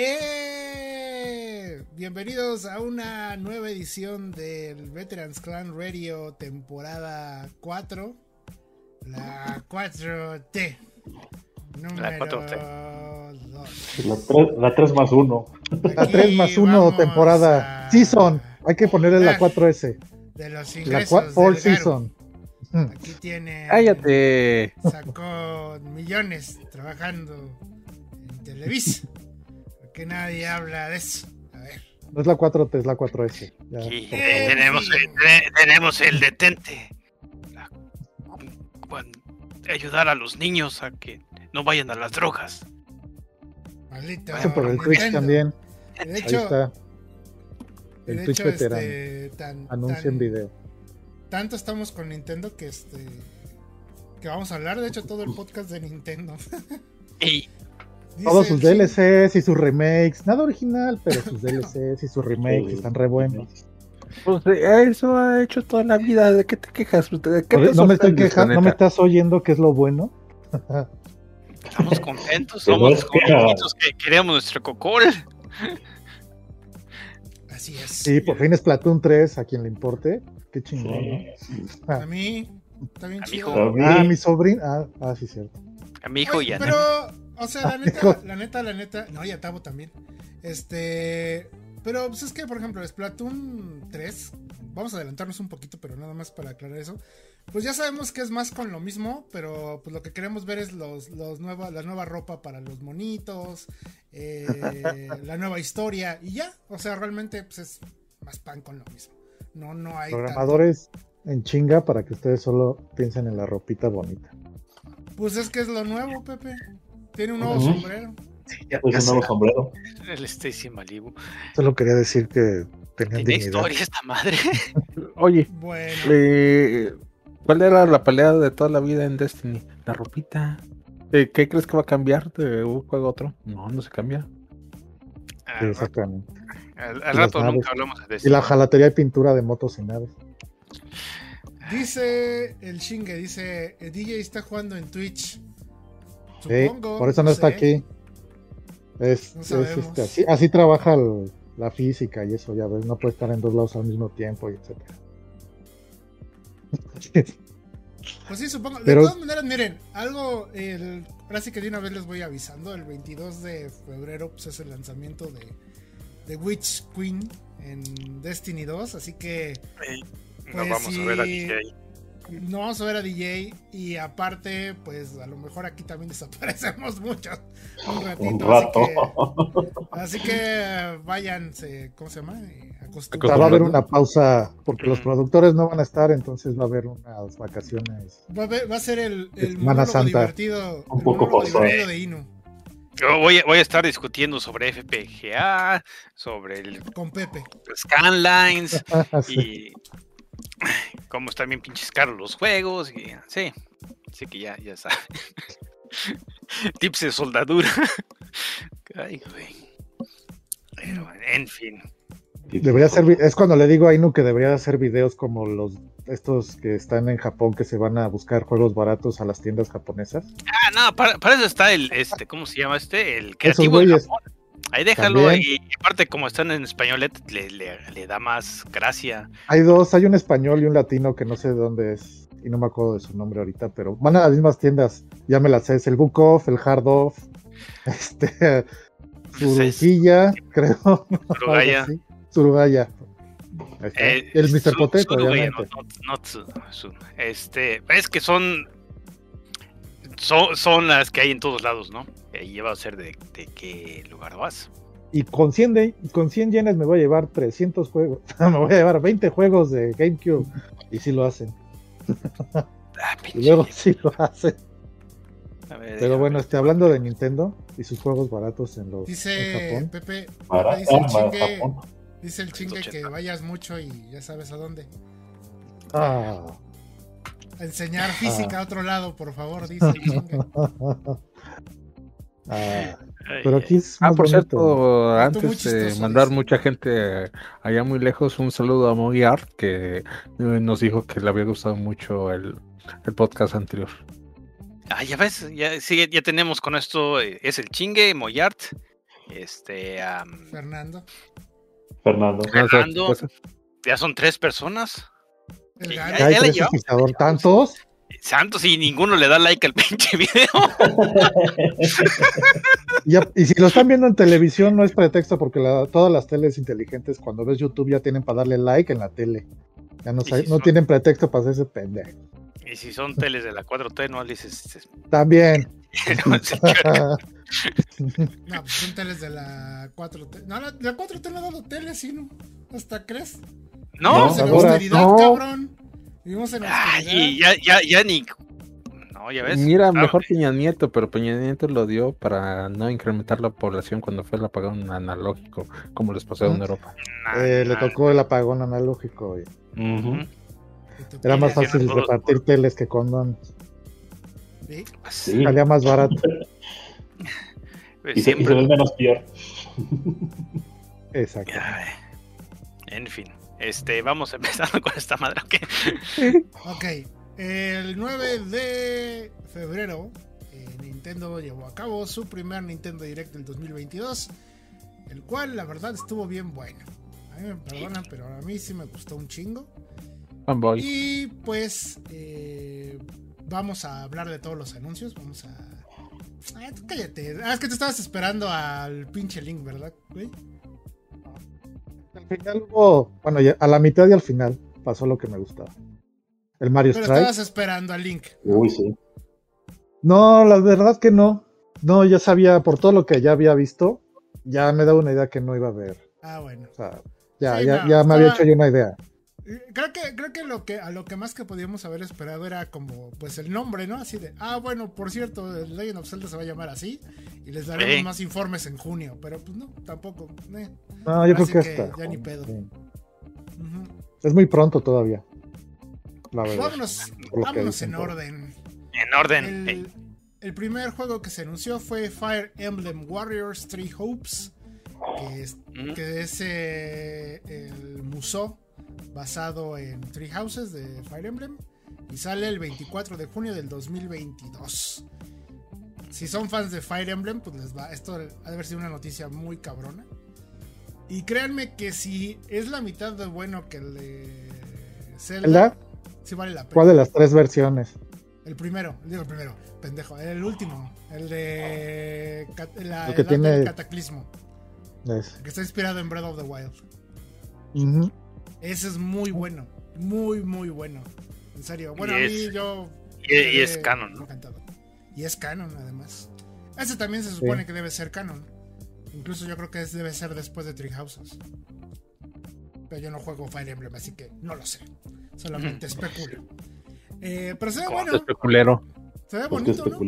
¡Eh! Bienvenidos a una nueva edición del Veterans Clan Radio temporada 4. La 4T. Número La 4T. 2. La 3, la tres más 1. La 3 más 1 vamos temporada. a- Season. Hay que ponerle la Ah. 4S. De los La ingresos 4 All Garu. Season. Aquí tiene. Cállate. Sacó millones trabajando en Televisa. Porque nadie habla de eso. A ver. No es la 4T, es la 4S. Ya, tenemos, el, te- tenemos el detente. La- bueno, ayudar a los niños a que no vayan a las drogas. Maldito. Eso por el Twitch también. De Ahí hecho, está. de El Twitch hecho, veterano. este, tan, Anuncia tan- en video. Tanto estamos con Nintendo que este. Que vamos a hablar, de hecho, todo el podcast de Nintendo. Y Todos sus DLCs y sus remakes. Nada original, pero sus DLCs y sus remakes están re buenos. Pues eh, eso ha hecho toda la vida. ¿De qué te quejas? ¿De qué te no me estoy quejando, no me estás oyendo que es lo bueno. estamos contentos, somos contentos que queremos nuestro cocol. Así es. Sí, por fin es Platoon 3, a quien le importe. Qué chingón. ¿no? A mí. Está bien A mi hijo. Ah, mi sobrino. Ah, ah, sí, cierto. A mi hijo Oye, ya. Pero, o sea, la neta, la neta, la neta. No, y a Tabo también. Este. Pero, pues es que, por ejemplo, Splatoon 3. Vamos a adelantarnos un poquito, pero nada más para aclarar eso. Pues ya sabemos que es más con lo mismo, pero pues lo que queremos ver es los, los nueva, la nueva ropa para los monitos, eh, la nueva historia y ya. O sea, realmente pues es más pan con lo mismo. No, no hay. tanto- Programadores en chinga para que ustedes solo piensen en la ropita bonita. Pues es que es lo nuevo, Pepe. Tiene un nuevo sombrero. Es un nuevo sombrero. El Stacy Malibu. Solo quería decir que tenían Tiene historia esta madre. Oye, Bueno. eh, ¿cuál era la pelea de toda la vida en Destiny? La ropita. Eh, ¿Qué crees que va a cambiar de un juego a otro? No, no se cambia. Sí, rato- exactamente. al- Y rato naves. nunca hablamos de Y eso. la jalatería y pintura de motos y naves. Dice el Shinge, dice, el DJ está jugando en Twitch. Por eso no está sé. aquí. Es, No es, sabemos. este, así, así trabaja el- la física y eso, ya ves, no puede estar en dos lados al mismo tiempo y etcétera. Pues sí, supongo. Pero- De todas maneras, miren, algo, el, ahora sí que de una vez les voy avisando, el 22 de febrero pues, es el lanzamiento de, de Witch Queen en Destiny 2, así que No pues vamos a ver a. DJ. No vamos a ver a DJ y aparte, pues a lo mejor aquí también desaparecemos muchos un ratito. Un así rato. que- Así que váyanse, ¿cómo se llama? Eh, O sea, acostumbrando. va a haber una pausa porque los productores no van a estar, entonces va a haber unas vacaciones. Va a, ver- va a ser el, el Semana Santa. divertido, Un poco divertido de Inu Yo voy, a, voy a estar discutiendo sobre FPGA, sobre el con Pepe. Scanlines Sí. y cómo están bien pinches caros los juegos. Y, sí, sí que ya, ya sabe. Tips de soldadura. Ay, güey. Pero, en fin. Debería ser, es cuando le digo a Inu que debería hacer videos como los estos que están en Japón que se van a buscar juegos baratos a las tiendas japonesas. Ah, no, para, para eso está el, este, ¿cómo se llama este? El creativo de güeyes. Japón. Ahí déjalo También. y, aparte como están en español le, le- le da más gracia. Hay dos, hay un español y un latino que no sé de dónde es y no me acuerdo de su nombre ahorita, pero van a las mismas tiendas, ya me las sé, es el Book Off, el Hard Off, este, Surujilla, creo. Surugaya. Surugaya. Eh, el Mr. Potato, obviamente. no, no, no este, es que son, son son las que hay en todos lados, ¿no? Y lleva a ser de, de qué lugar vas. Y con 100, de- con 100 yenes me voy a llevar 300 juegos. me voy a llevar 20 juegos de GameCube. Y sí lo hacen. Ah, Y luego viejo. sí lo hacen. A ver, Pero bueno, ver. este, hablando de Nintendo y sus juegos baratos en los en Dice Japón. Pepe, Para, dice el chingue, Japón. dice el chingue que 180. vayas mucho y ya sabes a dónde. Ah, A enseñar física a otro lado, por favor, dice el chingue. ah, pero aquí es Ah, por bonito. cierto, antes de mandar mucha gente allá muy lejos, un saludo a Moyart que eh, nos dijo que le había gustado mucho el, el podcast anterior. Ah, ya ves, ya, sí, ya tenemos con esto, eh, es el chingue, Moyart Este, Fernando. Fernando. Fernando. pues, ya son tres personas. El Sí, llevamos. ¿Tantos? Santos y ninguno le da like al pinche video. Y, si lo están viendo en televisión, no es pretexto porque la- todas las teles inteligentes, cuando ves YouTube, ya tienen para darle like en la tele. Ya no, Y sa- si no son- tienen pretexto para hacerse pendejo. Y si son teles de la 4T, no le dices. También. No, pues son teles de la 4T. No, la, la 4T no ha dado tele, sí, ¿no? ¿Hasta crees? No, Vivimos en ahora austeridad, no. cabrón. Vivimos en austeridad. Ay, ya, ya, ya ni. No, ya ves. Mira, mejor Peña Nieto, pero Peña Nieto lo dio para no incrementar la población cuando fue el apagón analógico, como les pasó en. Europa. Eh, le tocó el apagón analógico. y Ujú. era más fácil todos repartir teles que condones. Sí. Sí. Salía más barato. Pues Y se, y se menos peor. Exacto. Ay, En fin. Este, vamos empezando con esta madre. ¿ok? Ok, el 9 de febrero, eh, Nintendo llevó a cabo su primer Nintendo Direct del 2022, el cual la verdad estuvo bien bueno. A mí me perdonan, pero a mí sí me gustó un chingo. Fanboy. Y pues eh, vamos a hablar de todos los anuncios. Vamos a. Ah, tú cállate. Ah, es que te estabas esperando al pinche link, ¿verdad, güey? Al final hubo, bueno, ya- a la mitad y al final pasó lo que me gustaba. El Mario Pero Strike. estabas esperando al link. Uy, sí. No, la verdad que no. No, ya sabía, por todo lo que ya había visto, ya me daba una idea que no iba a haber. Ah, bueno. O sea, ya, Sí, ya, no, ya me había hecho yo una idea. Eh, Creo que, creo que lo que a lo que más que podíamos haber esperado era como pues el nombre, ¿no? Así de, ah, bueno, por cierto, el Legend of Zelda se va a llamar así y les daremos Sí. más informes en junio, pero pues no, tampoco. eh. No, yo creo que que hasta. ya ni pedo. sí. Es muy pronto todavía. La verdad. Vámonos, vámonos en orden. En orden. El, el primer juego que se anunció fue Fire Emblem Warriors Three Hopes, que es, que es eh, el Musou basado en Three Houses de Fire Emblem y sale el 24 de junio del 2022. Si son fans de Fire Emblem, pues les va. Esto ha de haber sido una noticia muy cabrona. Y créanme que si es la mitad de bueno que el de Zelda, sí vale la pena. ¿Cuál de las tres versiones? El primero, digo el primero, pendejo, el último, el de la El que tiene- del cataclismo, Es. que está inspirado en Breath of the Wild. Ujú. Ese es muy bueno, muy muy bueno. En serio. Bueno, Y a mí es- yo Y, y es canon, ¿no? encantado. Y es canon además. Ese también se supone Sí. que debe ser canon. Incluso yo creo que es- debe ser después de Three Houses. Pero yo no juego Fire Emblem, así que no lo sé. Solamente especulo. Eh, pero se ve bueno, Especulero. se ve bonito, ¿no?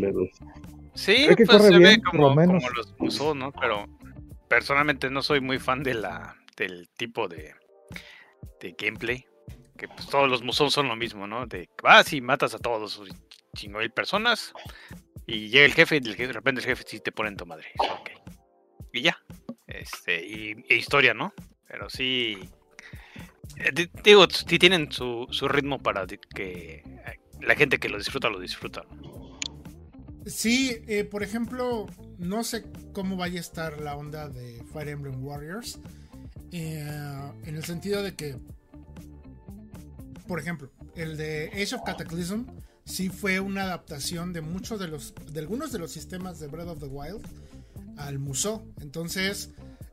Sí, pues corre se ve bien, por como, como los Musou, ¿no? Pero personalmente no soy muy fan de la del tipo de, de gameplay. Que pues todos los Musou son lo mismo, ¿no? De vas y matas a todos, chingo mil personas. Y llega el jefe y de repente el jefe sí te pone en tu madre. Y dices, "Ok". Y ya. Este, y, e historia, ¿no? Pero sí. eh, di- Digo, sí tienen su, su ritmo para que eh, la gente que lo disfruta lo disfruta. Sí, eh, por ejemplo, no sé cómo vaya a estar la onda de Fire Emblem Warriors. Eh, en el sentido de que, por ejemplo, el de Age of Cataclysm sí fue una adaptación de muchos de los, de algunos de los sistemas de Breath of the Wild al Musou. Entonces,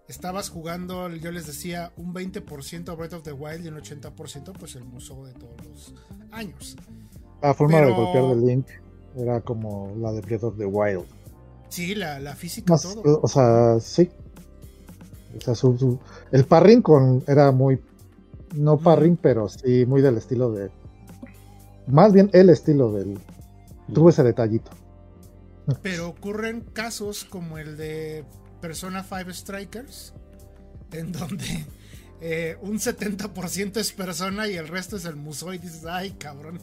estabas jugando, yo les decía, un 20% Breath of the Wild y un 80% pues el Musou de todos los años. La forma de golpear de Link era como la de Breath of the Wild. Sí, la, la física, Más, todo. o sea, sí. O sea, su, su- el parring con era muy. No parring, pero sí muy del estilo de. Más bien el estilo del. Tuvo ese detallito. Pero ocurren casos como el de Persona 5 Strikers, en donde eh, un 70% es persona y el resto es el museo y dices, ay cabrón.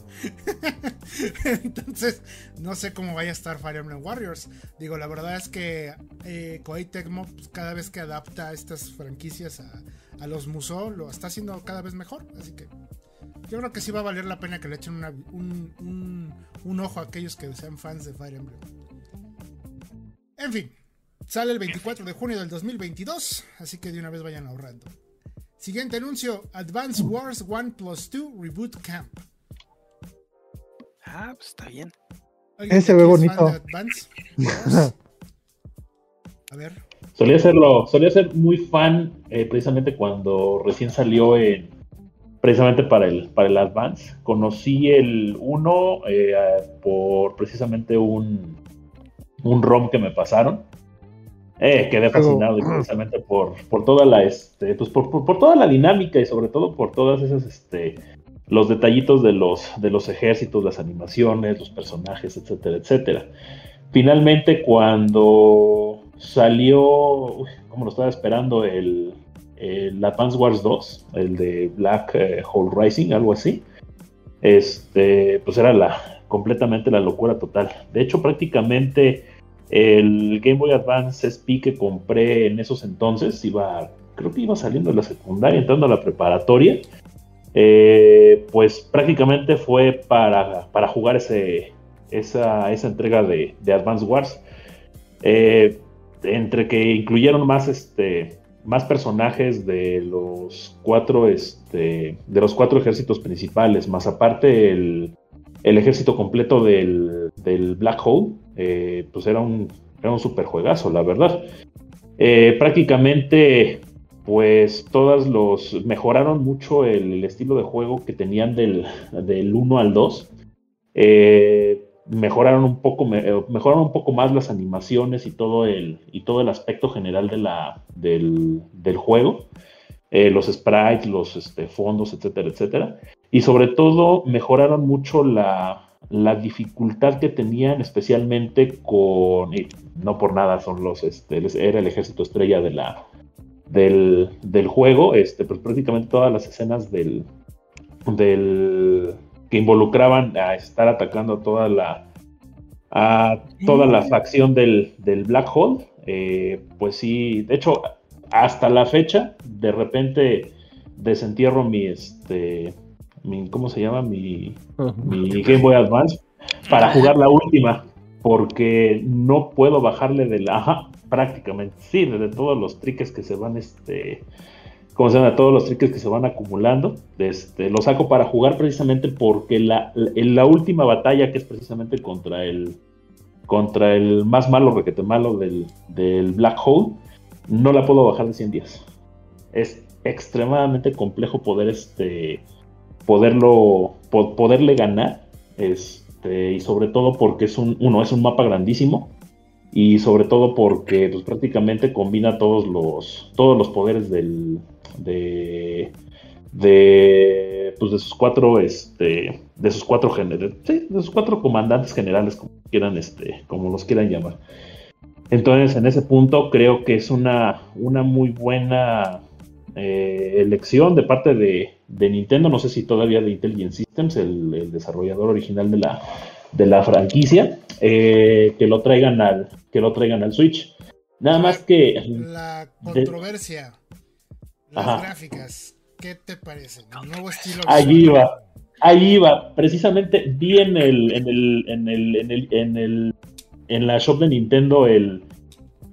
Entonces, no sé cómo vaya a estar Fire Emblem Warriors. Digo, la verdad es que eh, Koei Tecmo pues, cada vez que adapta estas franquicias a, a los museo lo está haciendo cada vez mejor. Así que yo creo que sí va a valer la pena que le echen un- un ojo a aquellos que sean fans de Fire Emblem. En fin, Sale el 24 de junio del 2022, así que de una vez vayan ahorrando. Siguiente anuncio: Advance Wars 1 Plus 2 Reboot Camp. Ah, pues está bien. ¿Alguien Ese ve bonito. Advance Wars? A ver. Solía serlo, solía ser muy fan eh, precisamente cuando recién salió en precisamente para el para el Advance. Conocí el 1 por precisamente un un ROM que me pasaron. Eh, quedé fascinado y precisamente por, por toda la este, pues por, por- por toda la dinámica y sobre todo por todas esas este los detallitos de los de los ejércitos, las animaciones, los personajes, etcétera, etcétera. Finalmente cuando salió, uy, como lo estaba esperando el, el Advance Wars 2, el de Black eh, Hole Rising, algo así. Este, pues era la completamente la locura total. De hecho, prácticamente el Game Boy Advance SP que compré en esos entonces, iba, creo que iba saliendo de la secundaria, entrando a la preparatoria, eh, pues prácticamente fue para, para jugar ese, esa, esa entrega de, de Advance Wars. Eh, entre que incluyeron más este más personajes de los cuatro este de los cuatro ejércitos principales más aparte el, el ejército completo del, del Black Hole eh, pues era un era un super juegazo la verdad. Eh, prácticamente pues todas los mejoraron mucho el, estilo de juego que tenían del, del 1 al 2 eh, mejoraron un poco eh, mejoraron un poco más las animaciones y todo el y todo el aspecto general de del, del juego. Los sprites los este, fondos etcétera etcétera. Y sobre todo mejoraron mucho la, la dificultad que tenían especialmente con y no por nada son los este era el ejército estrella de la del, del juego este pues prácticamente todas las escenas del del que involucraban a estar atacando a toda la a toda la facción del, del Black Hole eh, pues sí de hecho hasta la fecha de repente desentierro mi este mi cómo se llama mi mi Game Boy Advance para jugar la última porque no puedo bajarle de la ajá, prácticamente sí de, todos los triques que se van este como se llama todos los triques que se van acumulando este lo saco para jugar precisamente porque la, la, en la última batalla que es precisamente contra el contra el más malo requete malo del, del Black Hole no la puedo bajar de 100 días. Es extremadamente complejo poder este poderlo po- poderle ganar este y sobre todo porque es un uno es un mapa grandísimo y sobre todo porque pues, prácticamente combina todos los todos los poderes del de de pues de sus cuatro este de sus cuatro generales sí, de sus cuatro comandantes generales como quieran este como los quieran llamar. Entonces en ese punto creo que es una una muy buena eh, elección de parte de, de Nintendo, no sé si todavía de Intelligent Systems, el, el desarrollador original de la, de la franquicia, eh, que lo traigan al que lo traigan al Switch. Nada más que La controversia. Las Ajá. gráficas. ¿Qué te parece? El nuevo estilo. Allí iba, ahí iba. Precisamente vi en el, en el, en el, en el, en el, en la shop de Nintendo el,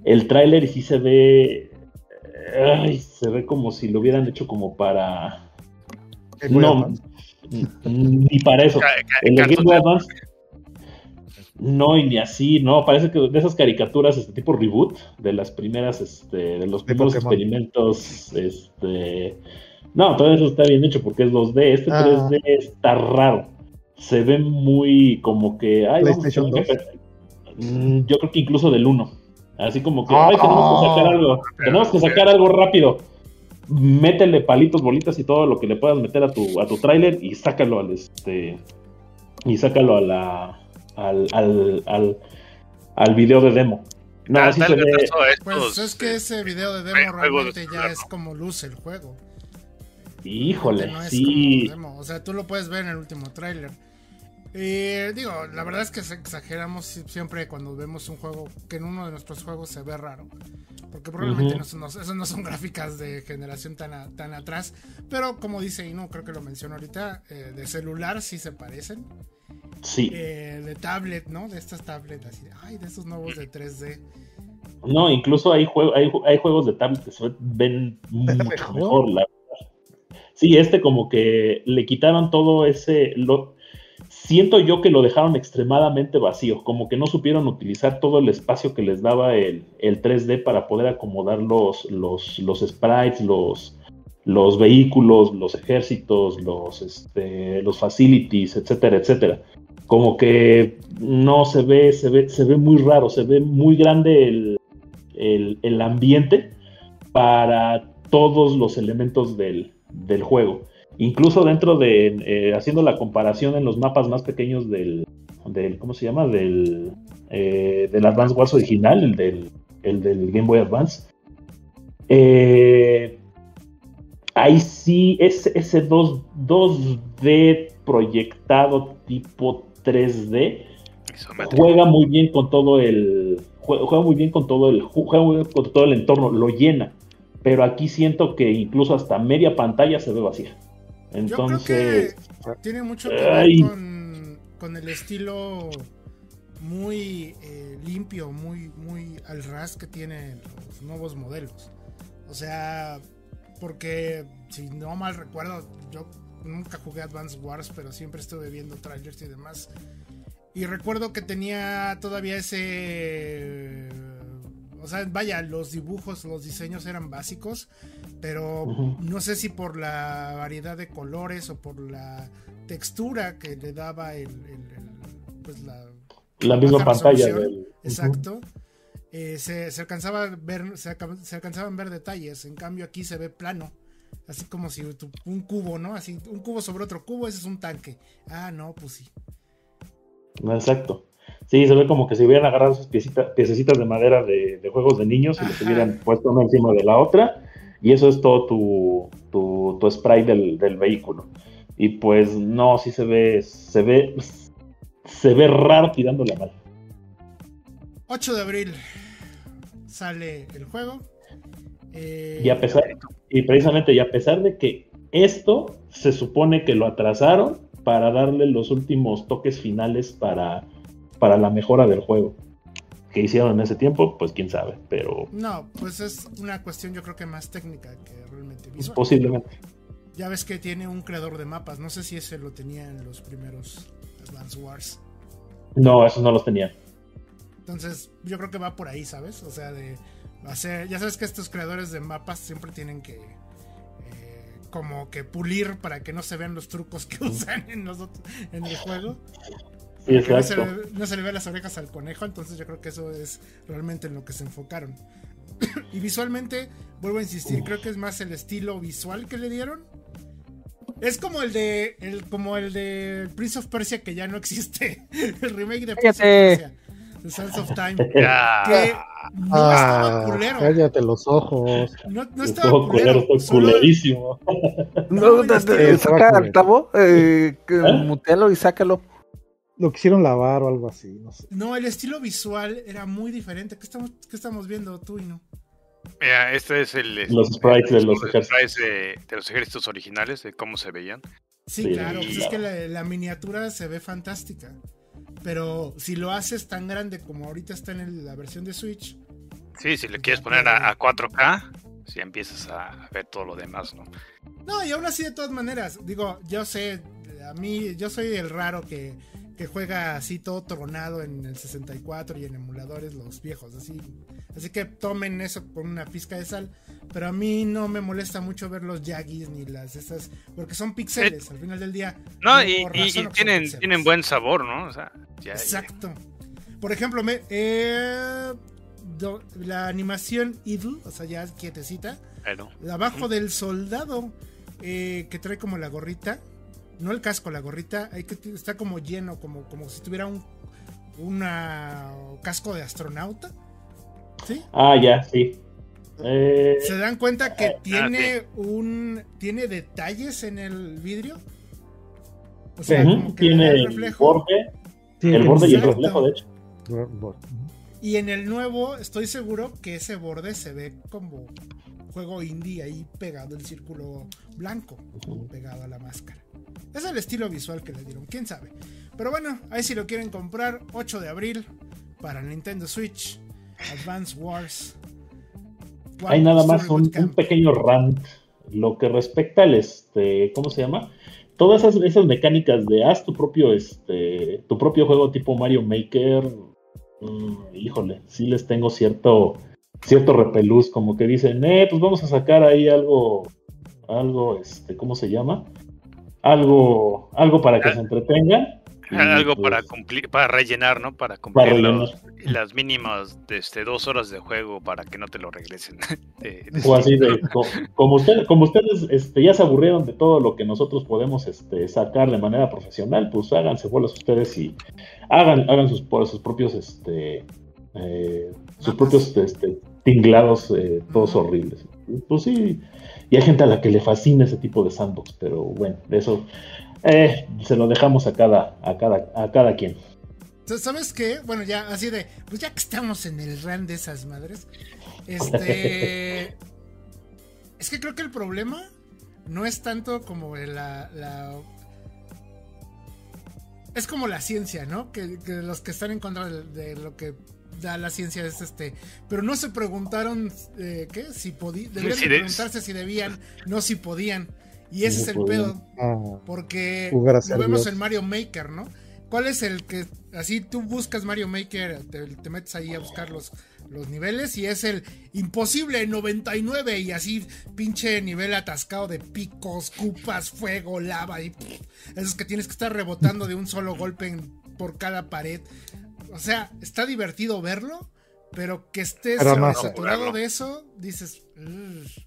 el tráiler y sí se ve, ay, se ve como si lo hubieran hecho como para, no, ni para eso. El de Game Boy Advance. No, y ni así, no, parece que de esas caricaturas, este tipo reboot, de las primeras, este, de los De primeros Pokémon. experimentos, este, no, todo eso está bien hecho porque es 2D, este Ah. 3D está raro, se ve muy como que, ay, vamos a PlayStation tener que- yo creo que incluso del 1, así como que, Ah. ay, tenemos que sacar algo, tenemos que sacar algo rápido, métele palitos, bolitas y todo lo que le puedas meter a tu, a tu tráiler y sácalo al este y sácalo a la al, al, al, al video de demo. No, Da- así se ve. Pues es que ese video de demo realmente ya es como luce el juego. Híjole, no es sí. como demo. O sea, tú lo puedes ver en el último tráiler. Y digo, la verdad es que exageramos si- siempre cuando vemos un juego que en uno de nuestros juegos se ve raro. Porque probablemente Ujú. no son, no- esas no son gráficas de generación tan, a- tan atrás. Pero como dice Inu, creo que lo mencionó ahorita, eh, de celular sí se parecen. Sí. Eh, de tablet, ¿no? De estas tablets así. Ay, de estos nuevos de 3D. No, incluso hay, juego, hay, hay juegos de tablet que se ven mucho mejor? mejor, la verdad. Sí, este como que le quitaron todo ese... Lo, siento yo que lo dejaron extremadamente vacío, como que no supieron utilizar todo el espacio que les daba el, el 3D para poder acomodar los, los, los sprites, los, los vehículos, los ejércitos, los, este, los facilities, etcétera, etcétera. Como que no se ve, se ve, se ve muy raro, se ve muy grande el, el, el ambiente para todos los elementos del, del juego. Incluso dentro de, eh, haciendo la comparación en los mapas más pequeños del, del ¿cómo se llama? Del, eh, del Advance Wars original, el del, el del Game Boy Advance. Eh, ahí sí, ese, ese 2, 2D proyectado tipo 3D Isométrico. juega muy bien con todo el jue- juega muy bien con todo el ju- juega muy bien con todo el entorno, lo llena. Pero aquí siento que incluso hasta media pantalla se ve vacía. Entonces, Yo creo que tiene mucho que ver con el estilo muy eh, limpio, muy, muy al ras que tienen los nuevos modelos. O sea, porque si no mal recuerdo, yo nunca jugué Advance Wars, pero siempre estuve viendo trailers y demás. Y recuerdo que tenía todavía ese... O sea, vaya, los dibujos, los diseños eran básicos, pero no sé si por la variedad de colores o por la textura que le daba el, el- el- pues la la misma pantalla del, exacto. Eh, se, se alcanzaba a ver se, se alcanzaban a ver detalles en cambio aquí se ve plano así como si tu- un cubo no así un cubo sobre otro cubo ese es un tanque. Ah no pues sí. Exacto. Sí, se ve como que si hubieran agarrado esas piecitas, piececitas de madera de, de juegos de niños y Ajá. hubieran puesto una encima de la otra. Y eso es todo tu, tu, tu spray del, del vehículo. Y pues no, sí se ve, se ve, se ve raro tirando la mano. 8 de abril sale el juego Eh, Y a pesar, y precisamente, y a pesar de que esto se supone que lo atrasaron para darle los últimos toques finales para, para la mejora del juego. Que hicieron en ese tiempo, pues quién sabe, pero no pues es una cuestión yo creo que más técnica que realmente visual posiblemente. ya ves que tiene un creador de mapas no sé si ese lo tenía en los primeros Advance Wars No, esos no los tenía. Entonces, yo creo que va por ahí, ¿sabes? O sea, de hacer. Ya sabes que estos creadores de mapas siempre tienen que. eh, como que pulir para que no se vean los trucos que usan en, los otros- en el juego. No se, le, no se le ve las orejas al conejo. Entonces, yo creo que eso es realmente en lo que se enfocaron. y visualmente, vuelvo a insistir, creo que es más el estilo visual que le dieron. Es como el de. El, como el de Prince of Persia que ya no existe. el remake de Prince of. Persia. The Sands of Time. Que no estaba Ah, culero. cállate los ojos. No, estaba culero, culero. está solo- culerísimo. No, no, saca al tabo, eh, ¿Eh? mutealo y sácalo. Lo quisieron lavar o algo así, no sé. No, el estilo visual era muy diferente. ¿Qué estamos, qué estamos viendo tú y no? Mira, este es el. Los sprites de los sprites de, de los ejércitos originales, de cómo se veían. Sí, Sí, claro. Pues es que la, la miniatura se ve fantástica. Pero si lo haces tan grande como ahorita está en el- la versión de Switch, Sí, si le quieres poner a, a 4K, si empiezas a ver todo lo demás, ¿no? No, y aún así de todas maneras, digo, yo sé, a mí, yo soy el raro que, que juega así todo tronado en el 64 y en emuladores los viejos, así. Así que tomen eso con una pizca de sal. Pero a mí no me molesta mucho ver los Yagis ni las esas, porque son píxeles al final del día. No, y, tienen, tienen buen sabor, ¿no? O sea, ya, ya- Exacto. Por ejemplo, me, eh, do- la animación idle, o sea, ya quietecita, abajo del soldado eh, que trae como la gorrita, no el casco, la gorrita, que está como lleno, como, como si tuviera un una casco de astronauta. ¿Sí? Ah, ya, sí. Eh, ¿Se dan cuenta que ah, tiene un tiene detalles en el vidrio? O sea, ujú, como que tiene el reflejo. borde, Sí, el borde y el reflejo, de hecho. Y en el nuevo, estoy seguro que ese borde se ve como juego indie ahí pegado el círculo blanco, pegado a la máscara. Es el estilo visual que le dieron, quién sabe. Pero bueno, ahí si lo quieren comprar, 8 de abril para Nintendo Switch. Advance Wars. Hay nada más un pequeño rant. Lo que respecta al este, ¿cómo se llama? Todas esas, esas mecánicas de haz tu propio, este, tu propio juego tipo Mario Maker. mm, híjole, sí les tengo cierto, cierto repelús, como que dicen, eh, pues vamos a sacar ahí algo, algo, este, ¿cómo se llama? Algo, algo para que Ah. se entretengan. Algo pues, para cumplir, para rellenar, ¿no? Para cumplir Para los- las mínimas de este, dos horas de juego para que no te lo regresen. De- de O así de, co- como, ustedes, como ustedes este, ya se aburrieron de todo lo que nosotros podemos este, sacar de manera profesional, pues háganse bolas ustedes y hagan, hagan sus, sus propios, este, eh, sus propios este, tinglados, eh, todos horribles. Pues sí, y hay gente a la que le fascina ese tipo de sandbox, pero bueno, eso eh, se lo dejamos a cada, a cada, a cada quien. Entonces, ¿Sabes qué? Bueno, ya así de, pues ya que estamos en el run de esas madres, este... es que creo que el problema no es tanto como la... la- es como la ciencia, ¿no? Que, que los que están en contra de, de lo que da la ciencia es este... Pero no se preguntaron, eh, ¿qué? Si podían... Deberían de preguntarse si debían, no si podían. Y ese No es el podían. pedo. Ah, Porque lo vemos en Mario Maker, ¿no? ¿Cuál es el que así tú buscas Mario Maker, te, te metes ahí a buscar los, los niveles y es el imposible 99 y así pinche nivel atascado de picos, cupas, fuego, lava y pff, esos que tienes que estar rebotando de un solo golpe en- por cada pared. O sea, está divertido verlo, pero que estés Pero saturado de eso, dices... "Ugh".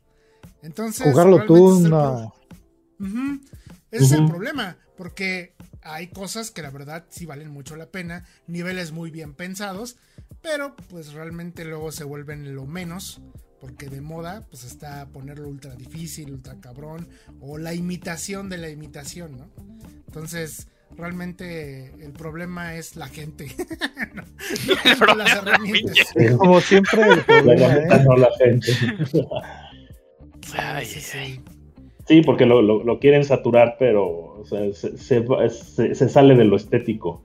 Entonces, jugarlo tú, ese es el no. Ese es el problema, porque hay cosas que la verdad sí valen mucho la pena, niveles muy bien pensados, pero pues realmente luego se vuelven lo menos, porque de moda pues está ponerlo ultra difícil, ultra cabrón, o la imitación de la imitación, ¿no? Entonces, realmente el problema es la gente, no, las herramientas. Como siempre, el La problema, ¿eh? no la gente. Sí, Ay, sí, sí. Sí, porque lo, lo- lo quieren saturar, pero o sea, se, se- se sale de lo estético.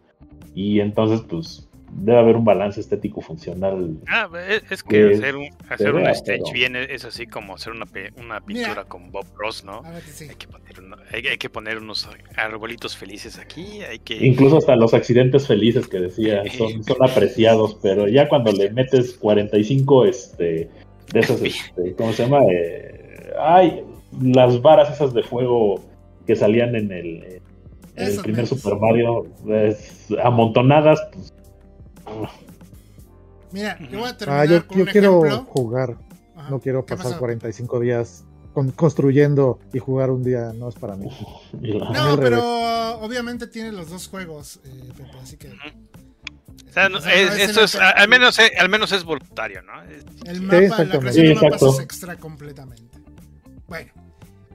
Y entonces, pues, debe haber un balance estético funcional. Ah, es, es que Que hacer un, hacer un stage pero- bien es, es así como hacer una, pe- una pintura Mira. con Bob Ross, ¿no? A ver, sí. Hay que, poner uno- hay, hay que poner unos arbolitos felices aquí, hay que... Incluso hasta los accidentes felices que decía son, son apreciados, pero ya cuando le metes 45 este, de esas, este, ¿cómo se llama? Eh, ay, las varas esas de fuego que salían en el, en el primer. Super Mario, es, amontonadas, pues, Mira, yo voy a Ah, terminar yo, con yo un quiero ejemplo. jugar, Ajá. no quiero ¿Qué pasar pasó? 45 días con- construyendo y jugar un día, no es para mí. la- No, pero revés. obviamente tiene los dos juegos, eh, Pepe, así que. O sea, no- o sea, es- no es esto en es, el- a- al menos, es- al menos es voluntario, ¿no? El mapa, la exactamente. creación de Sí, mapas exacto. es extra completamente. Bueno,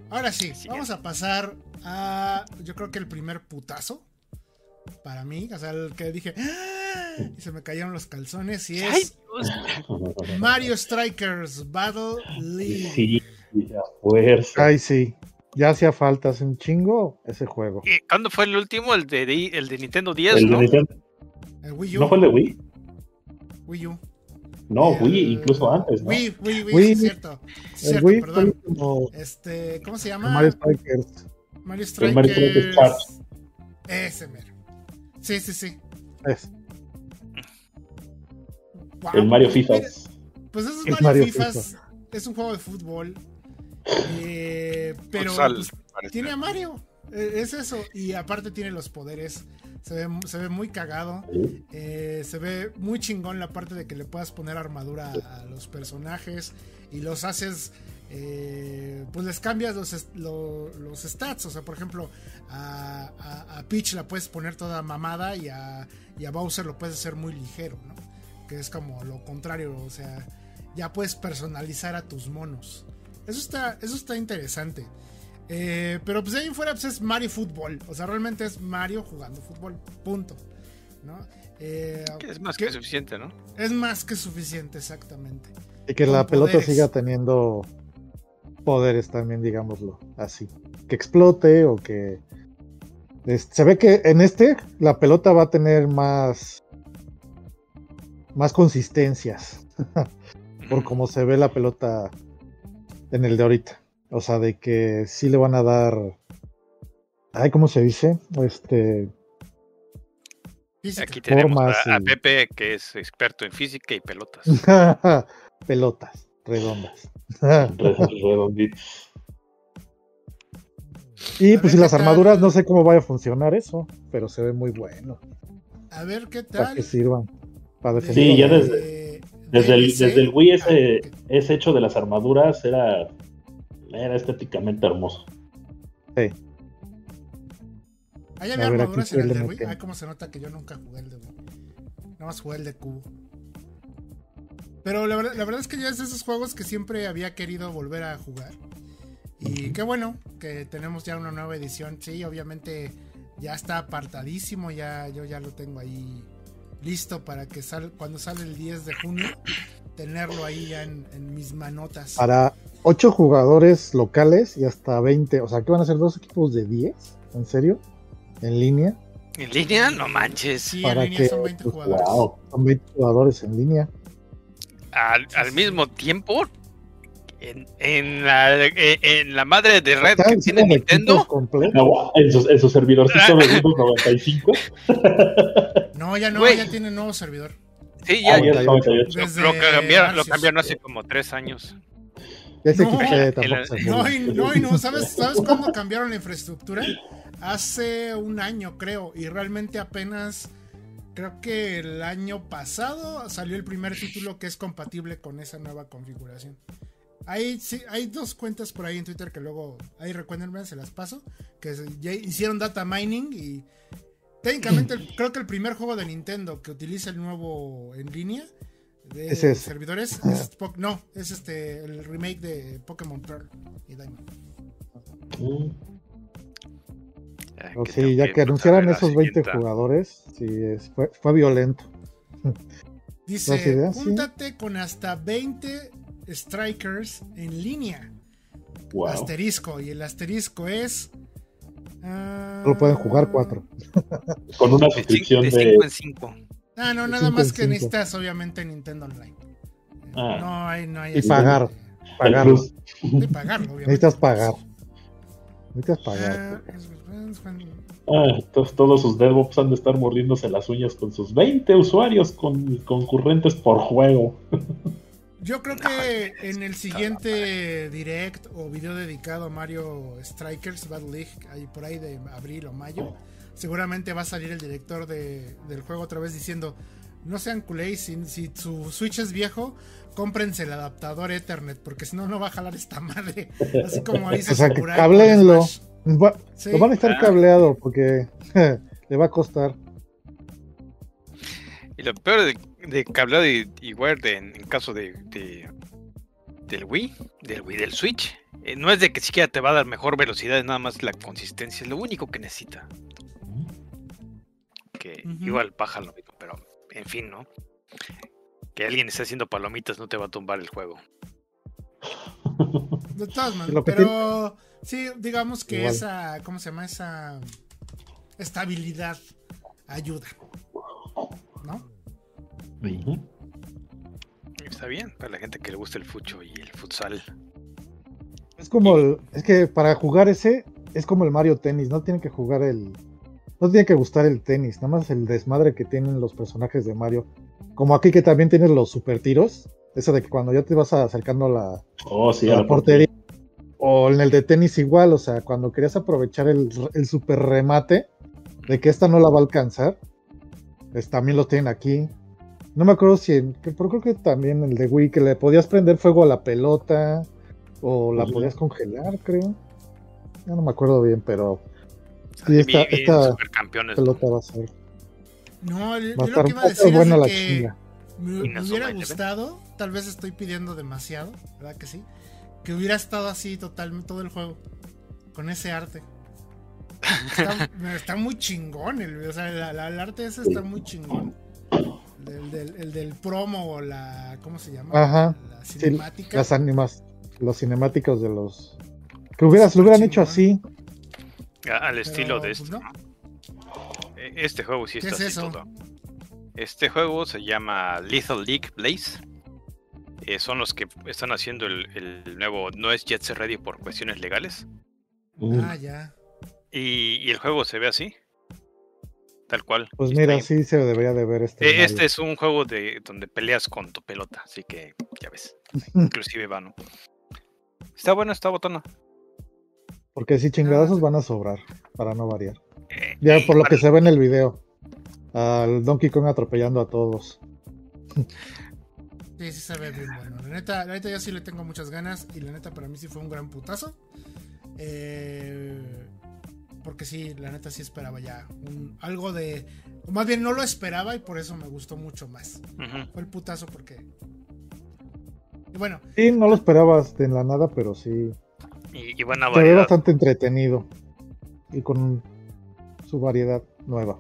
ahora sí, Sí. vamos a pasar a. Yo creo que el primer putazo. Para mí, o sea, el que dije. "Ah", Y se me cayeron los calzones. Y es. Mario Strikers Battle League. Sí, a fuerza. Ay, sí, ya hacía falta, hace un chingo ese juego. ¿Y ¿Cuándo fue el último? El de, de- el de Nintendo 10, El de ¿no? Nintendo- El Wii U. ¿No fue el de Wii? Wii U. No, El- Wii, incluso antes, ¿no? Wii, Wii, Wii, Wii. sí, es cierto. Sí, es El cierto, Wii fue perdón. como Este, ¿cómo se llama? Mario Strikers. Mario El Mario Strikers Strikers. Ese mero. Sí, sí, sí. Es. El Mario pues, FIFA. Pues eso es Es Mario, Mario Fifas. Es un juego de fútbol. Eh, pero Futsal, pues, tiene a Mario. Eh, es eso. Y aparte tiene los poderes. Se ve, se ve muy cagado. Eh, se ve muy chingón la parte de que le puedas poner armadura a los personajes y los haces. Eh, pues les cambias los, los stats. O sea, por ejemplo, a, a- a Peach la puedes poner toda mamada y a, y a Bowser lo puedes hacer muy ligero, ¿no? Que es como lo contrario. O sea, ya puedes personalizar a tus monos. Eso está, eso está interesante. Eh, pero pues de ahí en fuera pues es Mario Fútbol. O sea, realmente es Mario jugando fútbol. Punto. ¿no? Eh, Que es más que suficiente, ¿no? es más que suficiente, exactamente. Y que Con la pelota siga teniendo poderes también, digámoslo así. Que explote o que... se ve que en este la pelota va a tener más... más consistencias por cómo se ve la pelota en el de ahorita. O sea, de que sí le van a dar. Ay, ¿cómo se dice? Este. Aquí tenemos a, Pepe, que es experto en física y pelotas. Pelotas redondas. Redonditos. y A pues y las qué tal. armaduras, no sé cómo vaya a funcionar eso, pero se ve muy bueno. A ver qué Para tal. que sirvan. Para de- defender. Sí, ya de- desde- Desde el, desde el Wii ese, Ah, ese hecho de las armaduras era, era estéticamente hermoso. Sí. Ahí había armaduras en el de Wii. Ay, cómo se nota que yo nunca jugué el de Wii. Nada más jugué el de cubo. Pero la verdad, la verdad es que ya es de esos juegos que siempre había querido volver a jugar. Y qué bueno que tenemos ya una nueva edición. Sí, obviamente ya está apartadísimo. Ya, yo ya lo tengo ahí listo para que sal, cuando sale el 10 de junio, tenerlo ahí ya en, en mis manotas. Para 8 jugadores locales y hasta 20. O sea, que van a ser dos equipos de 10. ¿En serio? ¿En línea? ¿En línea? No manches. Sí, en para línea que- son 20 pues, jugadores. Wow. Son 20 jugadores en línea. Al, al mismo tiempo, en, en la, en, en la madre de red que tiene Nintendo. No, en su, en su servidorcito de Windows 95. No, ya no, Güey. ya tiene nuevo servidor. sí, ya Ah, ya es 98. 98. lo, Desde lo cambiaron, lo cambiaron hace como tres años. Ese No, equipo eh, se No, y no, y no. ¿Sabes, ¿Sabes cuándo cambiaron la infraestructura? Hace un año, creo. Y realmente apenas, creo que el año pasado salió el primer título que es compatible con esa nueva configuración. Hay, sí, hay dos cuentas por ahí en Twitter que luego, ahí recuérdenme, se las paso, que ya hicieron data mining y técnicamente el- creo que el primer juego de Nintendo que utiliza el nuevo en línea de Es ese. servidores es no, es este el remake de Pokémon Pearl y Diamond. Mm. Ya, que sí, ya que anunciaran esos 20 siguiente. jugadores, sí, es- fue, fue violento. Dice, júntate con hasta 20 strikers en línea. Wow. Asterisco. Y el asterisco es... ah, Solo pueden jugar 4. Con una suscripción de de. 5 en 5. Ah, no, De nada más que cinco. necesitas obviamente Nintendo Online. Ah. No hay, no hay... Y pagar. Pagarlo. obviamente. Necesitas pagar. Necesitas pagar. Ah, es- es- Ah, to- todos sus DevOps han de estar mordiéndose las uñas con sus 20 usuarios con, concurrentes por juego. Yo creo que en el siguiente direct o video dedicado a Mario Strikers Battle League, ahí por ahí de abril o mayo, seguramente va a salir el director de- del juego otra vez diciendo, no sean culés, si, si su Switch es viejo, cómprense el adaptador Ethernet, porque si no, no va a jalar esta madre. Así como dice O sea, Sakurai. Va- Sí. Lo van a estar Ah. cableado porque le va a costar. Y lo peor de, de cableado y, y wired en, en caso de, de- del Wii, del Wii del Switch, eh, no es de que siquiera te va a dar mejor velocidad, es nada más la consistencia, es lo único que necesita. Que igual baja lo mismo, pero en fin, ¿no? Que alguien esté haciendo palomitas no te va a tumbar el juego. De todas maneras, pero sí, digamos que Igual. esa, ¿cómo se llama? Esa estabilidad ayuda. ¿No? Está bien, para la gente que le gusta el fucho y el futsal. Es como el, es que para jugar ese es como el Mario Tennis, no tiene que jugar el no tiene que gustar el tenis, nada más el desmadre que tienen los personajes de Mario. Como aquí que también tienes los super tiros, eso de que cuando ya te vas acercando a la, Oh, sí, a a la la portería. O en el de tenis igual, o sea, cuando querías aprovechar el, el super remate de que esta no la va a alcanzar, pues también lo tienen aquí. No me acuerdo si, en, que- pero creo que también el de Wii, que le podías prender fuego a la pelota, o la podías congelar, creo. Ya no me acuerdo bien, pero sí, esta, esta pelota va a ser, No, yo va a lo que iba va a decir es la que chinga. me, hubiera Eleven. gustado, tal vez estoy pidiendo demasiado, ¿verdad que sí? Que hubiera estado así totalmente todo el juego, con ese arte. Está, está muy chingón, el, o sea, la- la- el arte ese está muy chingón. El del, el del promo o la, ¿cómo se llama? Ajá, La cinemática. las animas, los cinemáticos de los... Que hubieras, lo hubieran hecho así. A- Al estilo de pues, este. Eh, Este juego sí ¿Qué está es así eso? todo. Este juego se llama Lethal League Blaze. Eh, son los que están haciendo el, el nuevo. No es Jet Set Ready por cuestiones legales. Ah, ya. Y, y el juego se ve así. Tal cual. Pues mira, sí se debería de ver este. Eh. Este es un juego de donde peleas con tu pelota, así que ya ves. Inclusive vano. Está bueno, está botona. Porque si chingadazos van a sobrar, para no variar. Eh, Ya y por lo para- que se ve en el video. Al Donkey Kong atropellando a todos. Sí, sí se ve bien bueno. La neta, la neta yo sí le tengo muchas ganas y la neta para mí sí fue un gran putazo. Eh, porque sí, la neta sí esperaba ya un- algo de... o Más bien no lo esperaba y por eso me gustó mucho más. Fue el putazo porque... Y bueno, Sí, no lo esperabas de la nada, pero sí. Y, y buena Se ve variedad. bastante entretenido. Y con su variedad nueva.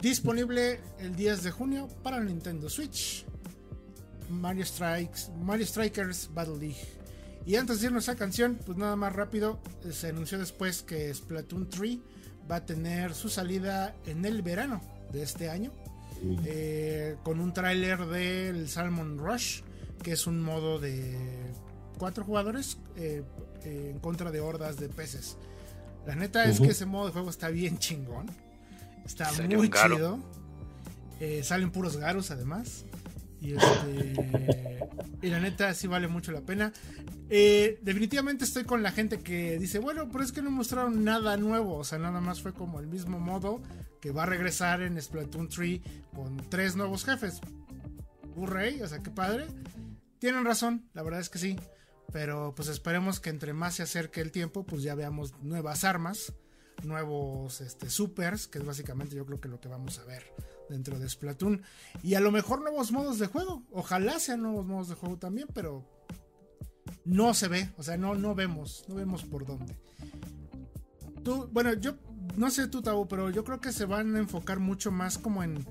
Disponible el 10 de junio para Nintendo Switch. Mario Strikes, Mario Strikers Battle League. Y antes de irnos a canción, pues nada más rápido, eh, se anunció después que Splatoon 3 va a tener su salida en el verano de este año, eh, con un tráiler del Salmon Rush, que es un modo de cuatro jugadores eh, eh, en contra de hordas de peces. La neta es que ese modo de juego está bien chingón. Está muy chido. Salen puros garos además. Y, este, la neta sí vale mucho la pena. Eh, definitivamente estoy con la gente que dice, bueno, pero es que no mostraron nada nuevo. O sea, nada más fue como el mismo modo que va a regresar en Splatoon 3 con tres nuevos jefes. Hurray, o sea, qué padre. Tienen razón, la verdad es que sí. Pero pues esperemos que entre más se acerque el tiempo, pues ya veamos nuevas armas, nuevos este, supers, que es básicamente yo creo que lo que vamos a ver dentro de Splatoon. Y a lo mejor nuevos modos de juego. Ojalá sean nuevos modos de juego también, pero no se ve. O sea, no, no vemos. No vemos por dónde. Tú, bueno, yo no sé tú, Tabo, pero yo creo que se van a enfocar mucho más como en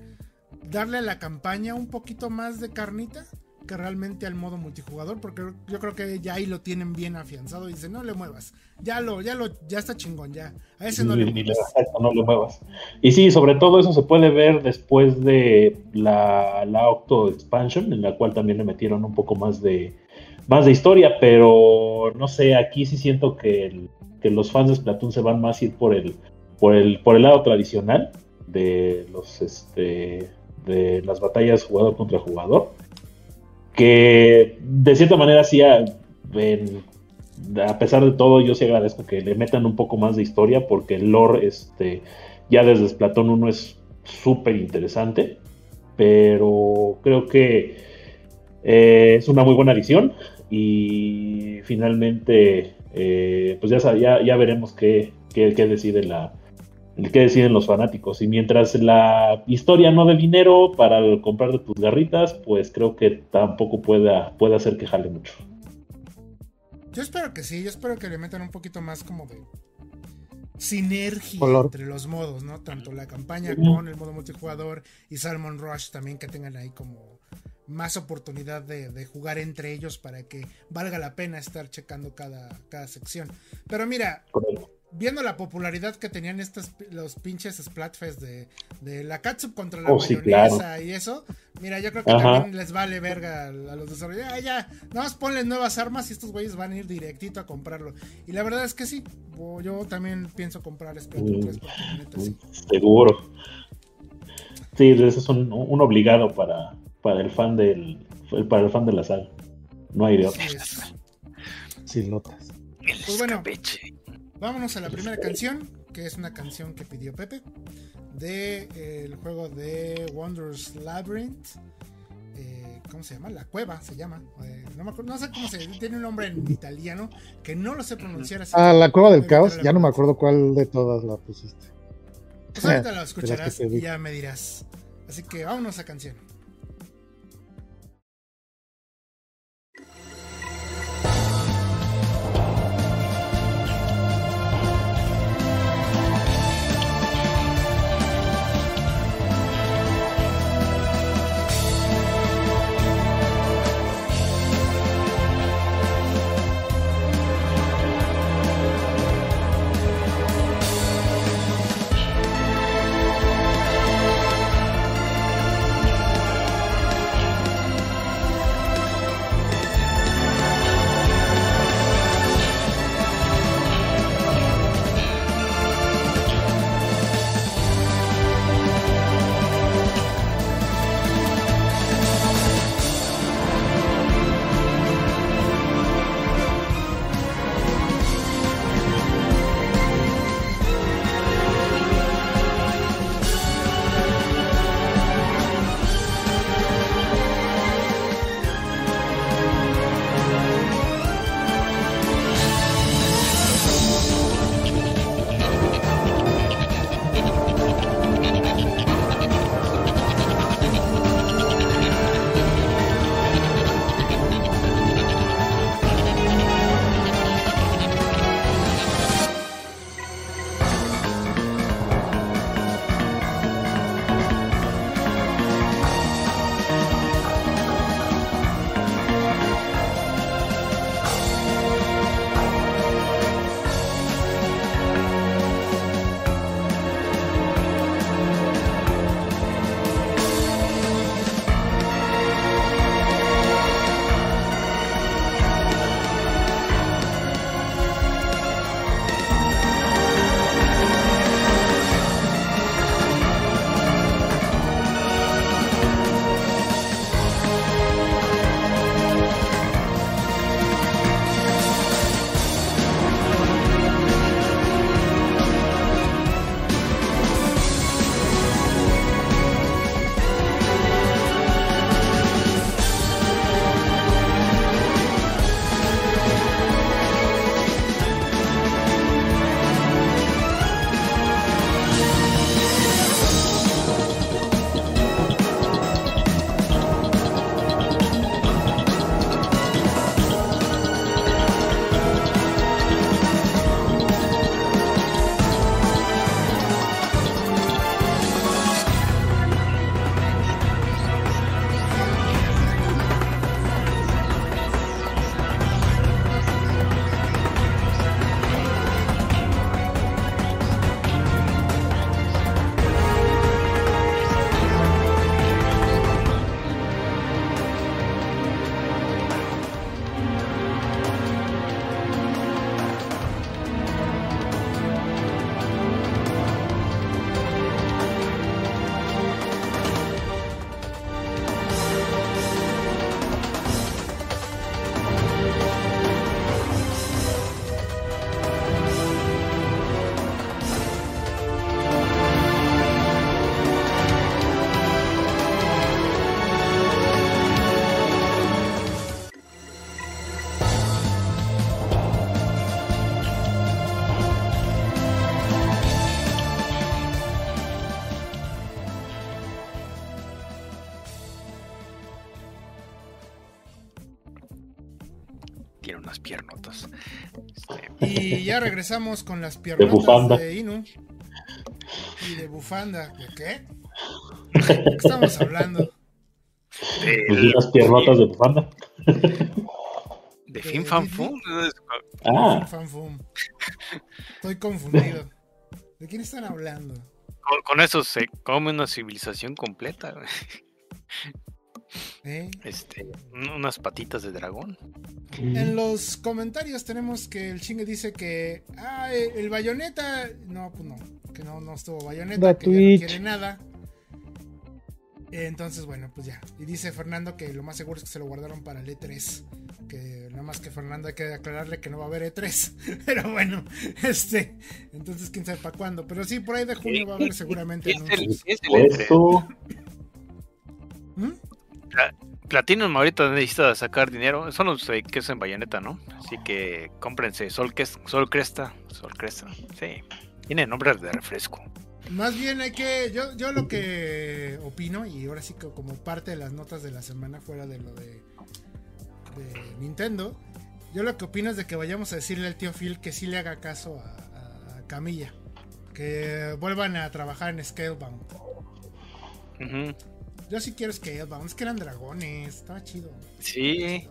darle a la campaña un poquito más de carnita que realmente al modo multijugador, porque yo creo que ya ahí lo tienen bien afianzado y dicen, no le muevas, ya lo, ya lo, ya está chingón, ya, a ese no le muevas. no le muevas. Y sí, sobre todo eso se puede ver después de la, la Octo Expansion, en la cual también le metieron un poco más de, más de historia, pero no sé, aquí sí siento que, el- que los fans de Splatoon se van más a ir por el, por el, por el lado tradicional de los este de las batallas jugador contra jugador. Que de cierta manera sí a, pesar de todo, yo sí agradezco que le metan un poco más de historia porque el lore, este, ya desde Splatoon 1 es súper interesante, pero creo que eh, es una muy buena adición y finalmente, eh, pues ya, ya, ya veremos qué, qué, qué decide la, qué deciden los fanáticos. Y mientras la historia no dé dinero para el comprar de tus garritas, pues creo que tampoco pueda, puede hacer que jale mucho. Yo espero que sí, yo espero que le metan un poquito más como de sinergia Color. entre los modos, ¿no? Tanto la campaña con el modo multijugador y Salmon Rush también que tengan ahí como más oportunidad de, de jugar entre ellos para que valga la pena estar checando cada, cada sección. Pero mira, Correcto. Viendo la popularidad que tenían estos los pinches Splatfest de, de la catsup contra la Oh, sí, mayonesa claro. y eso, mira, yo creo que Ajá. también les vale verga a a los desarrolladores. Ya, ya, nada más ponle nuevas armas y estos güeyes van a ir directito a comprarlo. Y la verdad es que sí, yo también pienso comprar Splatoon Mm. 3 porque la neta sí. Seguro. Sí, ese es un, un obligado para, para el fan del para el fan de la saga. No hay de otro. Silotas. El Pues bueno. escabeche. Vámonos a la primera canción, que es una canción que pidió Pepe, de eh, el juego de Wonders Labyrinth. Eh, ¿Cómo se llama? La cueva se llama. Eh, no, me acuerdo, no sé cómo se Tiene un nombre en italiano que no lo sé pronunciar así. Ah, la cueva del caos. Ya no me acuerdo cuál de todas la pusiste. Pues ahorita que escucharás y ya me dirás. Así que vámonos a canción. Y ya regresamos con las bufanda. piernotas de Inu. Y de bufanda. ¿De qué? ¿De qué estamos hablando? de, Pues las piernotas de bufanda. de Fin Fan Fum. Ah. Estoy confundido. ¿De quién están hablando? Con, con eso se come una civilización completa. ¿Eh? Este, un- unas patitas de dragón. En los comentarios tenemos que el chingue dice que ah, eh, el bayoneta. No, pues no, que no, no estuvo bayoneta, que ya no quiere nada. Entonces, bueno, pues ya. Y dice Fernando que lo más seguro es que se lo guardaron para el E3. Que nada más que Fernando hay que aclararle que no va a haber E3. Pero bueno, este. Entonces, quién sabe para cuándo. Pero sí, por ahí de junio va a haber seguramente Es el, es el E3. puesto. Platinum ahorita necesita sacar dinero. Son los eh, que es en Bayonetta, ¿no? Así que cómprense Sol, Sol Cresta. Sol Cresta. Sí. Tiene nombre de refresco. Más bien hay que. Yo, yo lo que opino, y ahora sí que como parte de las notas de la semana, fuera de lo de, de Nintendo, yo lo que opino es de que vayamos a decirle al tío Phil que sí le haga caso a, Camilla. Que vuelvan a trabajar en Scalebound. Ujú. Yo sí quiero Scalebound, es que eran dragones, estaba chido. Sí.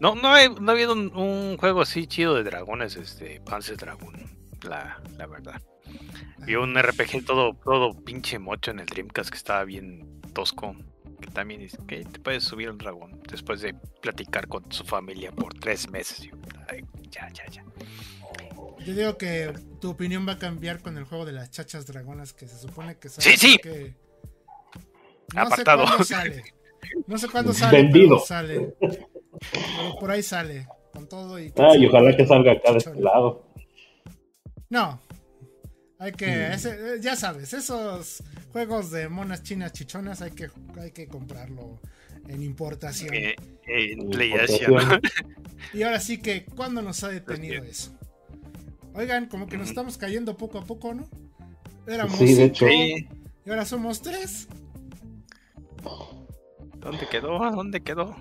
No, no, he, no ha habido un, un juego así chido de dragones, este, Panzer Dragon, la, la verdad. Vi un RPG todo, todo pinche mocho en el Dreamcast que estaba bien tosco. Que también dice que te puedes subir un dragón después de platicar con su familia por tres meses. Y yo, ay, ya, ya, ya. Yo digo que tu opinión va a cambiar con el juego de las chachas dragonas que se supone que sale. Sí, sí. que- No Apartado. sé cuándo sale. No sé cuándo sale. Vendido. pero sale. Pero por ahí sale. Con todo y. Ah, y ojalá que salga acá de este lado. No. Hay que. Mm. ese- eh, ya sabes, esos juegos de monas chinas chichonas hay que, hay que comprarlo en importación. Eh, eh. Y ahora sí que, ¿cuándo nos ha detenido eso? Oigan, como que nos estamos cayendo poco a poco, ¿no? Éramos Sí, de cinco, hecho. Sí. y ahora somos tres. ¿Dónde quedó? ¿Dónde quedó?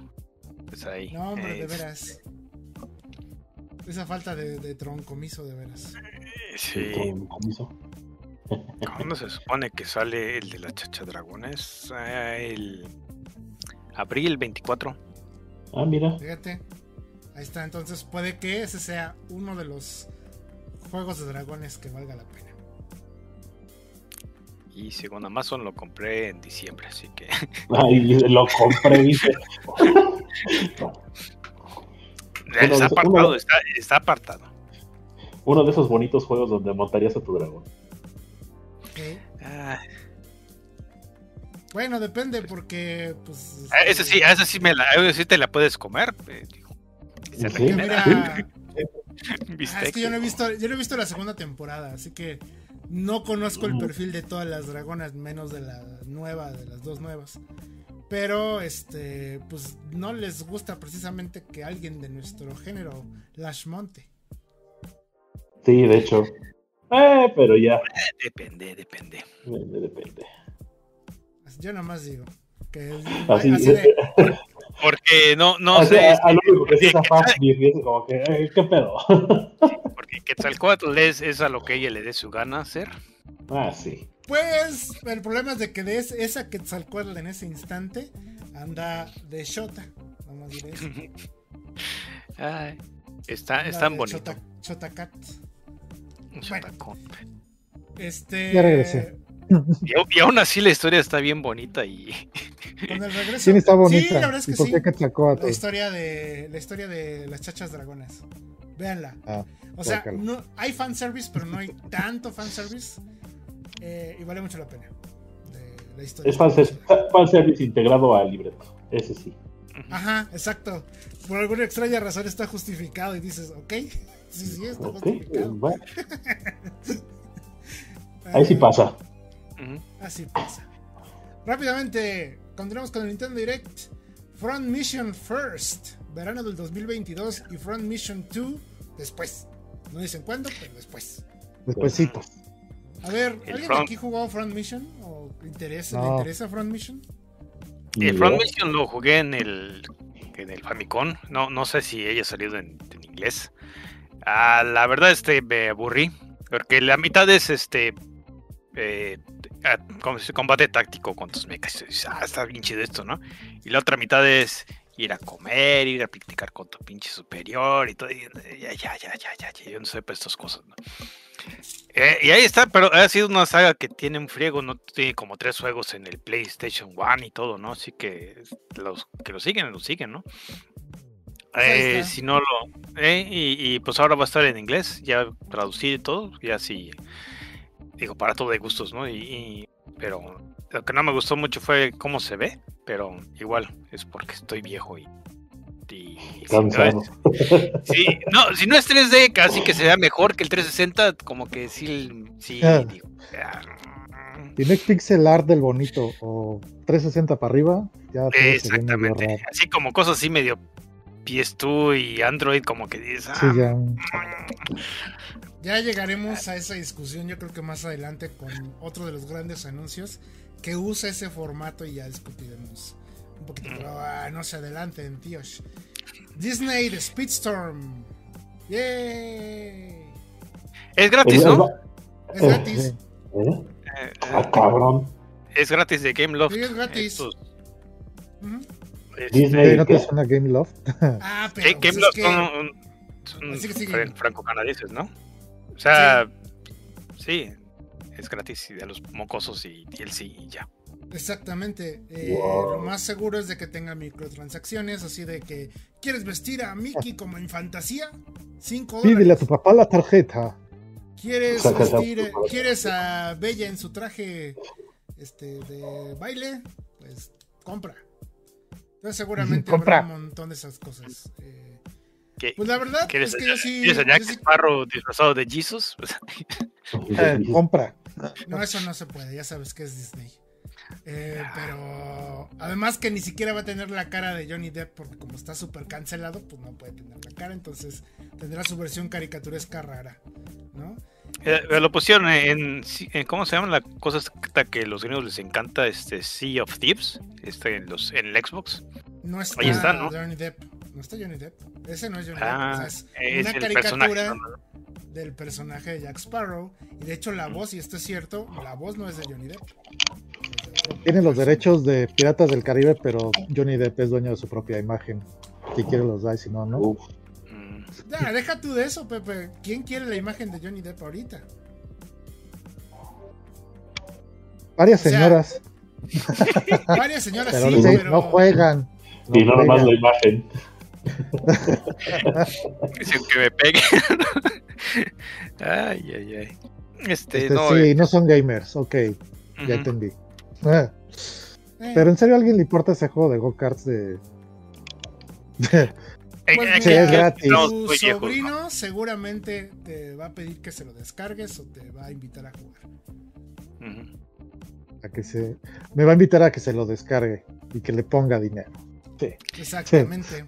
Pues ahí. No, hombre, de veras. Esa falta de, de troncomiso, de veras. Sí. Con comiso. ¿Cuándo se supone que sale el de la chacha dragones? Ah, el abril 24. Ah, mira. Fíjate. Ahí está, entonces puede que ese sea uno de los juegos de dragones que valga la pena. Y según Amazon lo compré en diciembre, así que Ay, lo compré, dice. Bueno, está apartado, uno- está, está apartado. Uno de esos bonitos juegos donde montarías a tu dragón. Ok. Ah, Bueno, depende porque, pues... ah, ese sí, a ese sí, me la, a ese sí te la puedes comer. eh, digo. Se Sí, que regenera. mira, Bistec. Ah, es que yo no he visto, yo no he visto la segunda temporada, así que no conozco el perfil de todas las dragonas, menos de la nueva, de las dos nuevas. Pero este, pues no les gusta precisamente que alguien de nuestro género las monte. Sí, de hecho. Eh, pero ya. Depende, depende. Depende, depende. Yo nomás digo que Así, así de, Porque no, no sé, a, a lo único que sí es a es como que, ¿qué pedo? porque Quetzalcoatl es, es a lo que ella le dé su gana hacer. ah, sí. Pues el problema es de que de es- esa Quetzalcoatl en ese instante anda de Shota. Nomás diré eso. Ay, está, Anda es tan de bonito. Chotacat. Un Bueno. Este. Ya regresé. Y, aún así la historia está bien bonita y Con el regreso. Sí, está bonita. Sí, la verdad es ¿Y que sí. La historia de la historia de las chachas dragonas. Véanla. Ah, O sea, no, hay fanservice, pero no hay tanto fanservice. Eh, y vale mucho la pena. De la historia. Es fanservice, fanservice integrado al libreto. Ese sí. Ajá, exacto. Por alguna extraña razón está justificado y dices, ok, sí, sí, está Ok, justificado. bueno, ahí sí Eh, pasa. Así pasa. Rápidamente, continuamos con el Nintendo Direct. Front Mission First, verano del 2022 y Front Mission 2 después. No dicen cuándo, pero después. Despuésito. A ver, ¿alguien Front- aquí jugó Front Mission? ¿O le interesa, No. ¿Le interesa Front Mission? El Front Mission lo jugué en el en el Famicom. No, no sé si ella ha salido en, en inglés. Ah, la verdad, este, me aburrí. Porque la mitad es este. Eh, combate táctico con tus mechas. Ah, está bien chido esto, ¿no? Y la otra mitad es ir a comer, ir a practicar con tu pinche superior y todo. y, ya, ya, ya, ya, ya, Yo no sé para estas cosas, ¿no? Eh, y ahí está, pero ha sido una saga que tiene un friego, ¿no? Tiene como tres juegos en el PlayStation One y todo, ¿no? Así que los que lo siguen, lo siguen, ¿no? ahí Eh, si no lo. eh, y, y, pues ahora va a estar en inglés, ya traducido y todo, ya sí. Digo, para todo de gustos, ¿no? Y, y- pero lo que no me gustó mucho fue cómo se ve, pero igual es porque estoy viejo y. y si no es- si no es 3D, casi que se vea mejor que el 360, como que sí, sí, Ah. digo. ah, Si no es pixel art del bonito o 360 para arriba, ya Exactamente. Así como cosas así medio PS2 y Android, como que dices, Sí, ah, ya. Ya llegaremos a esa discusión, yo creo que más adelante con otro de los grandes anuncios que usa ese formato y ya discutiremos un poquito. Pero ah, no se adelanten, tíos. Disney The Speedstorm. ¡Yay! es gratis, ¿no? Es Eh, gratis. sí. ¿Eh? Eh, Ah, cabrón. es gratis de Game Loft. Sí, es gratis. Estos, este, Disney. ¿No te suena Game Loft? Ah, pero pues Game es Loft que- son, franco-canadienses, ¿no? O sea, sí. es gratis y de los mocosos y DLC y ya. Exactamente. Eh, Wow. Lo más seguro es de que tenga microtransacciones, así de que quieres vestir a Mickey como en fantasía, 5 Pídele a dólares. tu papá la tarjeta. ¿Quieres vestir, quieres a Bella en su traje este de baile? Pues compra. Entonces seguramente Compra. habrá un montón de esas cosas. Eh, ¿Qué- pues la verdad ¿Quieres, es que yo sí, ¿quieres a Jack sí- Sparrow disfrazado de Jesus? Pues, Eh, compra. No, eso no se puede, ya sabes que es Disney. Eh, pero además que ni siquiera va a tener la cara de Johnny Depp porque como está súper cancelado, pues no puede tener la cara, entonces tendrá su versión caricaturesca rara, ¿no? Eh, lo pusieron en, en- ¿cómo se llama la cosa esta que a los gringos les encanta? Este Sea of Thieves, este en los en el Xbox. No está, Ahí está, ¿no? Johnny Depp, no está Johnny Depp, ese no es Johnny Ah, Depp, o sea, es, es una caricatura personaje. ¿no? del personaje de Jack Sparrow y de hecho la voz, y esto es cierto, la voz no es de Johnny Depp. Tiene los derechos de Piratas del Caribe, pero Johnny Depp es dueño de su propia imagen. Si quiere los da y si no, no. Uf, Mm, Ya, deja tú de eso, Pepe. ¿Quién quiere la imagen de Johnny Depp ahorita? Varias o sea, señoras, Varias señoras pero, sí, pero no juegan. y no nomás la imagen. Dicen que me pegue. ay, ay, ay. Este, Este, no. sí, eh, no son gamers, ok, ya entendí. Ah, eh, Pero en serio, ¿a alguien le importa ese juego de go-karts de... de- pues Sí, mira, es gratis. Tu sobrino seguramente te va a pedir que se lo descargues o te va a invitar a jugar. A que se... Me va a invitar a que se lo descargue y que le ponga dinero. Exactamente. Sí,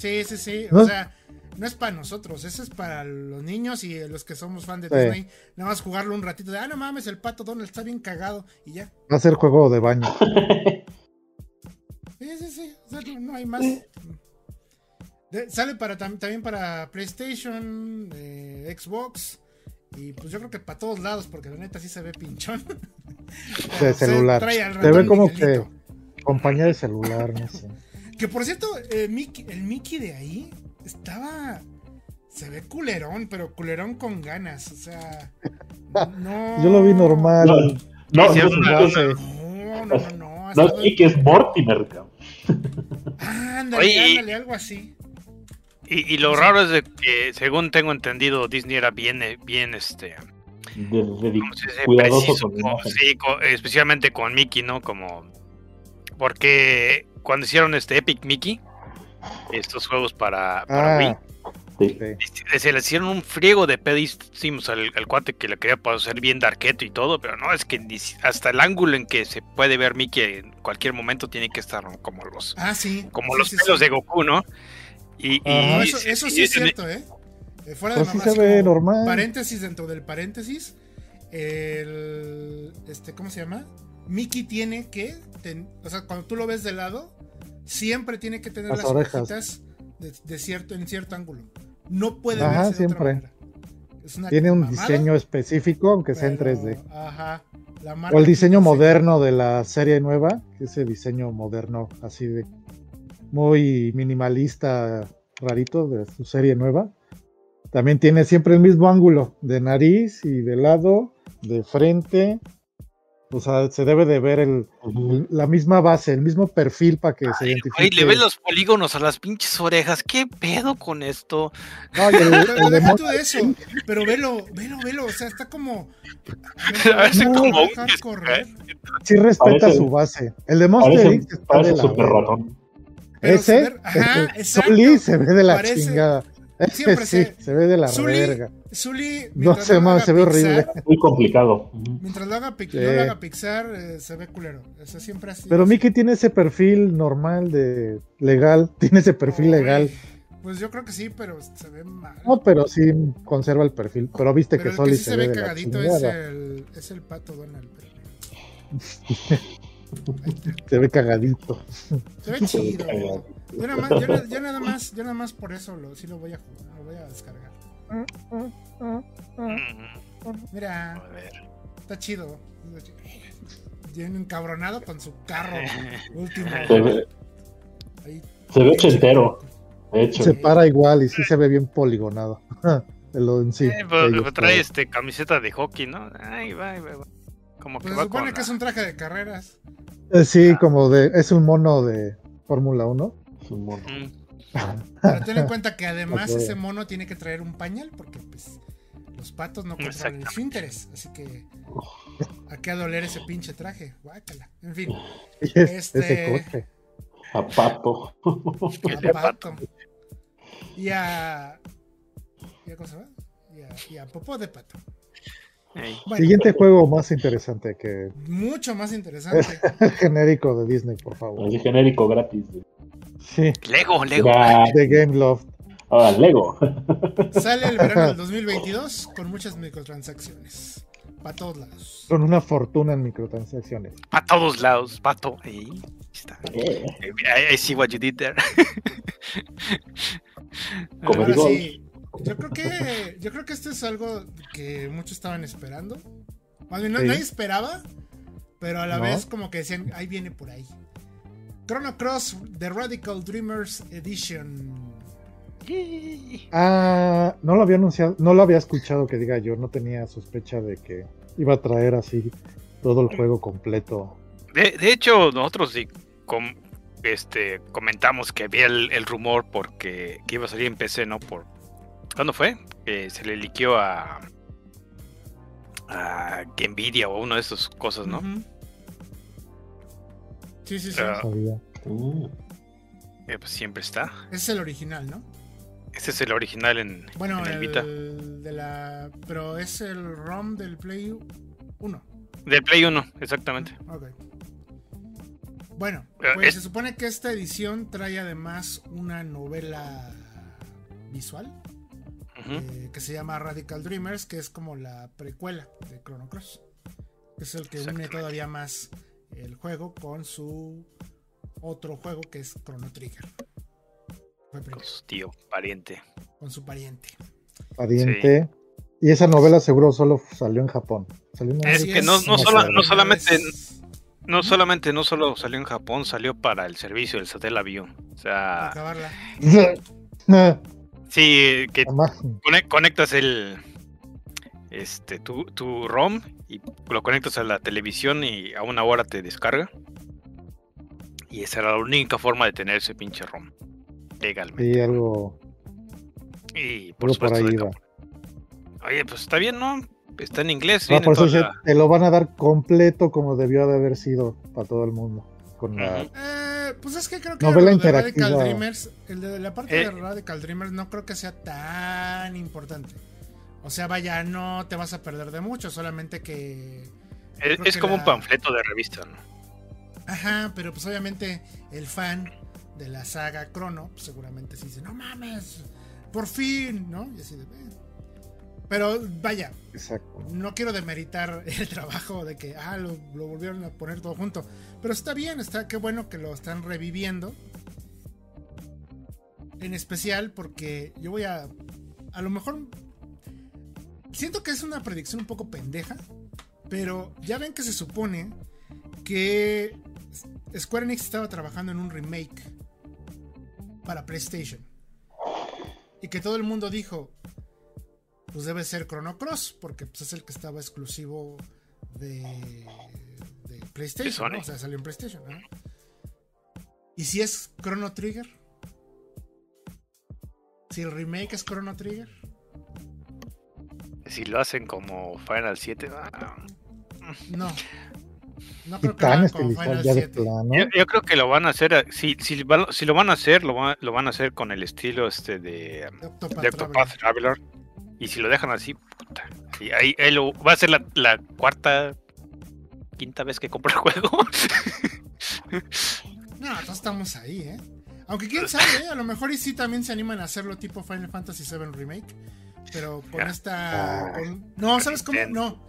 sí, sí. O ¿No? sea, no es para nosotros, eso es para los niños y los que somos fan de Sí. Disney. Nada más jugarlo un ratito de, ah, no mames, el pato Donald está bien cagado y ya. Va a ser juego de baño. Sí, sí, sí. O sea, no, no hay más. De- sale para tam- también para PlayStation, eh, Xbox. Y pues yo creo que para todos lados, porque la neta sí se ve pinchón. De se celular. trae al Se ve como Miguelito. Compañía de celular, no sé. Que por cierto, eh, Mickey- el Mickey de ahí estaba. Se ve culerón, pero culerón con ganas. O sea. No. Yo lo vi normal. No, no, no, no. No, no, que es Mortimer, cabrón. Ándale, Oye, y- ándale, algo así. Y, y lo Sí. raro es de que, según tengo entendido, Disney era bien, eh, bien, este, De, de- Preciso, con sí, con- especialmente con Mickey, ¿no? Como, porque cuando hicieron este Epic Mickey, estos juegos para, para Wii, Ah, Sí. sí. se le hicieron un friego de pedísimos al, al cuate que le quería hacer bien darketo y todo, pero no, es que hasta el ángulo en que se puede ver Mickey en cualquier momento tiene que estar como los, Ah, sí. como sí, los sí, pelos sí. de Goku, ¿no? Y, eso, eso sí es cierto, ¿eh? Eh, Fuera de sí mamás, se ve normal. Paréntesis dentro del paréntesis. El. Este, ¿Cómo se llama? Mickey tiene que. ten- o sea, cuando tú lo ves de lado, siempre tiene que tener Las las, orejas. de, de cierto, en cierto ángulo. No puede Ajá, verse de siempre. otra manera. Es una Tiene un mamada, diseño específico, aunque sea en pero, 3D. Ajá. La O el diseño moderno de la serie nueva, ese diseño moderno así de muy minimalista, rarito de su serie nueva. También tiene siempre el mismo ángulo de nariz y de lado, de frente. O sea, se debe de ver el, el- la misma base, el mismo perfil para que se identifique. Güey, le ves los polígonos a las pinches orejas. ¿Qué pedo con esto? No, y el- Pero el deja tú eso, pero velo, velo, velo, o sea, está como... A veces ¿Me como un correr? sí respeta Parece- su base. El de Monster Parece, Inc. está parece de la super verga. ratón. Ese, ve- ajá, ese exacto. Zully se ve de la Parece- chingada. Siempre sí, se- se ve de la Zully- verga. Zully, No mientras sé, lo mames, haga se ve Pixar, horrible. Muy complicado. Mientras lo haga, Pic- Sí. no lo haga Pixar, eh, se ve culero. Eso siempre así. Pero Mickey tiene ese perfil normal de legal, tiene ese perfil legal. Pues yo creo que sí, pero se ve mal. No, pero sí conserva el perfil. Pero viste pero que Soli sí se, se ve cagadito es el, es el pato Donald. pero- Se ve cagadito. Se ve chido. Yo nada más, yo, na- yo nada más, yo nada más por eso lo, sí lo voy a jugar, lo voy a descargar. Mira, A ver. está chido. Bien encabronado con su carro último. Se ve, Ahí. se ve ochentero. De hecho, Se para igual y sí se ve bien poligonado. Lo en sí. Eh, pero- trae este camiseta de hockey, ¿no? Ahí va. Como que Pues se va supone con que es un traje de carreras. Eh, sí, como de. Es un mono de Fórmula 1. Es un mono. Mm, Pero ten en cuenta que además ese mono tiene que traer un pañal porque pues los patos no controlan el esfínteres. Así que a qué doler ese pinche traje. Guácala. En fin, es- Este- ese coche. A pato. a de pato. Y a. ¿Y a cosa va? Y a, y a popó de pato. Bueno, Siguiente juego más interesante que mucho más interesante. el genérico de Disney, por favor. Así genérico gratis. Sí, Lego, Lego. Ya, de Game Loft. Ahora, Lego. Sale el verano del 2022 con muchas microtransacciones. Para todos lados. Con una fortuna en microtransacciones. Para todos lados, pato. Ahí está. Eh, I, I see what you did there. Como Ahora digo- sí, yo creo que yo creo que esto es algo que muchos estaban esperando. Más bien, no- Sí. nadie esperaba, pero a la No. vez como que decían, ahí viene por ahí. Chrono Cross The Radical Dreamers Edition. Ah, no lo había anunciado, no lo había escuchado que diga yo, no tenía sospecha de que iba a traer así todo el juego completo. De, de hecho, nosotros sí com- este, comentamos que había el, el rumor porque que iba a salir en PC, ¿no? Por ¿Cuándo fue? Que se le liqueó a a Nvidia o una de esas cosas, ¿no? Sí, sí, sí. Sabía. mm, Eh, pues siempre está. Ese es el original, ¿no? Ese es el original en, Bueno, en el el, Vita. de la. Pero es el ROM del Play 1. Del Play 1, exactamente. Ok. Bueno, Eh, pues es- se supone que esta edición trae además una novela visual eh, que se llama Radical Dreamers, que es como la precuela de Chrono Cross. Que es el que une todavía más el juego con su otro juego que es Chrono Trigger. Fue Con su tío, pariente. con su pariente. Pariente. Y esa novela seguro solo salió en Japón. Salió en Es que no- no sola- la no solamente- No solamente no solo salió en Japón, salió para el servicio del Satellaview. O sea, acabarla. sí, que conectas el este tu, tu ROM y lo conectas a la televisión y a una hora te descarga. Y esa era la única forma de tener ese pinche ROM legalmente. Sí, algo, Y por algo ahí. Oye, pues está bien, ¿no? Está en inglés, No, por eso la- te lo van a dar completo como debió de haber sido para todo el mundo. Con la. Eh, pues es que creo que Novela lo de Radical. Dreamers, el de la parte Eh. de Radical Dreamers no creo que sea tan importante. O sea, vaya, no te vas a perder de mucho, solamente que es, creo es que como la- un panfleto de revista, ¿no? Ajá, pero pues obviamente el fan de la saga Chrono pues, seguramente sí dice, no mames, por fin, ¿no? Y así de, "Eh". Pero vaya, exacto. no quiero demeritar el trabajo de que, ah, lo, lo volvieron a poner todo junto. Pero está bien, está, qué bueno que lo están reviviendo. en especial porque yo voy a. A lo mejor. Siento que es una predicción un poco pendeja. Pero ya ven que se supone que Square Enix estaba trabajando en un remake para PlayStation. Y que todo el mundo dijo, pues debe ser Chrono Cross, porque pues, es el que estaba exclusivo de, de PlayStation, ¿no? O sea, salió en PlayStation. ¿no? ¿Y si es Chrono Trigger? Si el remake es Chrono Trigger. Si lo hacen como Final 7, ah, No. No creo que lo tan hagan como estilizado Final ya de 7. plano. yo, yo creo que lo van a hacer. eh, Si, si, lo van a hacer, lo, va- lo van a hacer con el estilo este de, De Octopath de Octopath Traveler. Y si lo dejan así, puta. Y ahí, ahí lo, va a ser la, la cuarta, quinta vez que compro el juego. No, todos estamos ahí, ¿eh? Aunque quién sabe, ¿eh? a lo mejor y sí también se animan a hacerlo tipo Final Fantasy VII Remake. Pero con esta. Ah. con- No, ¿sabes cómo? No,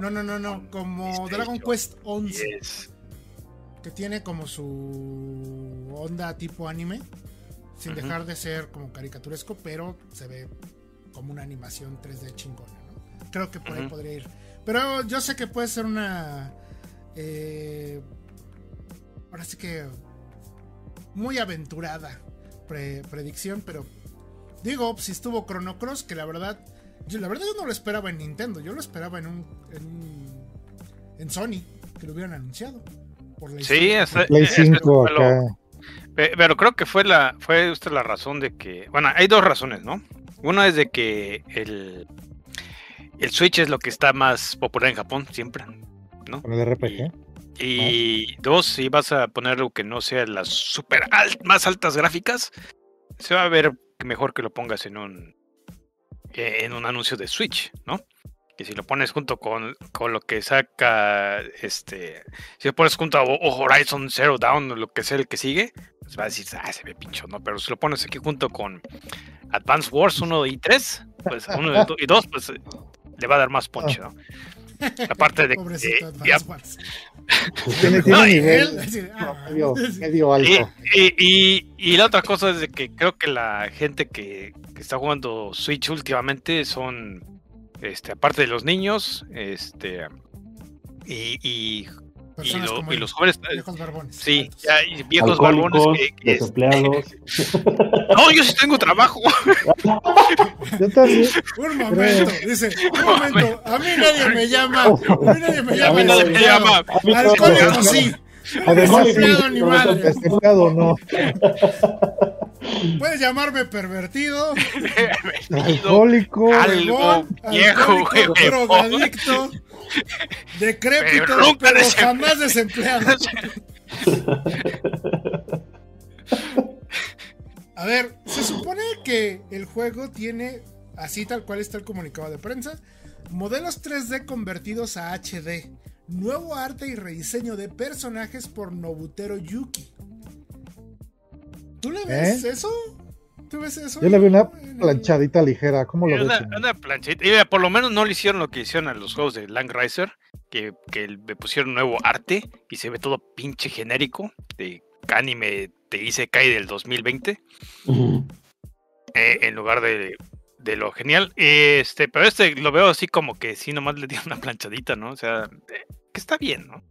no, no, no, no. Como PlayStation. Dragon Quest 11, Yes. que tiene como su onda tipo anime, sin dejar de ser como caricaturesco, pero se ve como una animación 3D chingona, ¿no? Creo que por ahí podría ir. Pero yo sé que puede ser una. eh, ahora sí que. Muy aventurada pre- predicción, pero. Digo, si estuvo Chrono Cross, que la verdad. Yo, la verdad, yo no lo esperaba en Nintendo, yo lo esperaba en un. En, un- en Sony, que lo hubieran anunciado. Por la Sí, historia. esa- Play eso 5 fue lo- acá. Pe- Pero creo que fue la fue usted la razón de que. Bueno, hay dos razones, ¿no? Una es de que el, el Switch es lo que está más popular en Japón siempre, ¿no? Con el RPG. Y dos, si vas a poner algo que no sea las super al- más altas gráficas, se va a ver mejor que lo pongas en un eh, en un anuncio de Switch, ¿no? Que si lo pones junto con, con lo que saca este, si lo pones junto a Horizon Zero Dawn o lo que sea el que sigue, pues va a decir, ah, se ve pincho, ¿no? Pero si lo pones aquí junto con Advance Wars 1 y 3, pues 1 y 2, pues eh, le va a dar más punch, ¿no? Aparte de Pobrecito que Advance Wars. Tiene, tiene No, y nivel ah, medio alto. Y, y- y la otra cosa es de que creo que la gente que, que está jugando Switch últimamente son, este, aparte de los niños, este, y, y, y Personas lo- como y él, los jóvenes, viejos barbones. sí, ya, y viejos barbones que, que es- desempleados. no, yo sí tengo trabajo. Yo también. Un momento, dice, un momento, a mí nadie me llama, a mí nadie me A llama. mí nadie me llama. Alcohólico sí, Además, desempleado ni madre. desempleado no. Puedes llamarme pervertido, Alcohólico. Algo viejo, drogadicto, decrépito, Pero nunca pero desempleado. jamás desempleado. A ver, se supone que el juego tiene, así tal cual está el comunicado de prensa, modelos 3D convertidos a HD, nuevo arte y rediseño de personajes por Nobutero Yuki. ¿Tú le ves eso? ¿Tú ves eso? Yo le vi una planchadita ligera. ¿Cómo lo ves? Una, señor? una planchita. Y mira, por lo menos no le hicieron lo que hicieron a los juegos de Langriser, que, que le pusieron nuevo arte y se ve todo pinche genérico de anime de Isekai del 2020, Ujú. eh, en lugar de, de lo genial. Este, pero este lo veo así como que sí, nomás le dieron una planchadita, ¿no? O sea, eh, que está bien, ¿no?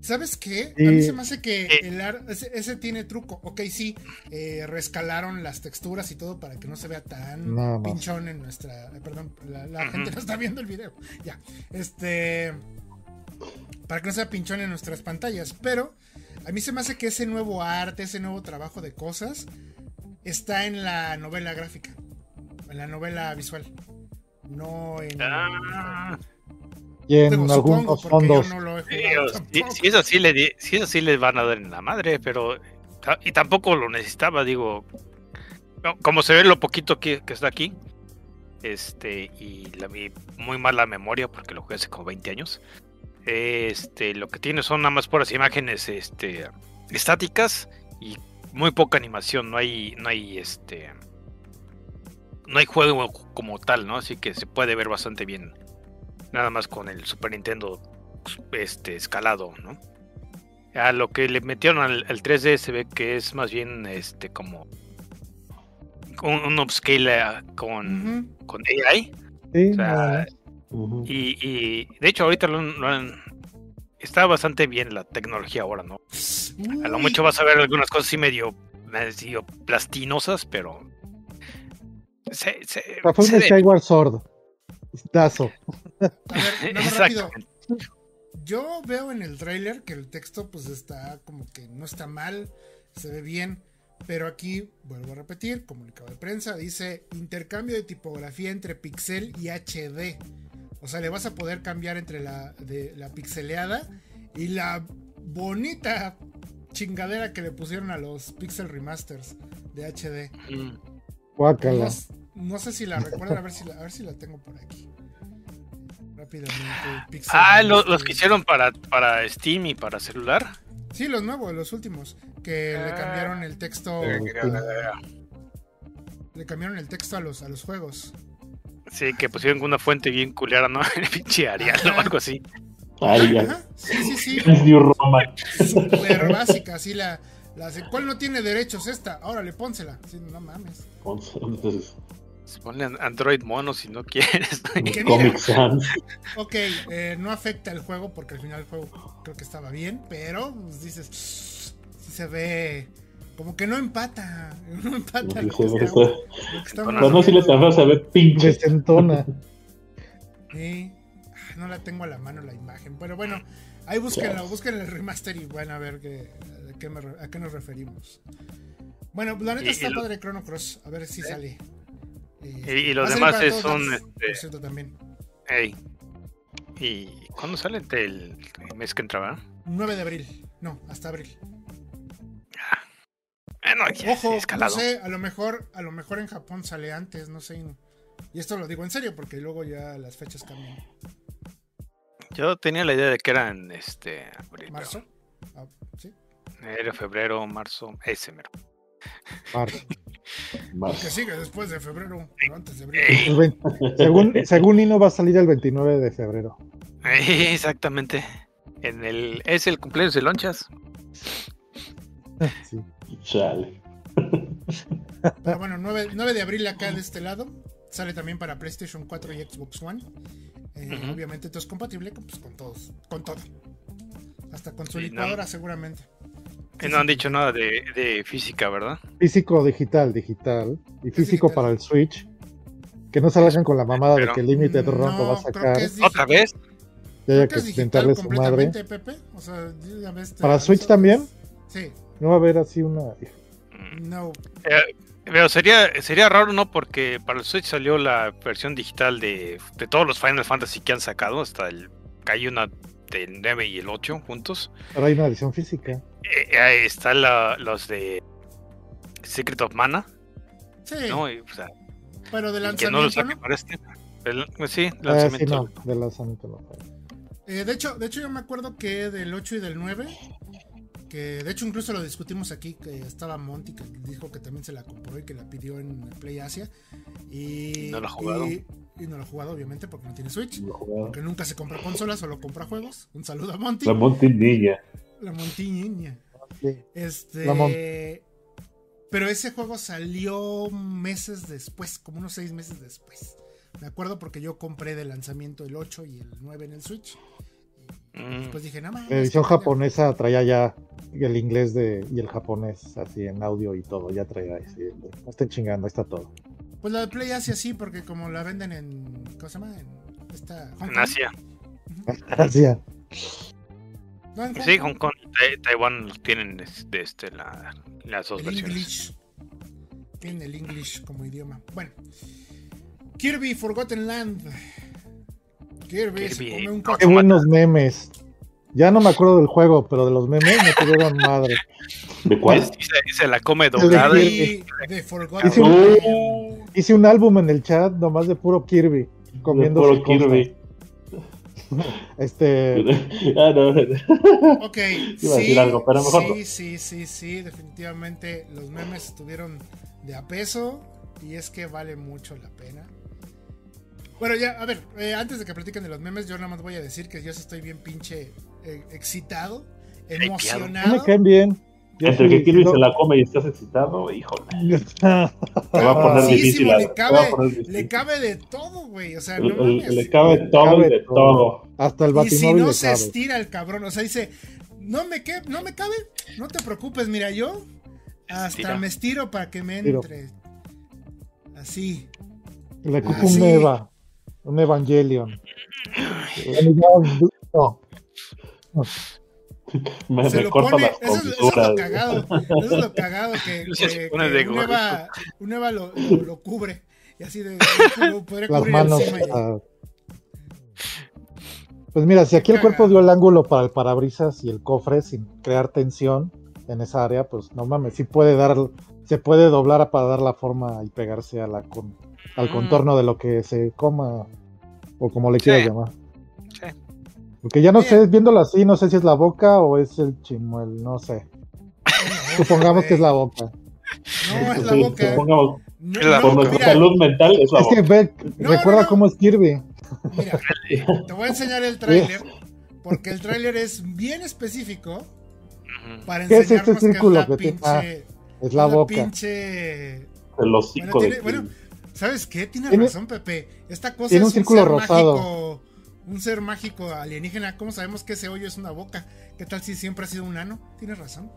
¿Sabes qué? Sí. A mí se me hace que el ar- ese, ese tiene truco. Ok, sí, eh, rescalaron las texturas y todo para que no se vea tan pinchón en nuestra. eh, Perdón, la, gente no está viendo el video. Ya. Este. Para que no sea pinchón en nuestras pantallas. Pero a mí se me hace que ese nuevo arte, ese nuevo trabajo de cosas, está en la novela gráfica. En la novela visual. No en. Ah, Y en algunos fondos. no lo sí, si, si es así, le di- si es así, les van a dar en la madre, pero. Y tampoco lo necesitaba, digo. no, Como se ve lo poquito que, que está aquí. Este, y la, mi muy mala memoria porque lo jugué hace como 20 años. Este, lo que tiene son nada más puras imágenes este, estáticas y muy poca animación. No hay, no hay este. No hay juego como tal, ¿no? Así que se puede ver bastante bien. Nada más con el Super Nintendo este, escalado, ¿no? A lo que le metieron al, al 3D se ve que es más bien este como un, un upscale eh, con, Ujú. con AI. Sí, O sea, más. Ujú. y, y de hecho ahorita lo, han- lo han- está bastante bien la tecnología ahora, ¿no? A lo Uy, mucho vas a ver algunas cosas así medio, medio plastinosas, pero se, se, fue se. Skyward Sword. Tazo. A ver, rápido. Yo veo en el tráiler que el texto pues está como que no está mal, se ve bien, pero aquí vuelvo a repetir, comunicado de prensa, dice intercambio de tipografía entre pixel y HD. O sea, le vas a poder cambiar entre la, de, la pixeleada y la bonita chingadera que le pusieron a los pixel remasters de HD. Mm. Guácala. No, no sé si la recuerdan, a ver si la, a ver si la tengo por aquí. Rápidamente. Pixel Ah, lo- Remaster. los que hicieron para, para Steam y para celular. Sí, los nuevos, los últimos. Que le Ah. cambiaron el texto. Le cambiaron el texto a los, a los juegos. Sí, que pusieron una fuente bien culera, ¿no? El pinche Arial o algo así. Ay, ya. Ajá, Sí, sí, sí. Es New Roman. Súper básica, así la. la ¿Cuál no tiene derechos esta? Ahora le pónsela. Sí, no mames. Entonces, Ponle an- Android mono si no quieres. Mira. Ok, eh, no afecta el juego porque al final el juego creo que estaba bien, pero pues, dices, sí se ve como que no empata, no empata Se se- estamos Cuando Cuando no le viendo. tan feo, se ve pinche. Desentona. Sí. Ah, No la tengo a la mano la imagen, pero bueno, ahí búsquenlo, busquen el remaster y van a ver que, a, qué me a qué nos referimos. Bueno, la neta está padre Chrono Cross, a ver si sale. Y- y los va a salir demás es- lados, este, por cierto, también. ¿Y cuándo sale el mes que entra, verdad? 9 de abril, no, hasta abril. Bueno, ya, Ojo, escalado. no sé, a lo mejor, a lo mejor en Japón sale antes, no sé. y- esto lo digo en serio porque luego ya las fechas cambian. Yo tenía la idea de que era en este abril, Marzo. Ah, sí. enero, febrero, marzo, ese mero. Marzo. Más. Que sigue después de febrero, pero antes de abril. El 20 según, según Nino va a salir el 29 de febrero. Ey, Exactamente. En el es el cumpleaños de Lonchas. Sí. Chale. Pero bueno, 9, 9 de abril acá de este lado. Sale también para PlayStation 4 y Xbox One. Eh. Obviamente esto es compatible con, pues, con todos, con todo. Hasta con su Sí, no. licuadora seguramente. Y no han dicho nada de, de física, ¿verdad? Físico digital, digital. Y físico para el Switch. Que no salgan con la mamada de que Limited Mm, Run lo va a no, sacar. ¿Otra vez? Ya haya que inventarle su madre. Pepe. O sea, ya ves, te ¿Para Switch también? es- Sí, No va a haber así una. Mm, no. eh, pero sería, sería raro, ¿no? Porque para el Switch salió la versión digital de, de todos los Final Fantasy que han sacado. Hasta el. Hay una del 9 y el 8 juntos. Pero hay una edición física. Eh, ahí está la- los de Secret of Mana, Sí, ¿no? Y, o sea, pero de y que no lo lanzamiento, saque ¿no? para este. El- pues sí, Ah, sí, lanzamiento. no. De lanzamiento no. Eh, de, hecho, de hecho, yo me acuerdo que del 8 y del 9, que de hecho incluso lo discutimos aquí, que estaba Monty, que dijo que también se la compró y que la pidió en Play Asia. Y No lo ha jugado. Y, y no lo ha jugado, obviamente, porque no tiene Switch. Porque nunca se compra consolas, solo compra juegos. Un saludo a Monty. La Monty Niña. La Montiñeña. Sí. Este. La Mon- Pero ese juego salió meses después, como unos seis meses después. Me acuerdo porque yo compré de lanzamiento el 8 y el 9 en el Switch. Mm, Después dije, no mames. La edición qué pendejo". japonesa traía ya el inglés de, y el japonés así en audio y todo. Ya traía así. No estén chingando, ahí está todo. Pues la de Play Asia sí, porque como la venden en. ¿Cómo se llama? En esta. Hong en Kong. Asia. No, en Hong Sí, Kong. Hong Kong y Tai- Taiwán tienen este, este, la- las dos El versiones. English. Tienen el English como idioma. Bueno. Kirby Forgotten Land. Kirby, se come un Qué buenos memes. Ya no me acuerdo del juego, pero de los memes me tuvieron madre. ¿De cuál? Y se, y se la come de doblada. De Hice un- Land. Hice un álbum en el chat nomás de puro Kirby. Comiendo Puro. Kirby. Este. Ah, no. Ok, Iba a decir algo, pero mejor sí, sí, sí, sí, definitivamente los memes estuvieron de a peso y es que vale mucho la pena. Bueno, ya, a ver, eh, antes de que platiquen de los memes, yo nada más voy a decir que yo estoy bien pinche eh, excitado, No me emocionado caen bien. Yo Entre sí- que Kirby lo- se la come y estás excitado, híjole. Se va a poner sí, difícil. sí, le va a cabe, poner difícil. le cabe de todo, güey. O sea, Le- no le- mames. le cabe todo cabe y de todo. todo. Hasta el Y batimóvil si no le se cabe. estira el cabrón, o sea, dice, no me, que, no me cabe, no te preocupes, mira, yo hasta Estira. me estiro para que me Estiro. entre. Así. Le Ah, un. Eva, un Evangelion. No, Me, Se me lo corta pone, las eso es, eso es comisuras. lo cagado, eso es lo cagado que, Se que- un. Eva, un Eva lo, lo, lo cubre. Y así de, lo podría las cubrir manos. ah. Pues mira, si aquí el cuerpo dio el ángulo para el parabrisas y el cofre sin crear tensión en esa área, pues no mames, sí puede dar, se puede doblar para dar la forma y pegarse a la con- al Mm. contorno de lo que se coma o como le quieras Sí. llamar. Sí. Porque ya no Bien. sé, viéndolo así, no sé si es la boca o es el chimuel, no sé. Supongamos que es la boca. No, es la Sí, boca. supongamos, No, Es la no, por nuestra mira, salud mental es la Es que ve, No, recuerda no, no. cómo es Kirby. Mira, te voy a enseñar el tráiler, porque el tráiler es bien específico para ¿Qué es este enseñarnos que es círculo la que pinche... Ah, Es la boca. pinche... El Bueno, hocico tiene- de bueno. ¿Sabes qué? Tienes Tiene- razón, Pepe. Esta cosa tiene es un círculo ser rosado. mágico, un ser mágico alienígena. ¿Cómo sabemos que ese hoyo es una boca? ¿Qué tal si siempre ha sido un ano? Tienes razón.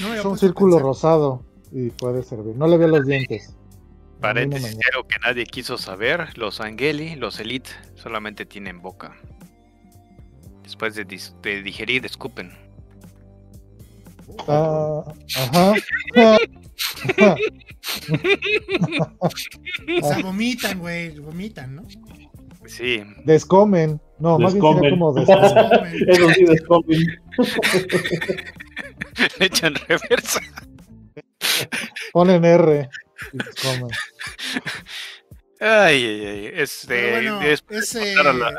No Es un círculo pensar. rosado y puede servir. No le veo los dientes. No Paréntesis, que nadie quiso saber, los Angeli, los Elite, solamente tienen boca. Después de, dis- de digerir, escupen. Ah, ajá. O sea, vomitan, güey. Vomitan, ¿no? Sí, Descomen. No, más bien sería como descomen. Descomen. Eso sí, descomen. le echan reversa. Ponen R. y Descomen. Ay, ay, ay. Este, bueno, ese la-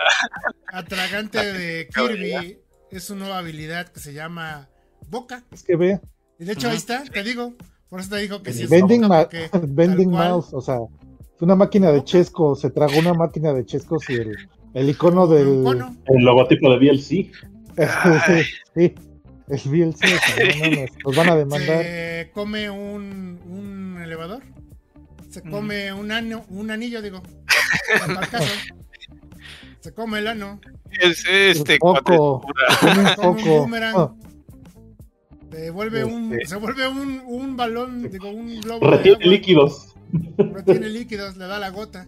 atragante de Kirby es su nueva habilidad que se llama Boca. Es que ve. Y de hecho ahí está, te digo. Por eso te digo que sí boca, ma- mouse. O sea, es una máquina de chesco. Se tragó una máquina de chescos y el, el icono del. cono. El logotipo de BLC. Sí, el no mames, Nos van a demandar. Se come un, un elevador. Se come un ano, un anillo, digo. Se come el ano. Es este Poco. Se come un poco. Se vuelve un, Este. se vuelve un, un balón, digo, un globo de Retiene agua. líquidos. Retiene líquidos, le da la gota.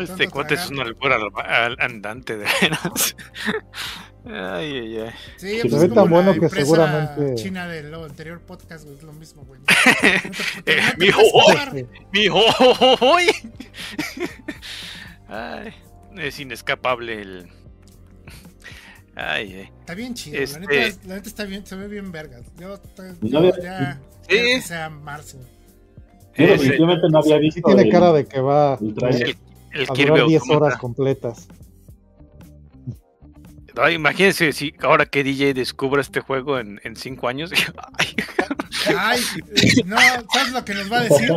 Este cuate es una locura al- andante de veras. Ay, ay, ay. Sí, Se pues ve es tan como bueno la que seguramente- China del anterior podcast, güey, es lo mismo, güey. Te- te- Eh, te quejar. ¡Mijo! Ay, es inescapable el. Ay, ay. Está bien chido, Este- la, neta, la neta está bien, se ve bien vergas. Yo, estoy- No yo había- ya Sí. que sea marzo. Yo definitivamente no había Sí tiene el- cara de que va el trailer. el, el a durar 10 Automata. horas completas. Ay, imagínense si ahora que DJ descubra este juego en 5 años. Ay, Ay, no, ¿sabes lo que nos va a decir?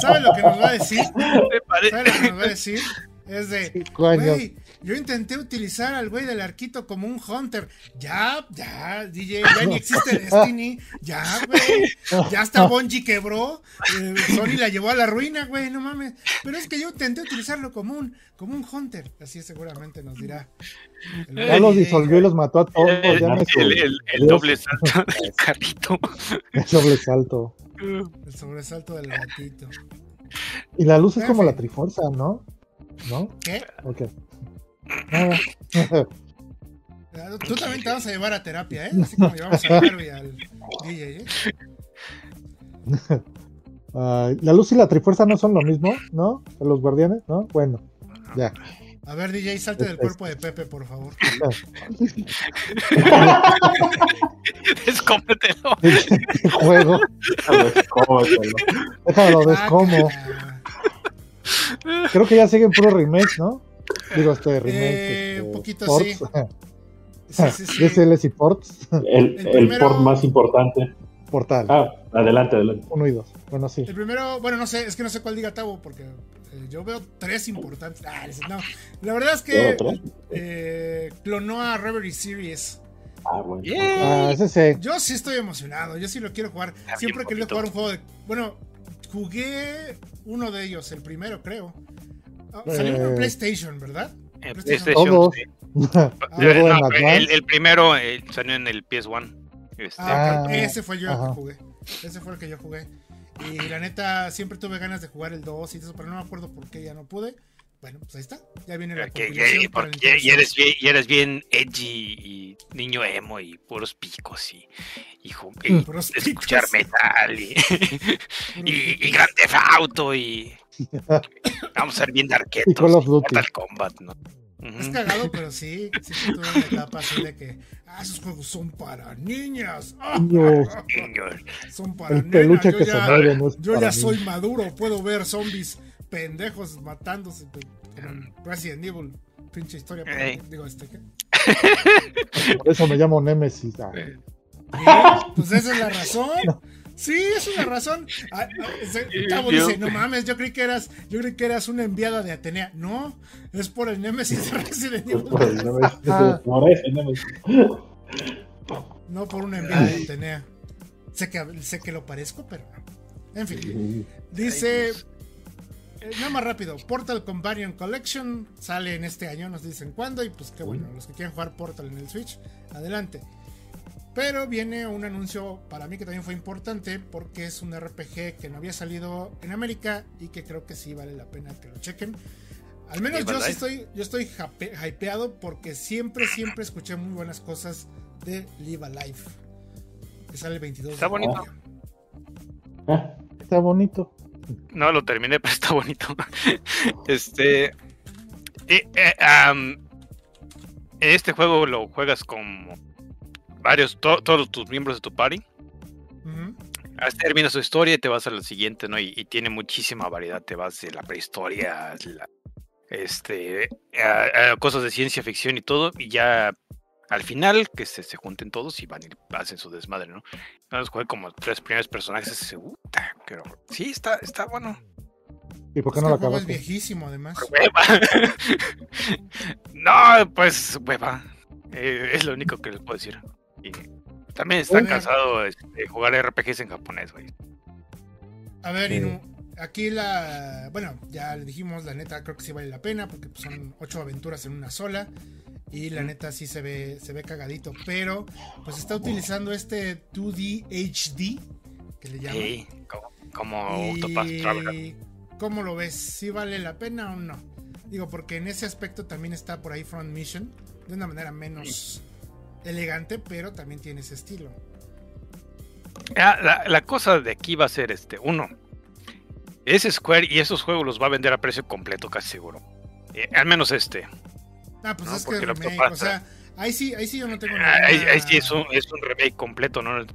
¿Sabes lo que nos va a decir? ¿Sabes lo que nos va a decir? Es de, Cinco años. güey, yo intenté utilizar al güey del arquito como un hunter. Ya, ya, DJ, ya ni existe Destiny. Ya, güey. Ya hasta Bungie quebró. eh, Sony la llevó a la ruina, güey, no mames. Pero es que yo intenté utilizarlo como un, como un hunter. Así seguramente nos dirá. el Ya los disolvió y los mató a todos. el, Ya me el- el- el doble salto del carrito. el sobresalto. El sobresalto del gatito. Y la luz es como la trifuerza, ¿no? ¿No? ¿Qué? Ok. Nada. Tú también te vas a llevar a terapia, ¿eh? Así como llevamos a Harvey al DJ, ¿eh? La luz y la trifuerza no son lo mismo, ¿no? Los guardianes, ¿no? Bueno, ya. A ver, DJ, salte del cuerpo de Pepe, por favor. Descómetelo. ¿Qué juego? Descómetelo. Déjalo descomo. Guácala. Creo que ya siguen puro remake, ¿no? Digo, este remake. Eh, este, un poquito ports. Sí, sí, sí. DSLs y ports. El, El el primero- port más importante. Portal. Ah, adelante, adelante. Uno y dos. Bueno, sí. El primero, bueno, no sé, es que no sé cuál diga Tavo, porque eh, yo veo tres importantes. Ah, no, la verdad es que eh, clonó a Reverie Series Ah, bueno. Ah, ese sí. Yo sí estoy emocionado, yo sí lo quiero jugar. Está Siempre he querido jugar un juego de. Bueno, jugué uno de ellos, el primero, creo. Ah, Salió en Eh, PlayStation, ¿verdad? En PlayStation. Sí. Eh, no, el, primero eh, salió en el PS1. Este, Ah, Ah, ese fue yo el ajá. que jugué. Ese fue el que yo jugué. Y la neta, siempre tuve ganas de jugar el 2 y eso, pero no me acuerdo por qué ya no pude. Bueno, pues ahí está. Ya viene la que- compilación que- para el porque ya, ya Nintendo eres bien, ya eres bien edgy y niño emo y puros picos y, y, y Puros escuchar picos. metal y, y, y picos. Grand Theft Auto y vamos a ser bien darketos Y y. Mortal Kombat, ¿no? Es cagado, pero sí, sí, sí tuve una etapa así de que, ah, esos juegos son para niñas. Ah, Niños. Son para peluche Yo que ya, es yo para ya soy maduro, puedo ver zombies pendejos matándose. En Resident Evil, pinche historia. Digo, este, ¿qué? Por eso me llamo Nemesis. Ah, Eh, Pues esa es la razón. Sí, es la razón. Ah, ah, Yo- dice, no mames, yo creí que eras, yo creí que eras una enviada de Atenea. No, es por el Nemesis de Resident Evil. Por el Nemesis, por ese Nemesis. No por una enviada de Atenea. Sé que, sé que lo parezco, pero. En fin. Dice. Eh, Nada más rápido, Portal Companion Collection sale en este año, nos dicen cuándo, y pues qué bueno, los que quieran jugar Portal en el Switch, adelante. Pero viene un anuncio para mí que también fue importante, porque es un RPG que no había salido en América y que creo que sí vale la pena que lo chequen. Al menos yo sí estoy, yo estoy hype- hypeado porque siempre, siempre escuché muy buenas cosas de Live Alive. Que sale el 22 Está de bonito. Ah, Está bonito. No lo terminé, pero está bonito. Este. eh, eh, este juego lo juegas con varios, to- todos tus miembros de tu party. Hasta termina su historia y te vas a la siguiente, ¿no? Y, y tiene muchísima variedad. Te vas de la prehistoria, la- este, a- a cosas de ciencia ficción y todo. Y ya al final, que se, se junten todos y van y hacen su desmadre, ¿no? Entonces jugué como tres primeros personajes. y "Uta, pero sí, está, está bueno. ¿Y por qué no lo juego es acabaste? viejísimo, además. Hueva. no, pues hueva. Eh, es lo único que les puedo decir. Y también están Oye. cansados de jugar RPGs en japonés, güey. A ver, Sí. Inu, aquí la. Bueno, ya le dijimos, la neta creo que sí vale la pena porque pues, son ocho aventuras en una sola. Y la neta sí se ve, se ve cagadito. Pero, pues está utilizando este 2D HD que le llaman. Sí, como, como. Y ¿cómo lo ves? ¿Sí vale la pena o no? Digo, porque en ese aspecto también está por ahí Front Mission, de una manera menos elegante, pero también tiene ese estilo. Ah, la, la cosa de aquí va a ser este, uno. Es Square y esos juegos los va a vender a precio completo, casi seguro. Eh, al menos este. Ah, pues No, es que porque remake, o sea, ahí sí, ahí sí yo no tengo Ah, nada. Ahí, ahí sí es un, es un remake completo, ¿no?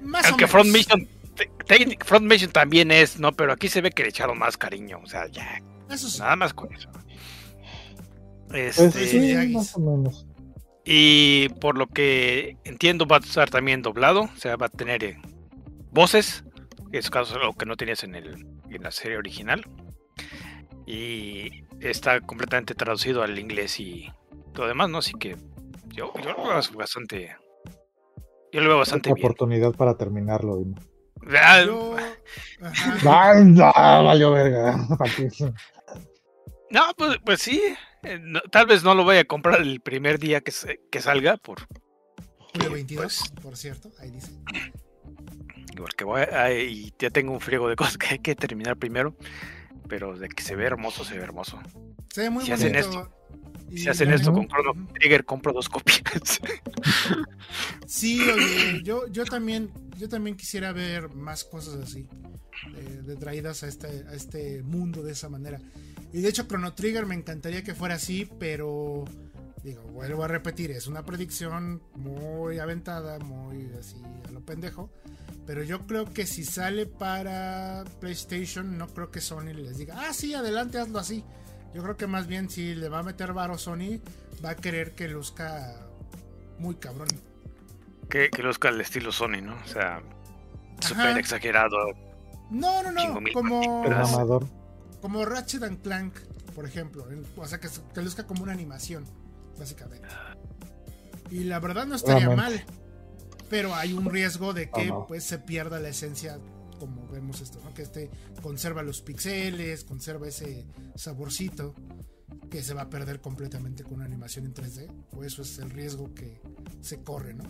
Más o Aunque menos. Front Mission, Front Mission también es, ¿no? Pero aquí se ve que le echaron más cariño. O sea, ya, Eso sí. nada más con eso. Pues Este, sí, Miyagis. más o menos. Y por lo que entiendo va a estar también doblado, o sea, va a tener eh, voces, que es caso lo que no tenías en, el, en la serie original. Y está completamente traducido al inglés y todo demás, ¿no? Así que yo, yo lo veo bastante... Yo lo veo bastante Otra bien. oportunidad para terminarlo. Dino. Ah, Yo. Valió verga. No, pues, pues sí. eh, no- tal vez no lo voy a comprar el primer día que, se- que salga, por, Julio 22, Pues- por cierto, ahí dice. porque voy a- y ya tengo un friego de cosas que hay que terminar primero. Pero de que se ve hermoso, se ve hermoso. Se ve muy Si hacen bonito. y Si hacen esto con Chrono Trigger, compro dos copias. Sí, oye, yo, yo también, yo también quisiera ver más cosas así, eh, de traídas a este, a este mundo de esa manera. Y de hecho, Chrono Trigger me encantaría que fuera así, pero digo, vuelvo a repetir, es una predicción muy aventada, muy así a lo pendejo. Pero yo creo que si sale para PlayStation, no creo que Sony les diga, ah, sí, adelante, hazlo así. Yo creo que más bien si le va a meter varo Sony, va a querer que luzca muy cabrón. que, que luzca el estilo Sony, ¿no? O sea, súper exagerado. No, no, no. Como, como Ratchet and Clank, por ejemplo. O sea, que, se- que luzca como una animación, básicamente. Y la verdad no estaría mal. Pero hay un riesgo de que no. pues se pierda la esencia, como vemos esto, ¿no? Que este conserva los pixeles, conserva ese saborcito que se va a perder completamente con una animación en 3D. O eso es el riesgo que se corre, ¿no?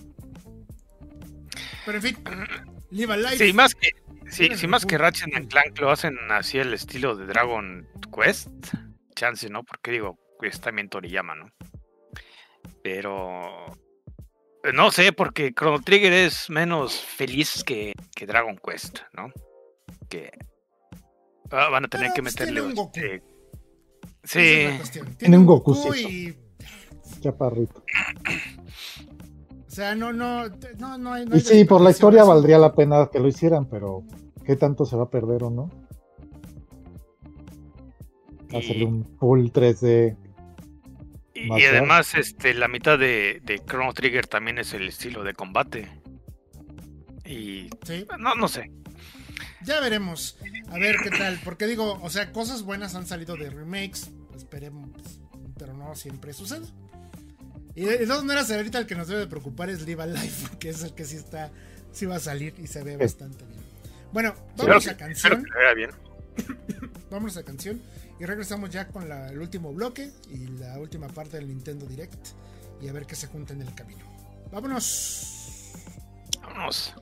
Pero en fin, Live Alive. Sí, más que, sí, sí, más que. Ratchet and Clank lo hacen así el estilo de Dragon Quest. Chance, ¿no? Porque digo, es también Toriyama, ¿no? Pero. eh, No sé, porque Chrono Trigger es menos feliz que, que Dragon Quest, ¿no? Que. ah, van a tener Pero, que pues, meterle. tiene un Goku. este, Sí. Tiene un Goku y Chaparrito. O sea, no, no, no, no hay. no Y hay sí, por la historia valdría la pena que lo hicieran, pero ¿qué tanto se va a perder o no? Hacerle y, un full 3D. Y- además, este, la mitad de, de Chrono Trigger también es el estilo de combate. Y. Sí, No, no sé. ya veremos. A ver qué tal. Porque digo, o sea, cosas buenas han salido de remakes. Esperemos, pero no siempre sucede. Y de de todas maneras, ahorita el que nos debe de preocupar es Live Alive, que es el que sí está, sí va a salir y se ve bastante bien. Bueno, vamos a Espero canción. que le vaya bien. Vamos a canción y regresamos ya con el último bloque y la última parte del Nintendo Direct y a ver qué se junta en el camino. Vámonos. Vámonos.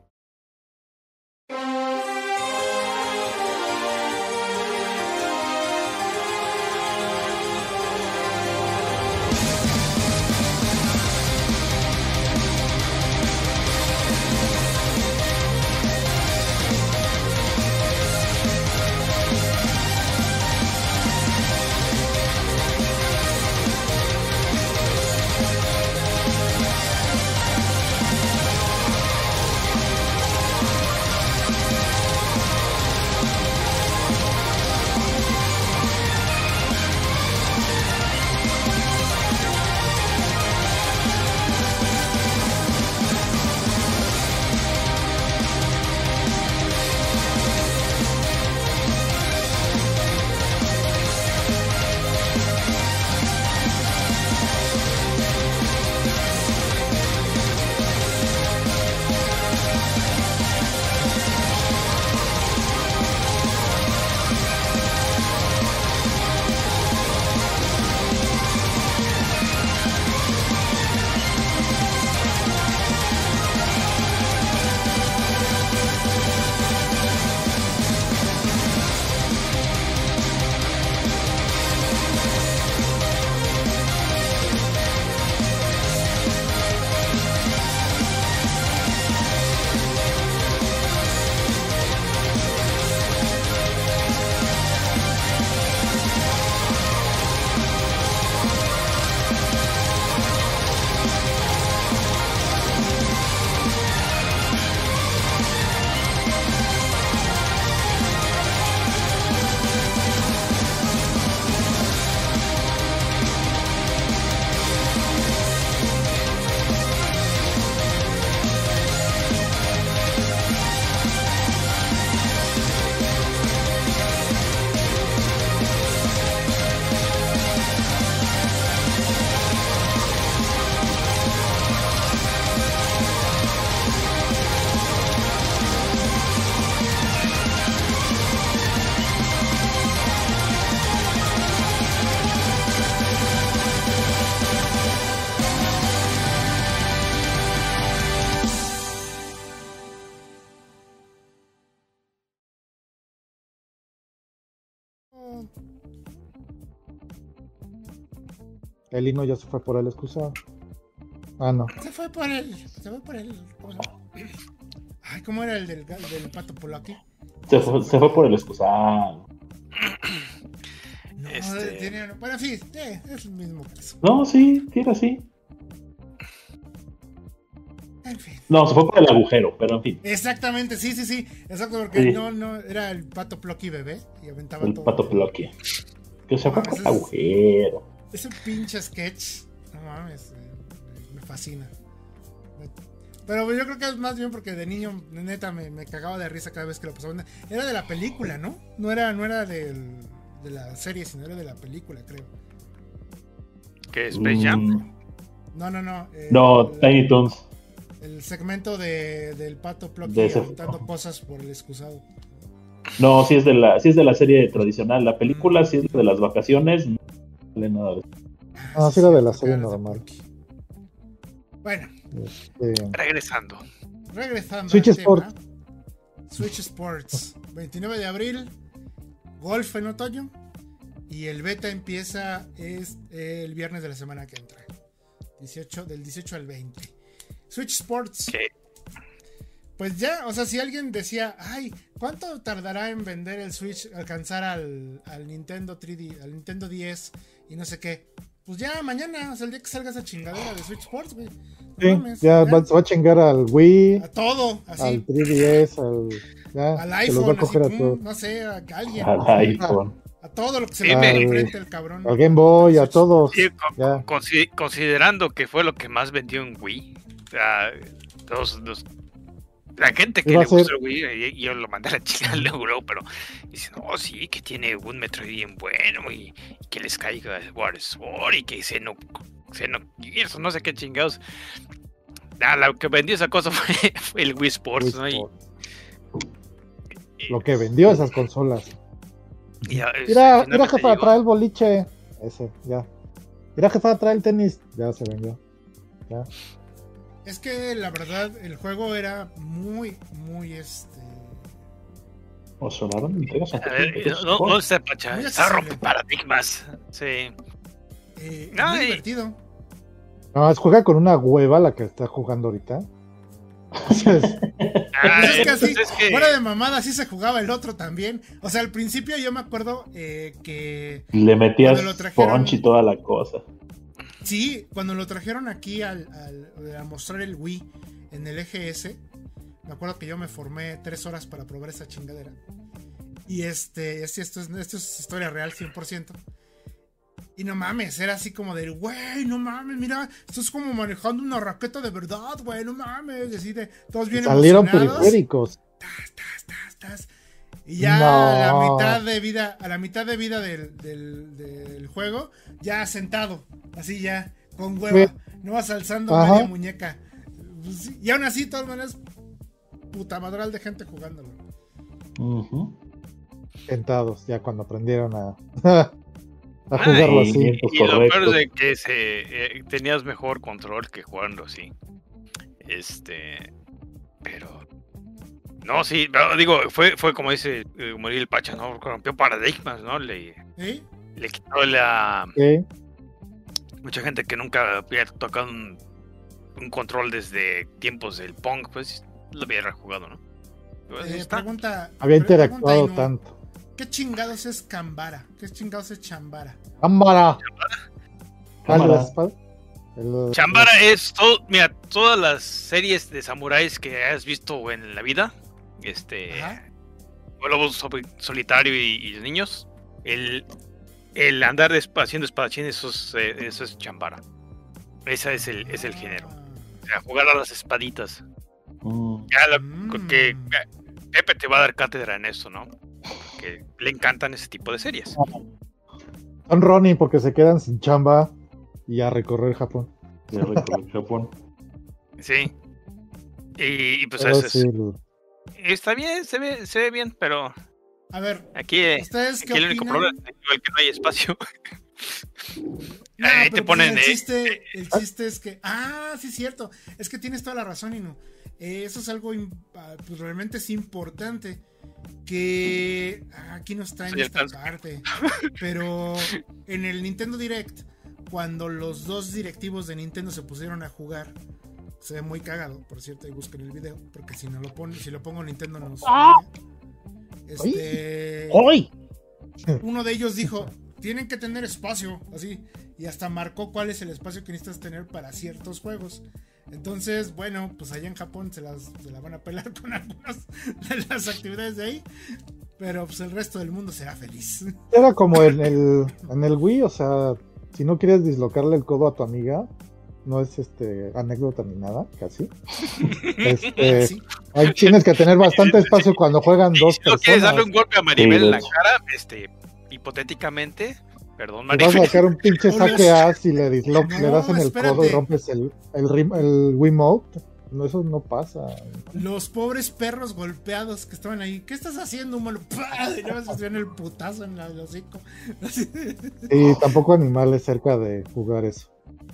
El Lino ya se fue por el excusado. Ah, no. Se fue por el. Se fue por el. ¿Cómo se llama? Ay, ¿cómo era el del, pato Polaki? Se fue, se fue por el excusado. No, Este- tiene- bueno, en fin, eh, es el mismo caso. No, sí, tiene así. En fin. No, se fue por el agujero, pero en fin. Exactamente, sí, sí, sí. Exacto, porque Sí. no, no, era el pato Plucky bebé y aventaba El todo. pato Plucky. Que se fue Mames, por el agujero. Ese pinche sketch, no mames, eh, me fascina. Pero yo creo que es más bien porque de niño, neta, me, me cagaba de risa cada vez que lo pasaban. Era de la película, ¿no? No era, no era del- de la serie, sino era de la película, creo. ¿Qué? Space Jam? Mm, No, no, no. eh, No, el, Tiny Toons. el segmento de, del pato Plucky aventando cosas por el excusado. No, sí es de la, sí es de la serie tradicional. La película sí es de las vacaciones. No sale nada de eso. Ah, sí era de la serie normal. Bueno, Este, Regresando. regresando. Switch. Sports. Switch Sports. 29 de abril. Golf en otoño. Y el beta empieza es el viernes de la semana que entra. 18, del 18 al 20. Switch Sports. ¿Qué? Pues ya, o sea, si alguien decía, ay, ¿cuánto tardará en vender el Switch, alcanzar al, al Nintendo 3D, al Nintendo 10 y no sé qué? Pues ya mañana, o sea, el día que salga esa chingadera de Switch Sports, güey. No sí, mames, ya va, se va a chingar al Wii, A todo, así. al 3DS, al. Ya, al se los va a iPhone, así, coger a pum, todos. no sé, a alguien. Al iPhone. A todo lo que se Sí, le enfrente el cabrón. Al Game Boy, a todos. Sí, con- Ya. consi- considerando que fue lo que más vendió en Wii. O sea, los- los- la gente que le a ser- gusta el Wii, y- yo lo mandé a la chica al euro, pero dice, no, sí, que tiene un Metroid bien bueno y, y que les caiga War Sword y que se no, se no, eso, no sé qué chingados. Ah, lo que vendió esa cosa fue, fue el Wii Sports, Wii ¿no? Y- Lo que vendió esas consolas. ya, Mira, mira jefa, trae el boliche. Ese, ya. Mira jefa, trae el tenis. Ya se vendió. Es que la verdad, el juego era muy, muy este. O sonaron ver, no, no se pacha, está rompe paradigmas. Sí. eh, No, muy divertido. No, es juega con una hueva la que está jugando ahorita. O sea, es- Ah, Pues es que así, entonces es que- fuera de mamada, así se jugaba el otro también. O sea, al principio yo me acuerdo eh, que Le metías punch y toda la cosa. Sí, cuando lo trajeron aquí al, al- a mostrar el Wii en el EGS, me acuerdo que yo me formé tres horas para probar esa chingadera. Y este, este- esto, es, esto es historia real 100%. Y no mames, era así como del, güey, no mames, mira, esto es como manejando una raqueta de verdad, güey, no mames. Y así de, todos bien salieron emocionados. periféricos. tas, tas, tas, tas. Y ya No. a la mitad de vida, a la mitad de vida del, del- del juego, ya sentado, así ya, con hueva, no vas alzando Ajá. media muñeca. Pues Y aún así, de todas maneras, puta madral de gente jugándolo. Ujú. Sentados, ya cuando aprendieron a, a Ah, jugarlo y- así. Y lo peor de que se, eh, tenías mejor control que jugando así. Este. Pero. No, sí, pero digo, fue, fue como dice eh, Muriel Pacha, ¿no? Rompió paradigmas, ¿no? Le, ¿Sí? le quitó la. Sí. Mucha gente que nunca había tocado un, un control desde tiempos del Pong, pues lo hubiera jugado, ¿no? Pues, Eh, pregunta, Había pregunta interactuado tanto. ¿Qué chingados es Cambara? ¿Qué chingados es Chambara? ¡Cámara! Cámara. ¿Cuál es, Pal? El- Chambara es todo, mira, todas las series de samuráis que has visto en la vida, este, Ajá. Lobo Solitario y, y los niños, el, el andar haciendo espadachines, eso es, eh, eso es Chambara. Ese es el, es el género. O sea, jugar a las espaditas. Ya la- Mm. que eh, Pepe te va a dar cátedra en esto, ¿no? Que le encantan ese tipo de series. Son Ronin porque se quedan sin chamba y a recorrer Japón. Ya recorrí Japón. Sí. Y, y pues Pero eso es- sí, está bien, se ve, se ve bien, pero A ver, aquí, eh, ¿ustedes qué aquí el único problema es el que no hay espacio. No, Ahí te pues ponen, el eh, chiste, el chiste es que. Ah, sí, es cierto. Es que tienes toda la razón, Inu. Eh, eso es algo ah, pues, realmente es importante. Que ah, aquí no está en esta parte. Pero en el Nintendo Direct, cuando los dos directivos de Nintendo se pusieron a jugar, se ve muy cagado, por cierto, ahí busquen el video, porque si no lo pone, si lo pongo Nintendo no nos Este ¡Ay! uno de ellos dijo, tienen que tener espacio, así, y hasta marcó cuál es el espacio que necesitas tener para ciertos juegos. Entonces, bueno, pues allá en Japón se, las, se la van a pelar con algunas de las actividades de ahí, pero pues el resto del mundo será feliz. Era como en el, en el Wii, o sea, si no quieres dislocarle el codo a tu amiga, no es este anécdota ni nada, casi. Este, Sí. ahí tienes que tener bastante espacio cuando juegan dos si no quieres darle personas. un golpe a Maribel Sí, en la cara, este, hipotéticamente, Perdón, Te vas a sacar un pinche saque as y le, dislo- No, le das en el codo y rompes el, el, rim- el Wiimote. No, eso no pasa. Los pobres perros golpeados que estaban ahí. ¿Qué estás haciendo, humano? Y más recibían el putazo en el hocico. Y tampoco animales cerca de jugar eso.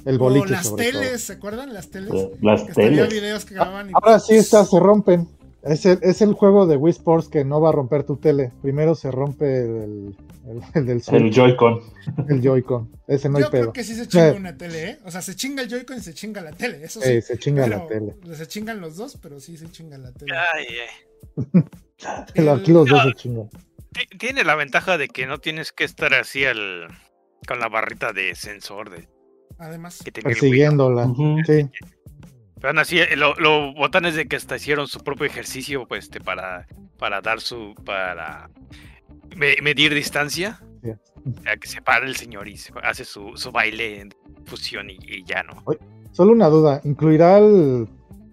El O boliche las sobre todo. teles, ¿se acuerdan? Las teles. Las Que hasta había teles. videos que grababan y Ahora sí estas se rompen. Es el, es el juego de Wii Sports que no va a romper tu tele. Primero se rompe el, el, el del El Switch, Joy-Con. el Joy-Con. Ese no hay Yo creo pedo. que sí se chinga Eh. una tele, ¿eh? O sea, se chinga el Joy-Con y se chinga la tele. Eso sí. Eh, se chinga Pero la tele. Se chingan los dos, pero sí se chinga la tele. Ay, ay. El- Aquí los dos se chingan. Ti- Tiene la ventaja de que no tienes que estar así al, con la barrita de sensor de, Además, que. Persiguiéndola. Sí. Pero aún así, eh, lo- los botones de que hasta hicieron su propio ejercicio, pues, este, para, para dar su, para me- medir distancia, Sí. ya que se para el señor y se hace su, su baile en fusión y, y ya no. Solo una duda. ¿Incluirá el,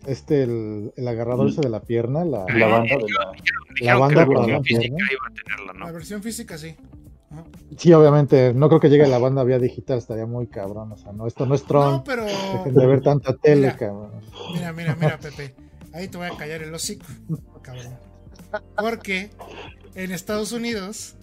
este, el, el agarrador ese de la pierna? La, La banda de la. Dijeron banda que la la física pierna. iba a tenerla, la ¿no? versión física sí. Sí, obviamente. No creo que llegue la banda vía digital. Estaría muy cabrón. O sea, no, esto no es Tron. No, pero. Dejen de ver tanta tele, Mira. cabrón. Mira, mira, mira, Pepe. Ahí te voy a callar el hocico, cabrón. Porque en Estados Unidos.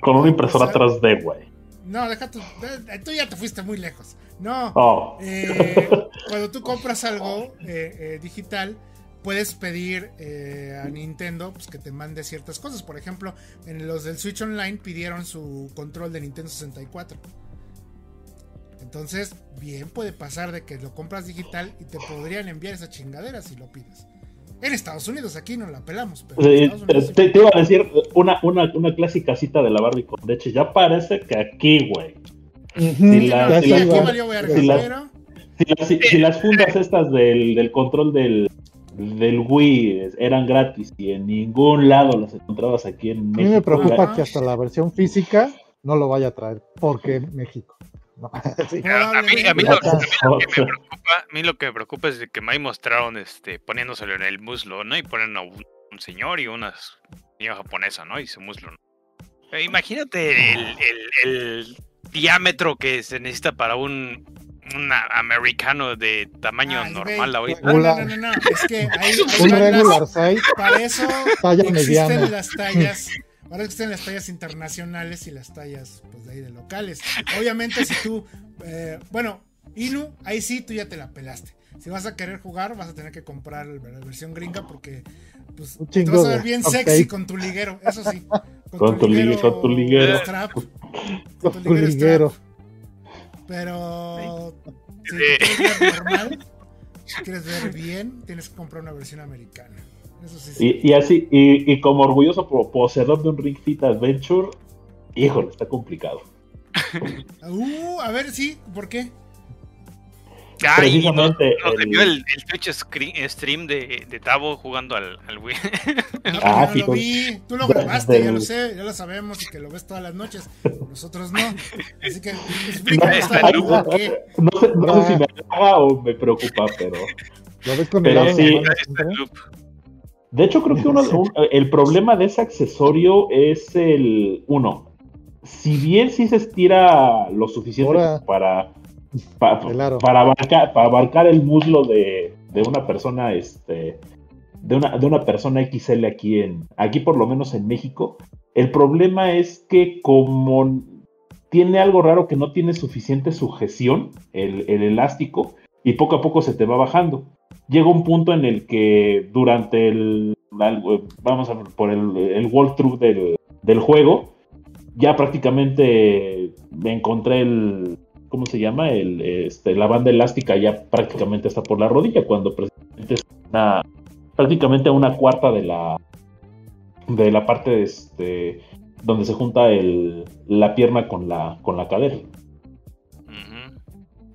Con una impresora O sea- 3D, güey. No, deja tu. eh, Tú ya te fuiste muy lejos. No. Oh. Eh, cuando tú compras algo eh, eh, digital, puedes pedir eh, a Nintendo pues, que te mande ciertas cosas. Por ejemplo, en los del Switch Online pidieron su control de Nintendo 64. Entonces, bien puede pasar de que lo compras digital y te podrían enviar esa chingadera si lo pides. En Estados Unidos, aquí no la pelamos, pero sí. te, iba a decir una, una, una clásica cita de la Barbie con leche. Ya parece que aquí, güey. Si las- si- si las fundas estas del, del control del, del Wii eran gratis y en ningún lado las encontrabas aquí en A mí México. me preocupa que hasta la versión física no lo vaya a traer. Porque México. No, sí. A mí, a mí Ya- lo, a mí lo que me preocupa, a mí lo que me preocupa es de que ahí mostraron este, poniéndoselo en el muslo, ¿no? Y ponen a un, un señor y una señora japonesa, ¿no? Y su muslo. ¿no? Eh, Imagínate el, el- el diámetro que se necesita para un, un americano de tamaño Ay, normal ahorita. No, no, no, no, no, es que ahí, ahí Un regular size, Para eso talla existen mediana. las tallas. Ahora existen las tallas internacionales y las tallas pues, de ahí de locales. Obviamente, si tú. eh, bueno, Inu, ahí sí tú ya te la pelaste. Si vas a querer jugar, vas a tener que comprar la versión gringa porque pues, te vas a ver bien sexy con tu liguero. Eso sí. Con tu tu liguero. strap. Con tu liguero. strap. Pero. Si quieres ver normal, si quieres ver bien, tienes que comprar una versión americana. Eso sí. sí. Y, y así, y, y como orgulloso po- poseedor de un Ring Fit Adventure, híjole, está complicado. Uh, a ver, sí, ¿por qué? No, Precisamente no se el- vio el, el Twitch screen- stream de, de Tavo jugando al, al Wii. No, Ah, sí, no lo con- vi. Tú lo grabaste, ya del- lo sé, ya lo sabemos y que lo ves todas las noches. Nosotros no. Así que explícanos por qué. No sé, no sé si me haga o me preocupa, pero. ¿Lo ves con Pero el sí. de hecho, creo que uno, un- el problema de ese accesorio es el. Uno, si bien sí se estira lo suficiente para. Pa- Claro. para, abarcar, para abarcar el muslo de, de una persona, este. De una, de una persona XL aquí en. Aquí por lo menos en México. El problema es que como tiene algo raro que no tiene suficiente sujeción, el, el elástico, y poco a poco se te va bajando llega un punto en el que durante el, vamos a ver, por el, el walkthrough del, del juego, ya prácticamente me encontré el, ¿cómo se llama? El, este, la banda elástica ya prácticamente está por la rodilla, cuando precisamente es una, prácticamente una cuarta de la, de la parte este, donde se junta el, la pierna con la, con la cadera.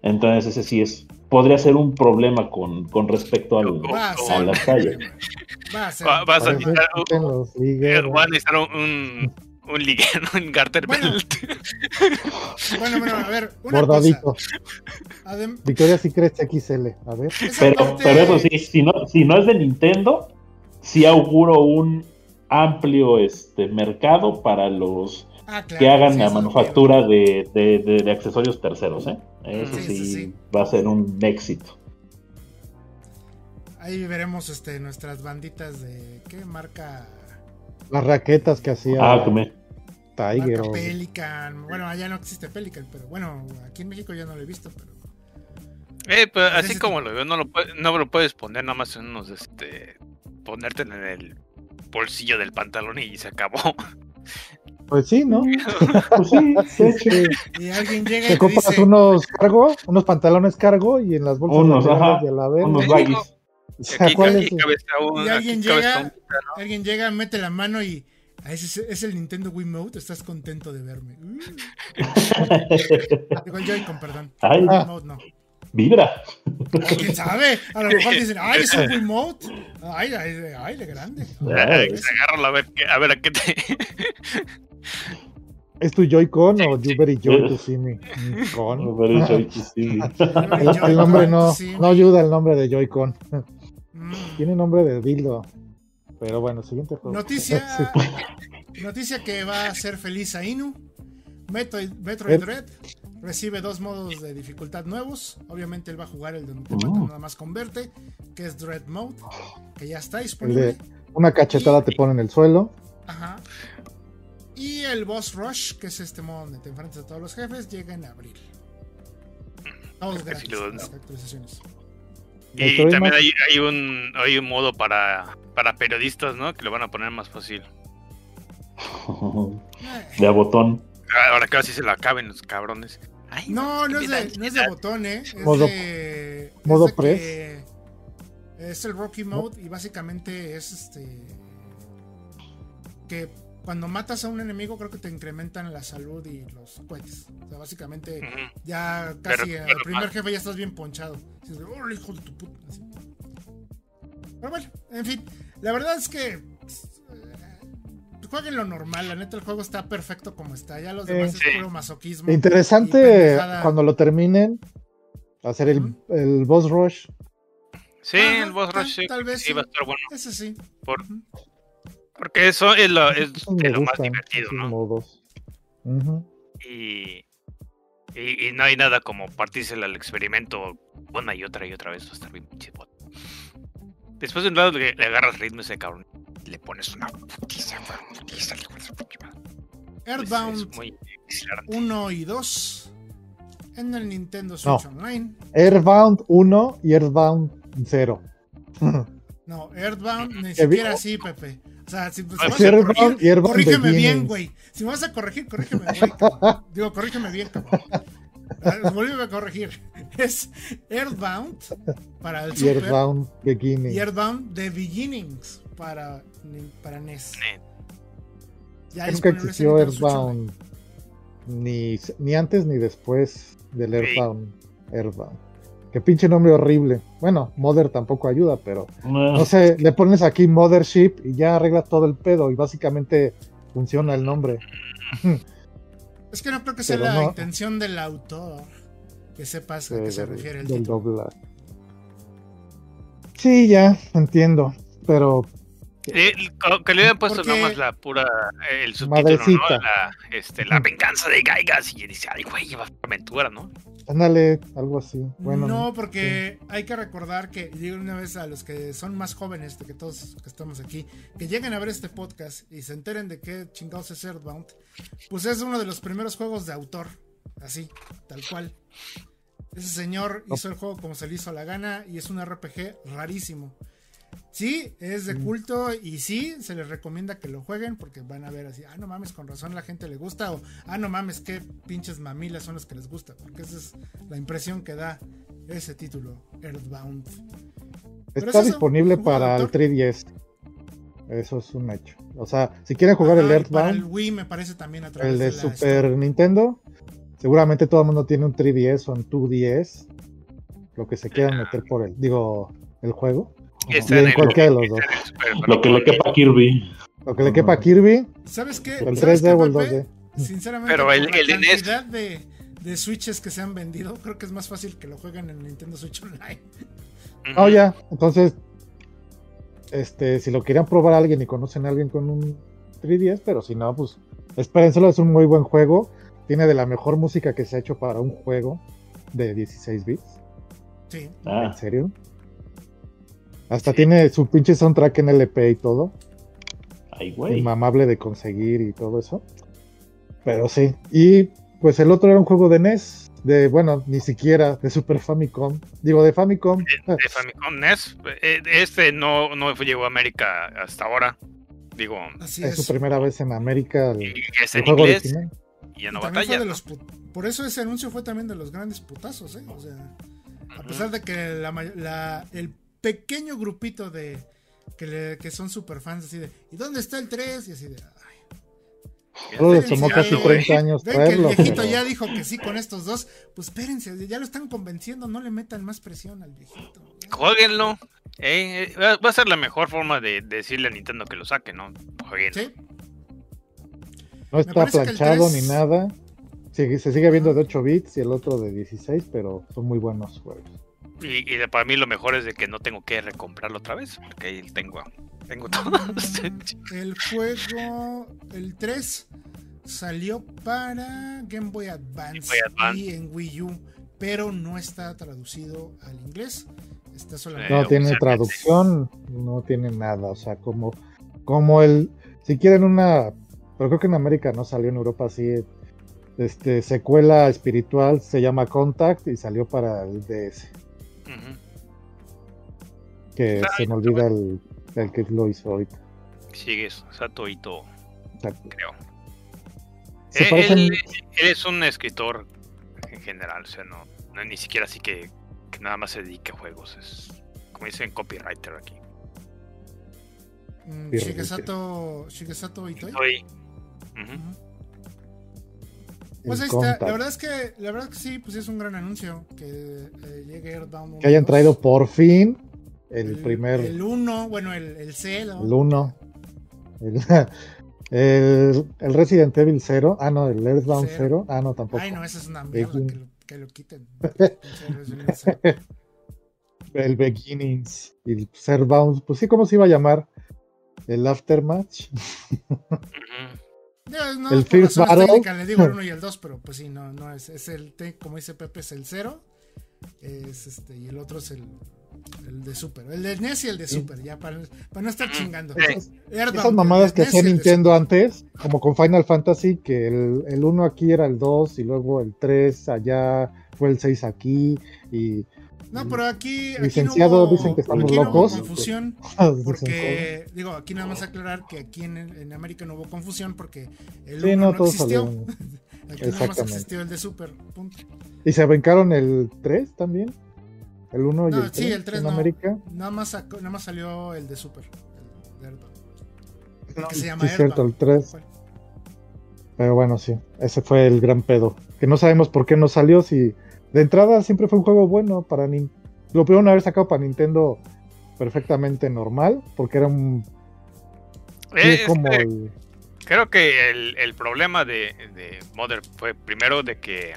Entonces ese sí es, podría ser un problema con, con respecto al, a A las tallas. Va a ser. Va- Vas a Para eso necesitar un, un, un, un garter Bueno, belt. Bueno, bueno, a ver, una Bordadito. cosa. Adem- Victoria Secret XL. A ver. Pero, parte- pero eso sí, si no, si no es de Nintendo, sí auguro un amplio este mercado para los Ah, claro, que hagan sí, la manufactura de, de- de- de accesorios terceros, ¿eh? Eso Sí, sí, sí, sí. va a ser un éxito. Ahí veremos este, nuestras banditas de. ¿Qué marca? Las raquetas que hacía Ah. Tiger. Marca o- Pelican. Bueno, allá no existe Pelican, pero bueno, aquí en México ya no lo he visto, pero. Eh, pues así como lo veo, no lo, puede- no lo puedes poner nada más en unos, este, ponerte en el bolsillo del pantalón y se acabó. Pues sí, ¿no? Pues sí, de hecho. Y alguien llega y Te te compras dice. unos cargo, unos pantalones cargo y en las bolsas Unos, laterales ajá, de la verga. Unos Sí, baggies. O sea, Aquí, ¿cuál aquí es? cabeza un- Y aquí alguien llega, alguien llega, mete la mano y. "Ah, ese es, es el Nintendo Wiimote, estás contento de verme. Uh. Digo el Joy-Con, perdón. Ay, Wiimote no. vibra. ¿Quién sabe? A lo mejor dicen, ay, es un Wiimote. Ay, ay, ay, de grande. Ay, agarra a ver, a ver a qué te. ¿Es tu Joy-Con o You Very Joy to See Me? Con. Very joy to see. El, el nombre no, no ayuda el nombre de Joy-Con. Mm. Tiene nombre de dildo. Pero bueno, siguiente juego. Noticia, Sí. noticia que va a hacer feliz a Inu. Metroid, Metroid Eh. Dread recibe dos modos de dificultad nuevos. Obviamente él va a jugar el donde te Uh. matan nada más converte, que es Dread Mode, que ya está disponible. de una cachetada te pone en el suelo. Ajá. Y el Boss Rush, que es este modo donde te enfrentas a todos los jefes, llega en abril. Sí gratis, lo- las actualizaciones. Y también más- hay, hay un hay un modo para, para periodistas, ¿no? Que lo van a poner más fácil. De a botón. Ahora que así se lo acaben los cabrones. Ay, No, no es, de, no es de botón, ¿eh? Es Modo- de. es modo de press. Es el Rocky Mode y básicamente es este. Que cuando matas a un enemigo, creo que te incrementan la salud y los cohetes. O sea, básicamente ya casi Pero- al primer mal. jefe ya estás bien ponchado. Dices, "Órale, hijo de tu puta", así. Pero bueno, en fin, la verdad es que. eh, Jueguen lo normal, la neta el juego está perfecto como está. Ya los Eh, demás es puro masoquismo. Interesante cuando lo terminen. Hacer el, Ujú. el boss rush. Sí, el boss tal- rush sí, tal vez sí sí. va a estar bueno. Ese sí. Por. Porque eso es lo, es Esos de me lo más divertido, ¿no? modos. Y, y, y no hay nada como partírsela al experimento una y otra y otra vez. Va a estar bien bot. Después de un lado le, le agarras ritmo a ese cabrón. Le pones una putiza, una putiza, Earthbound es muy hilarante. 1 y 2 en el Nintendo Switch Online. Airbound 1 y Earthbound 0. No, Earthbound ni ¿Qué siquiera así, Pepe. O sea, si, Ah, vas a corregir, corrígeme bien, Beginnings. güey. Si me vas a corregir, corrígeme bien. cabrón. Digo, corrígeme bien, cabrón. Ah, Volvíme a corregir. Es Earthbound para el Y Super Earthbound Beginning. y Earthbound The Beginnings para, para NES. Ya Nunca existió. Earthbound. Ni, ni antes ni después del. Earthbound. Earthbound. Qué pinche nombre horrible. Bueno, Mother tampoco ayuda, pero no sé, le pones aquí Mothership y ya arregla todo el pedo y básicamente funciona el nombre. Es que no creo que sea Pero la no- intención del autor que sepas a qué se refiere el del título. doblaje. Sí, ya, entiendo. Pero eh, que le hubieran puesto Porque- nada más la pura. eh, El subtítulo, ¿no? Madrecita. La, este, la venganza de Gaigas. Y dice, ay, güey, lleva aventura, ¿no? ándale, algo así. Bueno, no, porque hay que recordar que, digo una vez a los que son más jóvenes de que todos que estamos aquí, que lleguen a ver este podcast y se enteren de qué chingados es Earthbound, pues es uno de los primeros juegos de autor, así, tal cual. Ese señor hizo el juego como se le hizo la gana y es un RPG rarísimo. Sí, es de culto y sí, se les recomienda que lo jueguen porque van a ver así, ah, no mames, con razón la gente le gusta o, ah, no mames, qué pinches mamilas son las que les gusta, porque esa es la impresión que da ese título, Earthbound. está es eso, disponible para el autor. 3DS. Eso es un hecho. O sea, si quieren jugar el Ah, para el Earthbound, Wii me parece también a través el de la Super Nintendo, seguramente todo el mundo tiene un 3DS o un 2DS. Lo que se quieran meter por el, digo, el juego. Está en cualquiera de los dos. Lo que le quepa a Kirby. Lo que le quepa a Kirby, ¿Sabes qué? el ¿Sabes 3D qué, o el Pepe? 2D. Sinceramente, Pero el- la el de NES. cantidad de, de Switches que se han vendido, creo que es más fácil que lo jueguen en Nintendo Switch Online. Oh, ya. Entonces, este, si lo querían probar a alguien y conocen a alguien con un 3DS, pero si no, pues Espérenselo, es un muy buen juego. Tiene de la mejor música que se ha hecho para un juego de 16 bits. Sí. Ah, ¿En serio? Hasta tiene su pinche soundtrack en LP y todo. ay, güey. Inmamable de conseguir y todo eso. Pero sí. Y pues el otro era un juego de NES. De, bueno, ni siquiera de Super Famicom. Digo, de Famicom. De Famicom NES. eh, Este no, no llegó a América hasta ahora. Digo, Así es es. su primera vez en América. El, y es el en juego inglés original. y Y no batalla. Por eso ese anuncio fue también de los grandes putazos, ¿eh? O sea, a pesar de que la, la- el pequeño grupito de que, le- que son super fans así de ¿y dónde está el 3? y así de ay, Espérense, tomó casi güey. 30 años ven que el viejito pero- ya dijo que sí con estos dos, pues espérense, ya lo están convenciendo, no le metan más presión al viejito. Jueguenlo. eh, eh, va a ser la mejor forma de, de decirle a Nintendo que lo saque, ¿no? Jueguenlo. Sí, No está planchado 3 ni nada. Se sigue viendo de 8 bits y el otro de 16, pero son muy buenos juegos. Y, para mí lo mejor es de que no tengo que recomprarlo otra vez, porque ahí tengo, tengo todos. el juego, el 3 salió para Game Boy Advance, Game Boy Advance. y en Wii U, pero no está traducido al inglés. Está solamente No Eh, tiene traducción, no tiene nada. O sea, como, como el. Si quieren una. Pero creo que en América no salió en Europa así. Este, secuela espiritual se llama Contact y salió para el DS. Que se me olvida el, el que lo hizo ahorita. Sigues, Sato Ito, Exacto. creo. Eh, parecen- él, él es un escritor en general, o sea, no, no ni siquiera así que, que nada más se dedique a juegos. Es como dicen copywriter aquí. mm, Shigesato, Shigesato Itoi. Pues el ahí está. La verdad es que, la verdad que sí, pues es un gran anuncio que eh, llegue Earthbound. Que hayan 1, traído 2. por fin el, primer. El 1, bueno, el, el C, ¿no? El 1. El, el, el Resident Evil 0. Ah, no, el Earthbound Cero. 0. Ah, no, tampoco. Ay, no, esa es una mierda, que lo, que lo quiten. El Beginnings. Y el Earthbound. Pues sí, ¿cómo se iba a llamar? El Aftermatch. No, El por First Battle. técnicas le digo el 1 y el 2, pero pues sí, no, no es, es el, como dice Pepe, es el 0. Es este, y el otro es el, el de Super. El de NES y el de Sí. Super, ya para, para no estar chingando. Esas, esas mamadas que de hacía Nintendo antes, como con Final Fantasy, que el, el 1 aquí era el 2 y luego el 3 allá fue el 6 aquí y No, pero aquí. aquí Licenciado, no hubo- dicen que estamos aquí no hubo locos. confusión. dicen Porque, digo, aquí nada más aclarar que aquí en, en América no hubo confusión porque el Sí, 1 no, no, todo existió. salió. aquí nada más existió el de Super. Punto. ¿Y se brincaron el 3 también? ¿El 1 y el 3 sí, el 3 en. América? Nada más, nada más salió el de Super. el de. No, que se llama sí, cierto, el Earthbound. 3. Bueno, Pero bueno, sí, ese fue el gran pedo. Que no sabemos por qué no salió. Si de entrada siempre fue un juego bueno para Nin- Lo pudieron haber sacado para Nintendo perfectamente normal, porque era un. sí, Es como el- Creo que el, el problema de, de Mother fue primero de que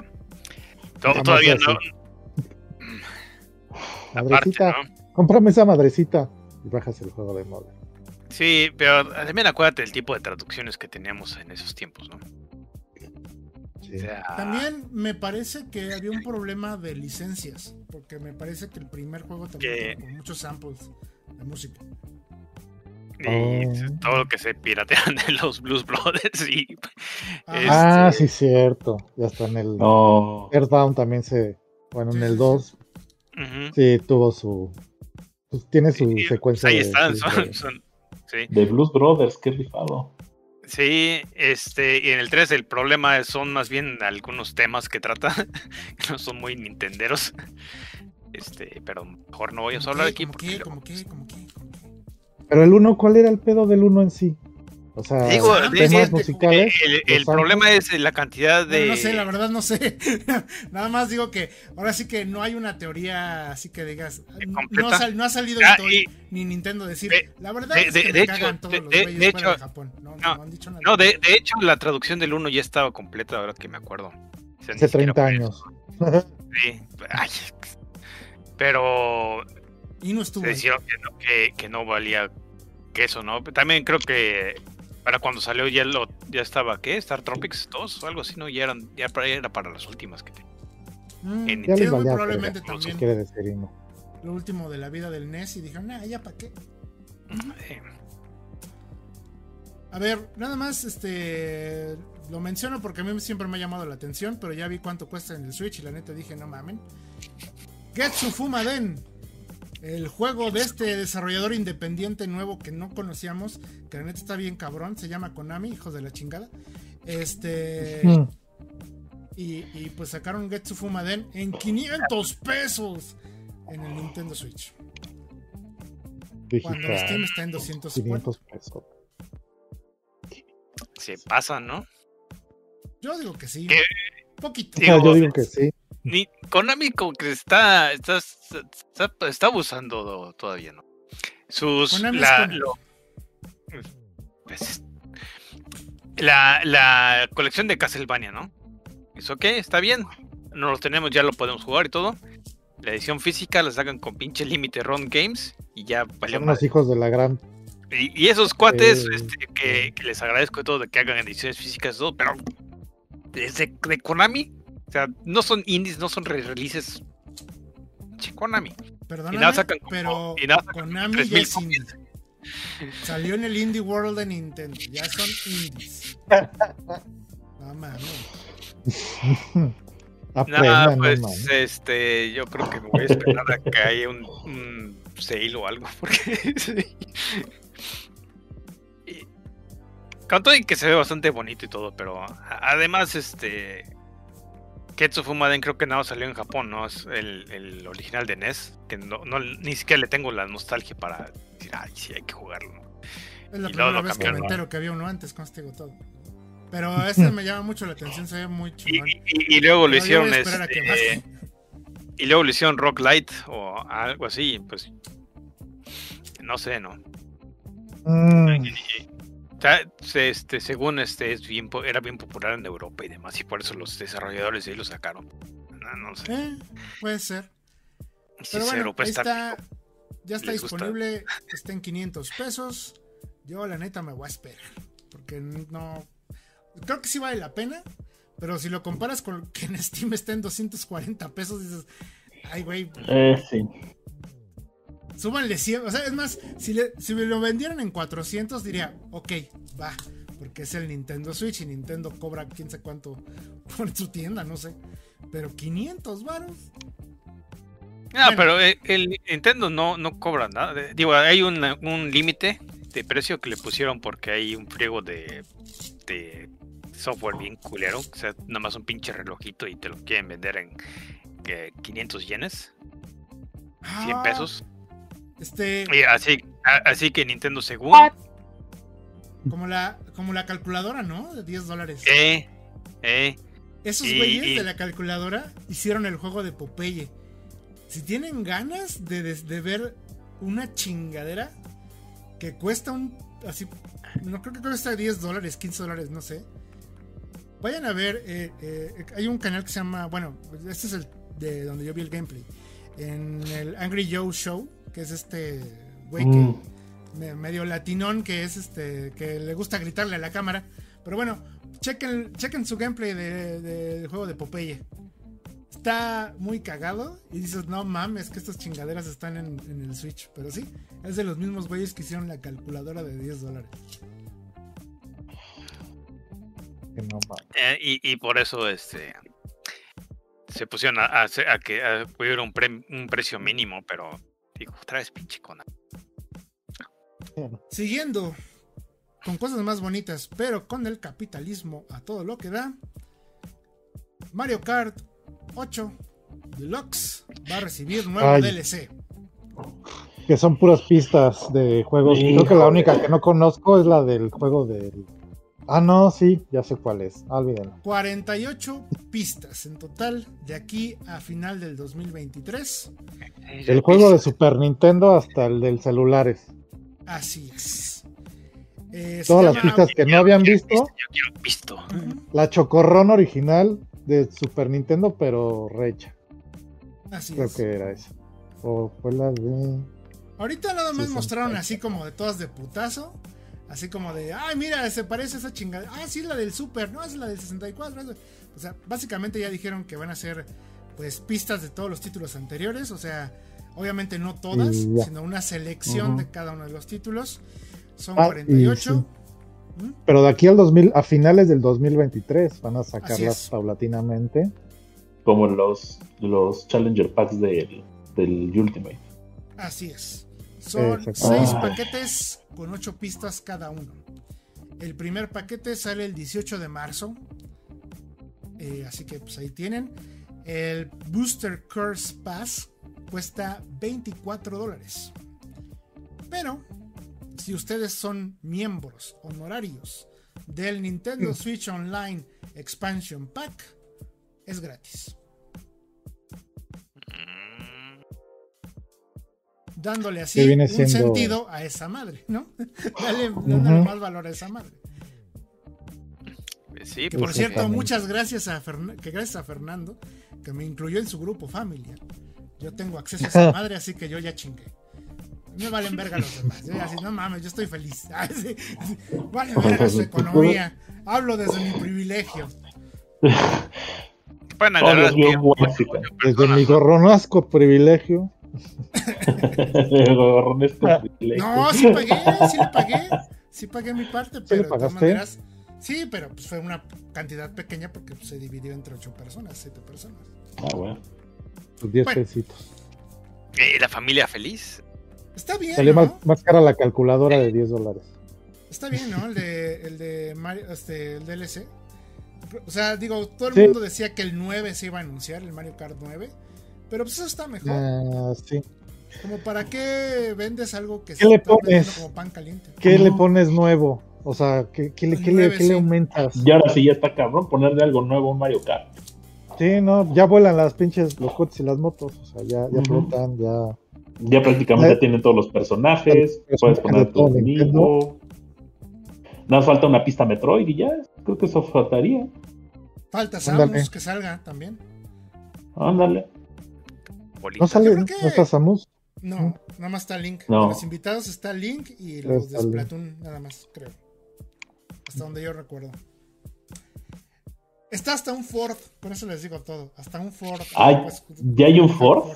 to- todavía no. Madrecita, ¿no? cómprame esa madrecita. Y bajas el juego de moda. Sí, pero también acuérdate del tipo de traducciones que teníamos en esos tiempos, ¿no? Sí. O sea, También me parece que había un problema de licencias. Porque me parece que el primer juego también con muchos samples de música. y Oh. todo lo que se piratean de los Blues Brothers y Ah, Ah, Este- sí, cierto. Ya está en el. No. Earthbound también se. Bueno, Sí, en el sí. 2 Ujú. sí tuvo su. pues, tiene su Y, secuencia. ahí de- están, son- de- son- sí. De Blues Brothers, qué rifado. Sí, este, y en el 3 el problema son más bien algunos temas que trata, que no son muy nintenderos. Este, pero mejor no voy a ¿Cómo hablar qué? aquí ¿Cómo porque qué? luego- ¿Cómo qué? ¿Cómo qué? ¿Cómo qué? Pero el 1, ¿cuál era el pedo del 1 en sí? O sea, Digo, temas musicales. el, problema es la cantidad de Bueno, no sé, la verdad no sé. Nada más digo que ahora sí que no hay una teoría así que digas. No, no ha salido Ah, y- ni Nintendo decir. de- la verdad de- es que de me hecho, cagan todos de- los de- güeyes de fuera de hecho, Japón. No, no, no, no han dicho nada. No, de, de hecho la traducción del 1 ya estaba completa, ahora que me acuerdo. O sea, ni hace siquiera 30 por años. Sí, ay, pero Y no estuvo. se ahí. decía que no, que, que no valía que eso, ¿no? También creo que Para cuando salió ya lo ya estaba, ¿qué? Star Tropics 2 o algo así, ¿no? Ya eran, ya para- era para las últimas que tenía. Mm, En Ya les valía probablemente verga, también quiere decir y no. lo último de la vida del NES y dijeron, nah, ya para qué. Eh, A ver, nada más, este, lo menciono porque a mí siempre me ha llamado la atención, pero ya vi cuánto cuesta en el Switch y la neta dije, no mamen. Getsu Fumaden, el juego de este desarrollador independiente nuevo que no conocíamos, que la neta está bien cabrón, se llama Konami, hijos de la chingada. Este, Mm, y, y pues sacaron Getsu Fumaden en 500 pesos en el Nintendo Switch. Cuando en Steam está en 250. 500 pesos. se pasa, ¿no? Yo digo que sí. ¿Qué? Poquito. Yo digo que sí. Ni, Konami como que está, está, está, está abusando todavía, ¿no? Sus... Konami es la, Konami. lo- pues, la, la colección de Castlevania, ¿no? ¿Eso qué? Está bien. No lo tenemos, ya lo podemos jugar y todo. La edición física la sacan con pinche límite Run Games y ya valió Son madre. hijos de la gran. Y, y esos cuates, Eh. este, que, que les agradezco de todo de que hagan ediciones físicas y todo, pero desde de Konami, o sea, no son indies, no son re-releases. Che, Konami. Perdóname, Y nada sacan como- pero y nada sacan Konami 3000 ya indie. Salió en el Indie World de Nintendo. Ya son indies. No mames. Nada, no pues, este, yo creo que me voy a esperar a que haya un, un sale o algo, porque sí. Y que se ve bastante bonito y todo, pero además, este, Ketsu Fumaden creo que nada salió en Japón, ¿no? Es el, el original de NES, que no, no- ni siquiera le tengo la nostalgia para decir, ay, sí, hay que jugarlo. ¿no? Es la Y luego primera lo vez que me entero que había uno antes, contigo todo. Pero ese me llama mucho la atención, se ve muy Y, chingón. y- y luego lo hicieron, este. Y luego le hicieron Rock Light o algo así, pues. No sé, ¿no? Mm, O sea, se- este, según este, es bien, po- era bien popular en Europa y demás, y por eso los desarrolladores de ahí lo sacaron. No, no sé. Eh, puede ser. Si Pero bueno, ahí está está. Ya está gusta. disponible. Está en 500 pesos. Yo, la neta, me voy a esperar. Porque no. Creo que sí vale la pena. Pero si lo comparas con que en Steam está en 240 pesos, dices. Ay, güey, Eh, sí. Súbanle 100. O sea, es más, si, le- si me lo vendieran en 400, diría, ok, va. Porque es el Nintendo Switch y Nintendo cobra quién sabe cuánto por su tienda, no sé. Pero 500 varos. No, Bueno. pero eh, el Nintendo no, no cobra nada. Digo, hay un, un límite de precio que le pusieron porque hay un friego de, de software bien culero. O sea, nada más un pinche relojito y te lo quieren vender en que 500 yenes, 100 Ah, pesos. Este, Y así, que Nintendo según... como la, como la calculadora, ¿no? De 10 dólares. Eh, eh, Esos y- güeyes y- de la calculadora hicieron el juego de Popeye. Si tienen ganas de, de- de ver una chingadera que cuesta un. Así. No creo que cuesta 10 dólares, 15 dólares, no sé. Vayan a ver. eh, eh, hay un canal que se llama. Bueno, este es el de donde yo vi el gameplay. En el Angry Joe Show, que es este güey que Mm. me- medio latinón que es este que le gusta gritarle a la cámara. Pero bueno, chequen, chequen su gameplay de- de- del juego de Popeye. Está muy cagado y dices, no mames, que estas chingaderas están en, en el Switch. Pero sí, es de los mismos güeyes que hicieron la calculadora de 10 dólares. que no mames. eh, y, y por eso este se pusieron a, a hacer- a que a- hubiera un, pre- un precio mínimo, pero digo, otra vez pinche cona. Siguiendo con cosas más bonitas, pero con el capitalismo a todo lo que da. Mario Kart 8 Deluxe va a recibir nuevo Ay. DLC. Que son puras pistas de juegos. Creo que la Híjole. única que no conozco es la del juego del. Ah, no, sí, ya sé cuál es. Ah, Olvídenlo. 48 pistas en total de aquí a final del 2023. El juego de Super Nintendo hasta el del celulares. Así es. Eh, Todas las llama- pistas que no habían visto. Yo quiero visto. La chocorrón original de Super Nintendo, pero recha. Así Creo es. que era esa. O fue la de. Ahorita nada más mostraron así como de todas de putazo. Así como de, ay, mira, se parece a esa chingada. Ah, sí, es la del Super, no, es la del 64. O sea, básicamente ya dijeron que van a ser, pues, pistas de todos los títulos anteriores. O sea, obviamente no todas, sino una selección de cada uno de los títulos. Son Ah, y 48. ¿Mm? Pero de aquí al 2000, a finales del 2023 van a sacarlas paulatinamente. Como los, los Challenger Packs del, del Ultimate. Así es. Son seis paquetes con ocho pistas cada uno. El primer paquete sale el 18 de marzo. Eh, así que pues ahí tienen. El Booster Curse Pass cuesta 24 dólares. Pero si ustedes son miembros honorarios del Nintendo Switch Online Expansion Pack, es gratis. Dándole así viene un siendo- sentido a esa madre, ¿no? Dale, dándole Ujú. más valor a esa madre. pues sí, Que por cierto, Exactamente. muchas gracias a Fern- que gracias a Fernando, que me incluyó en su grupo familia. Yo tengo acceso a esa madre, así que yo ya chingué. Me valen verga los demás. Yo así, no mames, yo estoy feliz. Ah. Vale verga su economía. Hablo desde mi privilegio. pueden Oh, guáxica. Desde mi gorronasco privilegio. Ah. No, sí pagué, sí le pagué. Sí pagué mi parte, pero de todas maneras. Sí, pero pues fue una cantidad pequeña porque pues, se dividió entre ocho personas, siete personas. Ah, bueno. Tus 10 Bueno. pesitos. Eh, la familia feliz. Está bien, Salió ¿no? más, más cara la calculadora de 10 dólares. Está bien, ¿no? El de, el de Mario, este, el DLC. O sea, digo, todo el Sí. mundo decía que el 9 se iba a anunciar, el Mario Kart 9. Pero pues eso está mejor. Ah, sí. Como para qué vendes algo que ¿Qué se le pones? como pan caliente. ¿Qué le pones nuevo? O sea, ¿qué, qué le, qué le- aumentas? Y ahora sí ya está cabrón ponerle algo nuevo a un Mario Kart. Sí, no, ya vuelan las pinches, los coches y las motos. O sea, ya, ya Ujú. flotan, ya. Ya prácticamente tienen todos los personajes. Puedes de poner todo tu amigo. Nada más falta una pista Metroid y ya. Creo que eso faltaría. Falta Ándale. Samus que salga también. Ándale. No sale, Yo ¿no que- está Samus? No, nada más está Link. No. De los invitados está Link y los de. Splatoon, nada más, creo. Hasta donde yo recuerdo. Está hasta un Ford, por eso les digo todo. Hasta un Ford. Ay, Pues, ¿ya hay un Ford?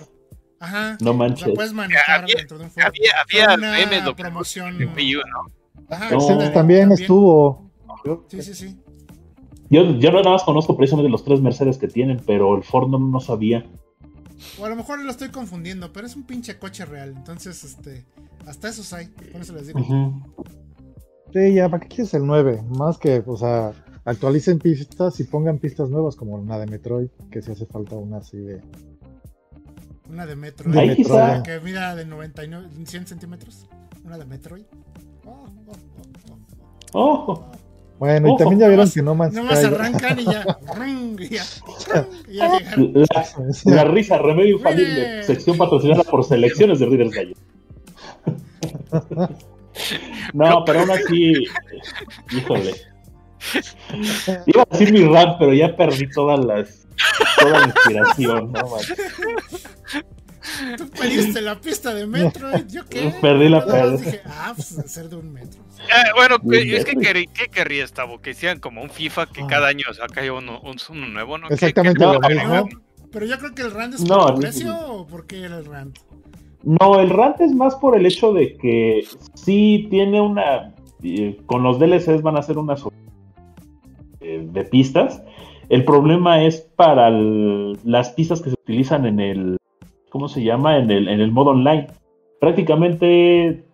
Ajá. No O sea, manches. puedes manejar Había- dentro de un Ford. Había, había una que promoción. en Wii U, ¿no? Ajá, No. También, estuvo. Sí, sí, sí. Yo, yo nada más conozco precisamente los tres Mercedes que tienen, pero el Ford no, no sabía. O a lo mejor lo estoy confundiendo, pero es un pinche coche real. Entonces, este. Hasta esos hay. Por eso les digo. Ujú. Sí, ya, ¿para qué quieres el 9? Más que, o sea, actualicen pistas y pongan pistas nuevas como una de Metroid, que si hace falta una así de. Una de Metroid. De Metroid. quizá. Que mida de 99, 100 centímetros. Una de Metroid. Oh, oh, oh, oh. Ojo. Bueno, y también ya vieron nomás- que No Man's Nomás arrancan y ya. ya. La, la risa, remedio infalible. Sección patrocinada por selecciones de Reader's Digest. No, pero aún así, híjole. Iba a decir mi rap, pero ya perdí todas las, toda la inspiración. No, man. Tú pediste la pista de Metroid. ¿Yo qué? Perdí la dije, ah, pues ser de un metro. Eh, bueno, que- es que bien. querrí- ¿qué querría Tavo? Que hicieran como un FIFA que Ah. cada año saca uno, un, uno nuevo, ¿no? Exactamente lo mismo. Pero yo creo que el rand es No, por el precio o por qué era el rand. No, el rant es más por el hecho de que sí tiene una. eh, con los DLCs van a ser unas eh, de pistas. El problema es para el- las pistas que se utilizan en el. ¿Cómo se llama? En el, en el modo online. Prácticamente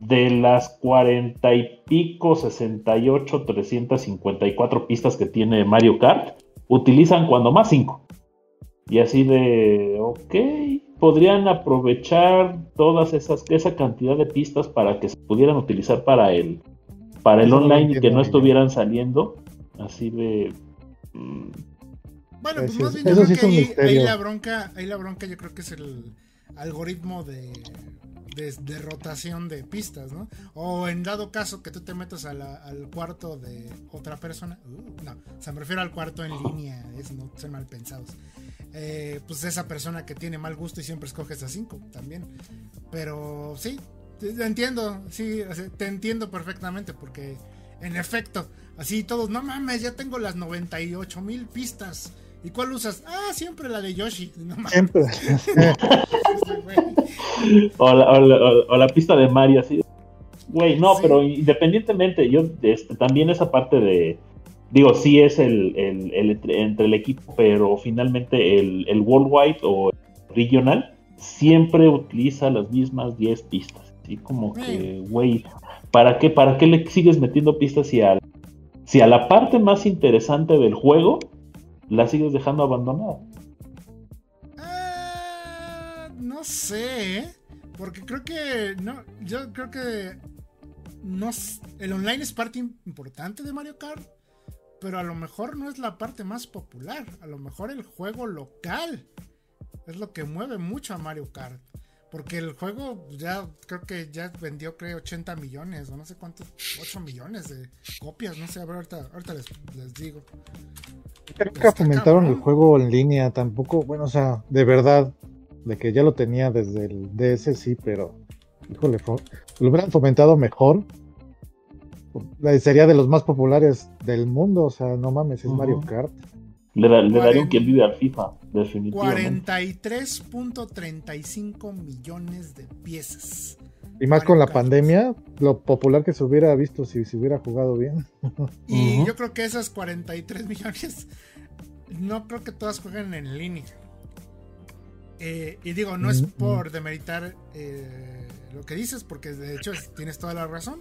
de las 40 y pico, 68, 354 pistas que tiene Mario Kart, utilizan cuando más 5. Y así de, ok, podrían aprovechar todas esas, esa cantidad de pistas para que se pudieran utilizar para el, para el Eso online y que no estuvieran saliendo. Así de... Bueno, pues más bien yo creo sí que ahí, la bronca, ahí la bronca yo creo que es el algoritmo de, de, de rotación de pistas, ¿no? O en dado caso que tú te metas a la- al cuarto de otra persona, uh, no, o sea, me refiero al cuarto en línea, es, no son mal pensados. Eh, pues esa persona que tiene mal gusto y siempre escoge esas cinco también. Pero sí, Te- entiendo, sí, te entiendo perfectamente porque en efecto, así todos, no mames, ya tengo las 98 mil pistas. ¿Y cuál usas? Ah, siempre la de Yoshi. No Siempre. güey. O la, o la- o- o la pista de Mario, así. Güey, no, Sí. pero independientemente, yo este, también esa parte de. Digo, sí es el, el- el entre, entre el equipo, pero finalmente el, el worldwide o regional siempre utiliza las mismas 10 pistas. Así como que, güey, ¿para qué, ¿para qué le sigues metiendo pistas si a, si a la parte más interesante del juego la sigues dejando abandonada? Ah, no sé, ¿eh? porque creo que no, yo creo que no, el online es parte im- importante de Mario Kart, pero a lo mejor no es la parte más popular. A lo mejor el juego local es lo que mueve mucho a Mario Kart. Porque el juego ya creo que ya vendió creo 80 millones o no sé cuántos, 8 millones de copias, no sé, a ver, ahorita, ahorita les, les digo. Nunca Está fomentaron el juego en línea tampoco. Bueno, o sea, de verdad, de que ya lo tenía desde el DS, sí, pero híjole, lo hubieran fomentado mejor. Sería de los más populares del mundo, o sea, no mames, es. Mario Kart. Le, da- le daría un quien vive al FIFA, definitivamente. 43.35 millones de piezas. Y más con la pandemia, lo popular que se hubiera visto si se hubiera jugado bien. Y yo creo que esas 43 millones, no creo que todas jueguen en línea. Eh, y digo, no es Mm, mm. por demeritar eh, lo que dices, porque de hecho es- tienes toda la razón.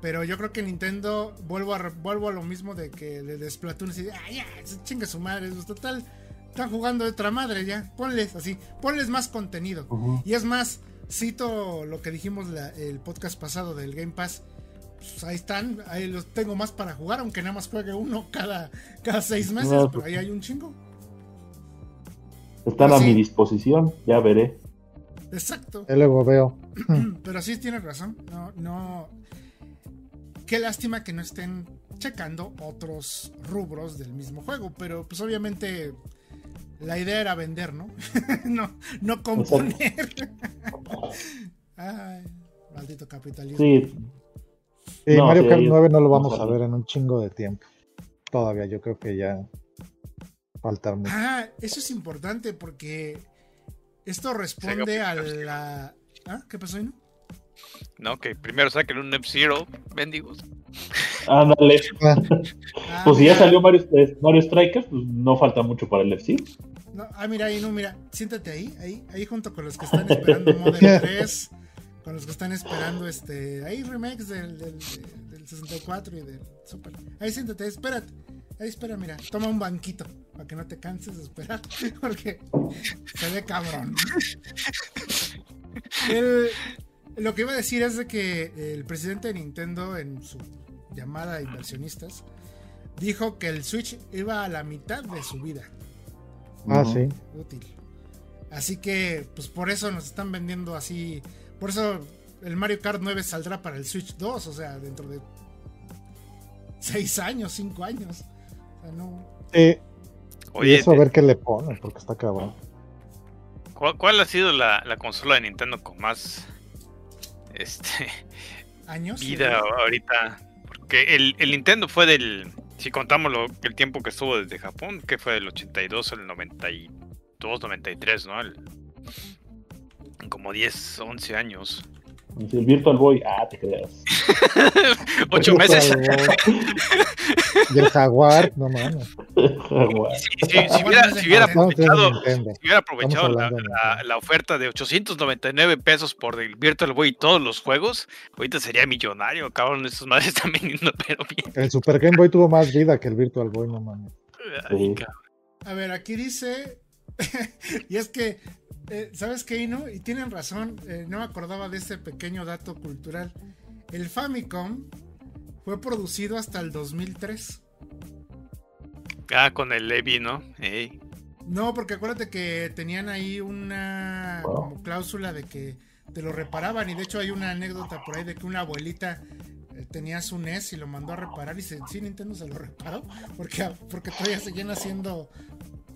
Pero yo creo que Nintendo, vuelvo a, vuelvo a lo mismo de que de, de Splatoon, así ah, ya, se chinga su madre, pues, total, están jugando de otra madre ya, ponles así, ponles más contenido. Y es más, cito lo que dijimos la- el podcast pasado del Game Pass. Pues ahí están, ahí los tengo más para jugar, aunque nada más juegue uno cada, cada seis meses, No, pero pues- ahí hay un chingo. Están Pero a sí. mi disposición, ya veré. Exacto. Ya luego veo. Pero sí tienes razón. No, no. Qué lástima que no estén checando otros rubros del mismo juego. Pero pues obviamente la idea era vender, ¿no? no, no componer. Ay, maldito capitalismo. Sí, Sí, No, Mario Kart ahí 9 no lo vamos a ver. en un chingo de tiempo. Todavía, yo creo que ya falta mucho. Ah, eso es importante porque esto responde a la. ¿Ah? ¿Qué pasó, Ino? No, que primero saquen un F-Zero, mendigos. ándale. Ah, Ah, Pues si ya salió Mario, Mario Strikers, pues no falta mucho para el FC. No, ah, mira, ahí no, mira, siéntate ahí, ahí, ahí junto con los que están esperando Model 3, con los que están esperando este, ahí remakes del, del, del 64 y del Super. Ahí siéntate, espérate, ahí espera, mira, toma un banquito para que no te canses de esperar, porque se ve cabrón. El- lo que iba a decir es de que el presidente de Nintendo en su llamada a inversionistas dijo que el Switch iba a la mitad de su vida ah, sí. útil. Así que, pues por eso nos están vendiendo así. Por eso el Mario Kart 9 saldrá para el Switch 2, o sea, dentro de 6 años, 5 años. O sea, no. Sí, y Oye, eso a ver qué le ponen, porque está cabrón. ¿cuál, cuál ha sido la, la consola de Nintendo con más este ¿Años? vida ahorita? Porque el, el Nintendo fue del, si contamos lo, el tiempo que estuvo desde Japón, que fue del 82 al 92, 93, ¿no? El- como 10, 11 años. El Virtual Boy, ah, te creas. 8 meses. Y el Jaguar, no mames. Si, si- si hubiera, si aprovechado, si hubiera aprovechado la, la- la oferta de 899 pesos por el Virtual Boy y todos los juegos, ahorita sería millonario, cabrón. Estos madres están vendiendo, pero bien. El Super Game Boy tuvo más vida que el Virtual Boy, no mames. Sí. A ver, aquí dice. y es que, eh, ¿sabes qué, Ino? Y tienen razón, eh, no me acordaba de este pequeño dato cultural. El Famicom fue producido hasta el 2003. Ah, con el Levi, ¿no? No, porque acuérdate que tenían ahí una como cláusula de que te lo reparaban. Y de hecho hay una anécdota por ahí de que una abuelita eh, tenía su NES y lo mandó a reparar y se, sí, Nintendo se lo reparó. Porque, porque todavía seguían haciendo,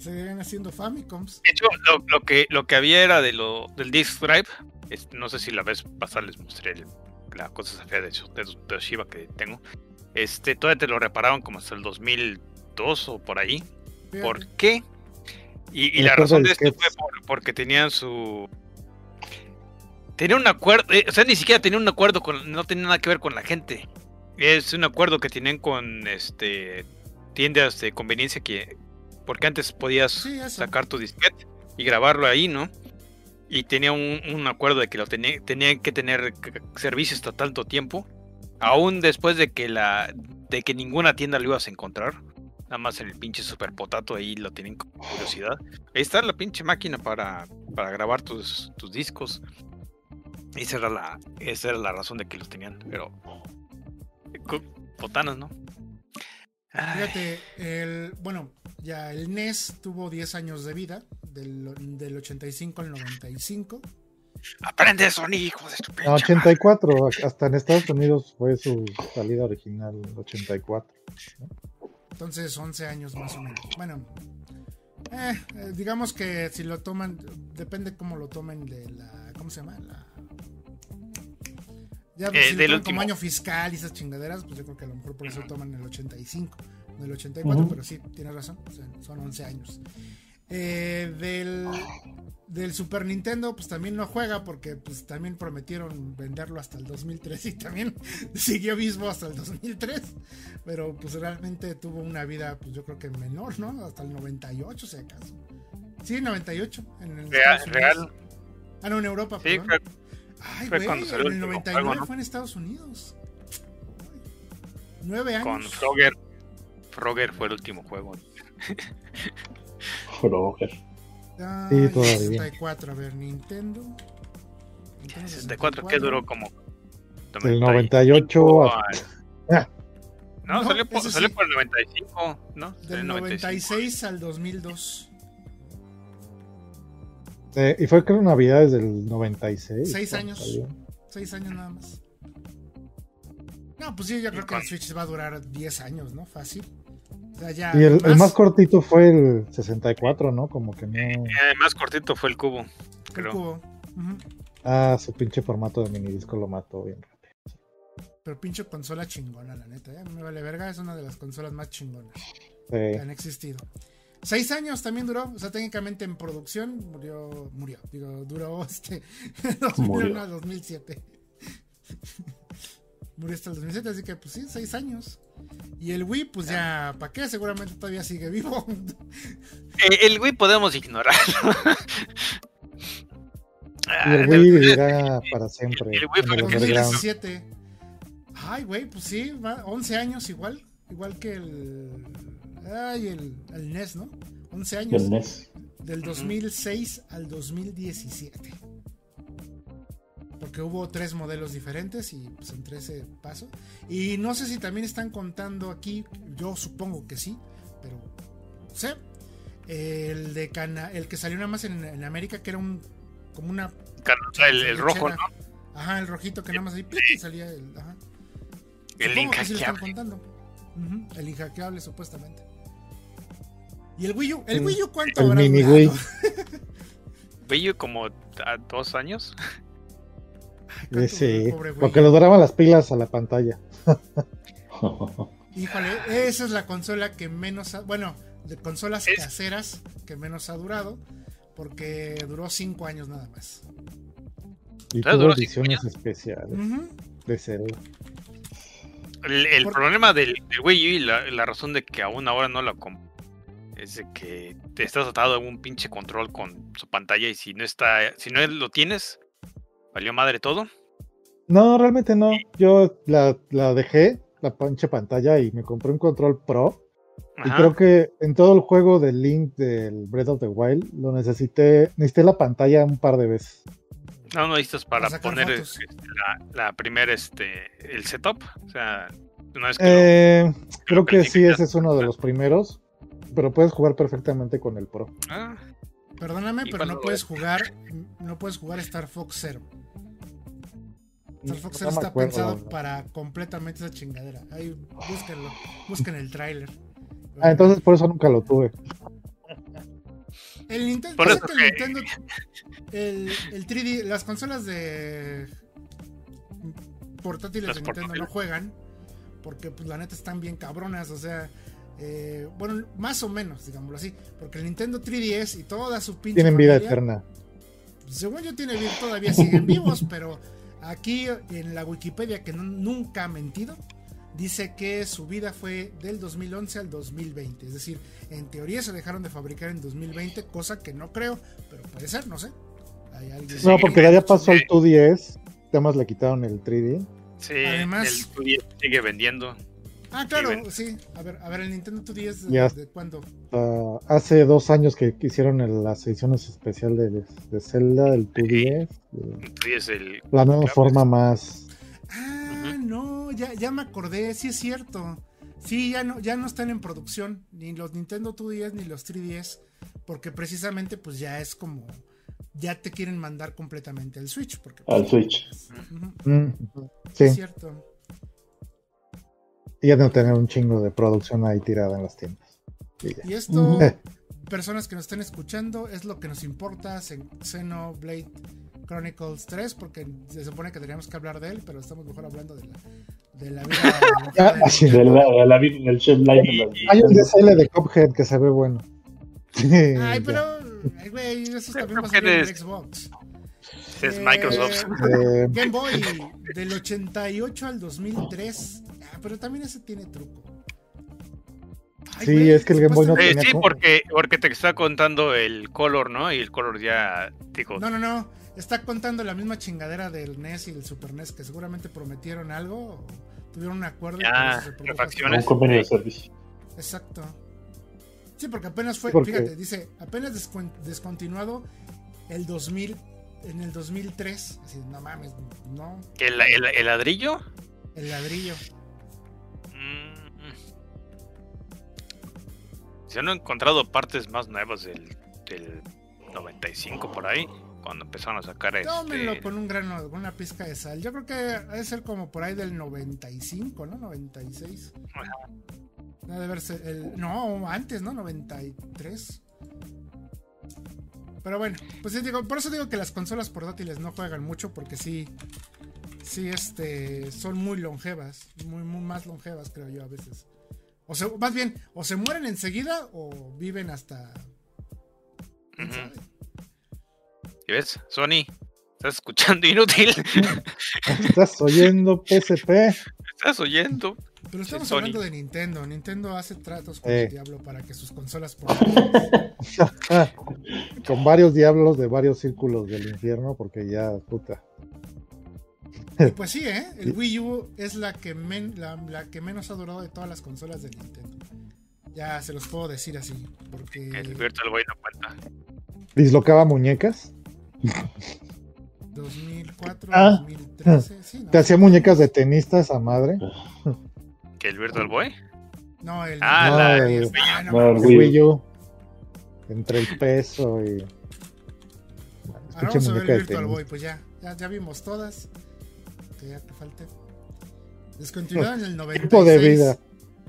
seguían haciendo Famicoms. De hecho, lo, lo que, lo que había era de lo, del Disk Drive. Este, no sé si la vez pasada les mostré el- la cosa fea de, de, de Toshiba que tengo. Este, todavía te lo repararon como hasta el 2002 o por ahí. Fíjate. ¿Por qué? Y, la razón de esto fue por- porque tenían su. Tenía un acuerdo, eh, o sea, ni siquiera tenía un acuerdo con, no tenía nada que ver con la gente. Es un acuerdo que tienen con este tiendas de conveniencia que, porque antes podías Sí, sacar tu disquete y grabarlo ahí, ¿no? Y tenía un, un acuerdo de que lo tenía, tenían que tener servicio hasta tanto tiempo, aún después de que la, de que ninguna tienda lo ibas a encontrar. Nada más en el pinche super potato ahí lo tienen con curiosidad. Ahí está la pinche máquina para, para grabar tus, tus discos. Esa era la, esa era la razón de que los tenían, pero botanas, ¿no? Fíjate, el, bueno, ya el NES tuvo 10 años de vida, del, del 85 al 95. aprende eso, hijo de tu pinche No, madre. 84, hasta en Estados Unidos fue su salida original, 84. Entonces 11 años más o menos. Bueno, eh, eh, digamos que si lo toman, depende cómo lo tomen de la, ¿cómo se llama? La, ya Eh, si lo del toman último. como año fiscal y esas chingaderas, pues yo creo que a lo mejor por eso toman el 85, no el 84, Ujú. pero sí, tienes razón, o sea, son 11 años. Eh, del, del Super Nintendo, pues también no juega porque pues también prometieron venderlo hasta el 2003 y también siguió vivo hasta el 2003, pero pues realmente tuvo una vida, pues yo creo que menor, ¿no? Hasta el 98, si acaso. Sí, 98. En el Real, real. Ah, no, en Europa, Sí, perdón. fue- Ay, fue güey, cuando salió en el el último 99 juego, ¿no? fue en Estados Unidos. Nueve años. con Frogger. Frogger fue el último juego. Frogger. Sí, todavía. 64, a ver, Nintendo. Nintendo 64 que duró como. Del 90 y- 98 a- Ah. No, No, salió, por, salió sí. por el 95, ¿no? Del en 95. 96 al 2002. Eh, y fue creo Navidades del 96. Seis años. Salió. Seis años nada más. No, pues sí, yo creo que el Switch va a durar 10 años, ¿no? Fácil. O sea, ya. Y el, el más, cortito fue el 64, ¿no? Como que no. Eh, El más cortito fue el cubo, el cubo. Ah, su pinche formato de minidisco lo mató bien rápido. Pero pinche consola chingona, la neta. Ya me vale verga, es una de las consolas más chingonas Sí. que han existido. Seis años también duró, o sea, técnicamente en producción murió, murió, digo, duró este 2001 Murió. a 2007. murió hasta el 2007, así que pues sí, seis años. Y el Wii, pues ya, ¿para qué? Seguramente todavía sigue vivo. Eh, el Wii podemos ignorarlo. Y el Wii vivirá para siempre. el Wii el que underground. 2017. Ay, güey, pues sí, va 11 años igual, igual que el ay, el, el NES, ¿no? 11 años. Del NES. Del 2006 al 2017. Porque hubo tres modelos diferentes y pues entre ese paso. Y no sé si también están contando aquí, yo supongo que sí, pero no sé. El de Cana, el que salió nada más en, en América, que era un como una el, el rojo, ¿no? Ajá, el rojito que nada más ahí salía el. Ajá. El inhackeable. contando. Ujú, El inhackeable, supuestamente. ¿Y el Wii U? ¿El El- Wii U cuánto el habrá mini durado? Wii. Wii como a dos años. Ay, cuánto Sí, duró porque U? le duraban las pilas a la pantalla. Híjole, esa es la consola que menos. ha- bueno, de consolas Es- caseras que menos ha durado. Porque duró 5 años nada más. Y Ah, tuvo cinco ediciones especiales de Zelda. El, el Por- problema del, del Wii U y la, la razón de que aún ahora no la compro es de que te estás atado a un pinche control con su pantalla y si no está, si no lo tienes, valió madre todo. No, realmente no. Yo la, la dejé, la pinche pantalla, y me compré un control pro. Y creo que en todo el juego del Link del Breath of the Wild lo necesité, necesité la pantalla un par de veces. No, no necesitas para Para poner este, la, la primera, este, el setup. O sea, una vez que lo- Eh, creo que sí, ese es uno de los primeros, pero puedes jugar perfectamente con el pro. Ah, Perdóname, ¿Y pero no puedes jugar. No puedes jugar Star Fox Zero. Star Fox Zero está acuerdo, pensado para completamente esa chingadera. Ahí, búsquenlo. Busquen el tráiler. Ah, entonces por eso nunca lo tuve. El Nintendo, Por eso que el Nintendo el, el 3D, las consolas de portátiles Las de Nintendo portátiles. no juegan porque pues la neta están bien cabronas, o sea, eh, bueno, más o menos, digámoslo así, porque el Nintendo 3DS y toda su pinche Tienen vida familia, eterna. según yo tiene vida, todavía siguen vivos, pero aquí en la Wikipedia que no- nunca ha mentido, dice que su vida fue del 2011 al 2020, es decir, en teoría se dejaron de fabricar en 2020, cosa que no creo, pero puede ser, no sé. Hay alguien- No, porque ya, ya pasó el Sí. 2DS. Además le quitaron el 3D. Sí, Además- el Wii sigue vendiendo. Ah, claro, sí. A ver, a ver, el Nintendo 2DS de, Ya. de cuándo? Ah, hace dos años que hicieron el- las ediciones especiales de, de Zelda, del 2DS. eh, Sí, el. La nueva Claro, forma más. Ah, no, ya, ya me acordé, sí es cierto. Sí, ya no, ya no están en producción, ni los Nintendo 2DS ni los 3DS, porque precisamente pues ya es como, ya te quieren mandar completamente al Switch. Porque, pues, Al Switch. Mm, sí, Es cierto. Y ya no tener un chingo de producción ahí tirada en las tiendas. Y ya. Y esto, personas que nos estén escuchando, es lo que nos importa, Xen- Xenoblade Chronicles 3, porque se supone que tendríamos que hablar de él, pero estamos mejor hablando de la, de la vida. De la, de la vida en el Chef Live. en las- Hay un DSL de Cuphead que se ve bueno. Ay, pero, ay, güey, eso también va a salir en Xbox. Es Eh, Microsoft. Eh, Game Boy, del 88 al 2003. Ah, pero también ese tiene truco. Ay, Sí, güey, es que el Game Boy no Eh, tenía sí, como- porque, porque te está contando el color, ¿no? Y el color ya, digo, No, no, no. Está contando la misma chingadera del NES y el Super NES que seguramente prometieron algo. o tuvieron un acuerdo. produjo refacciones. Un convenio de servicio. Exacto. Sí, porque apenas fue, fíjate, dice, apenas descon- descontinuado el 2000, en el 2003. Así, no mames, no, el, el- el ladrillo. el ladrillo. Mm, Se no he encontrado partes más nuevas del, del 95 por ahí, cuando empezaron a sacar Tómenlo este. con un grano, con una pizca de sal. Yo creo que de ser como por ahí del 95, ¿no? 96. Ha de verse el. No, antes, ¿no? 93. Pero bueno, pues sí digo, por eso digo que las consolas portátiles no juegan mucho, porque sí. Sí, este. Son muy longevas. Muy, muy más longevas, creo yo, a veces. O sea, más bien, o se mueren enseguida o viven hasta. ¿Y ves? Sony, estás escuchando inútil. ¿Estás oyendo PSP? estás oyendo. Pero estamos hablando de Nintendo. Nintendo hace tratos con Eh. el diablo para que sus consolas. Con varios diablos de varios círculos del infierno, porque ya, puta. Y pues sí, ¿eh? El Wii U es la que, men- la, la que menos ha durado de todas las consolas de Nintendo. Ya se los puedo decir así. Porque. El Virtual Boy no cuenta. ¿Dislocaba muñecas? 2004, Ah. 2013. Sí, no, ¿Te hacía muñecas de tenista esa madre? ¿Que el Virtual Boy? No, el. Ah, No, la. el- Ah, no, No, el mames. El Wii U. Wii U. Entre el peso y. Ahora Pinche vamos a ver muñeca el de Virtual tenis. Boy, pues ya, ya, ya vimos todas. Que ya que falte. Descontinuada en el 96. Tiempo de vida.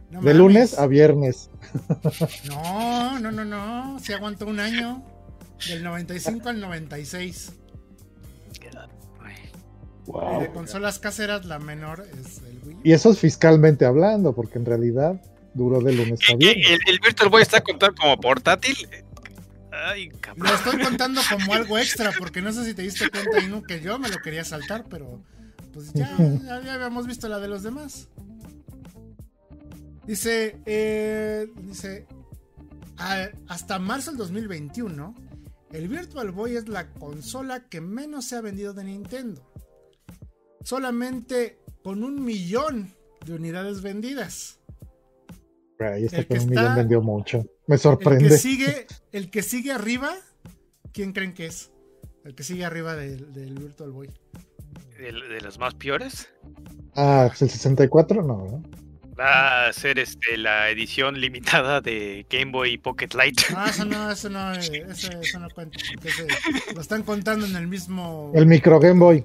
No De mames. lunes a viernes. No, no, no, no. Se aguantó un año. Del 95 al 96. Ay, Y Wow. de consolas caseras, la menor es el Wii. Y eso es fiscalmente hablando, porque en realidad duró de lunes a ¿El, viernes. el, el Virtual Boy está contado como portátil? Ay, cabrón. Lo estoy contando como algo extra, porque no sé si te diste cuenta, Inu, que yo me lo quería saltar, pero pues ya, ya, ya habíamos visto la de los demás. Dice, eh, dice, "A- hasta marzo del 2021, el Virtual Boy es la consola que menos se ha vendido de Nintendo. Solamente con un millón de unidades vendidas. Ay, este el que con un está- millón vendió mucho. Me El sorprende. que sigue, el que sigue arriba, ¿quién creen que es? El que sigue arriba del, del Virtual Boy. ¿De, de los más peores? Ah, pues el 64 no, ¿no? Va a ser este, la edición limitada de Game Boy Pocket Light. No, eso no, eso no, eso, eso no cuenta. ese lo están contando en el mismo. El micro Game Boy.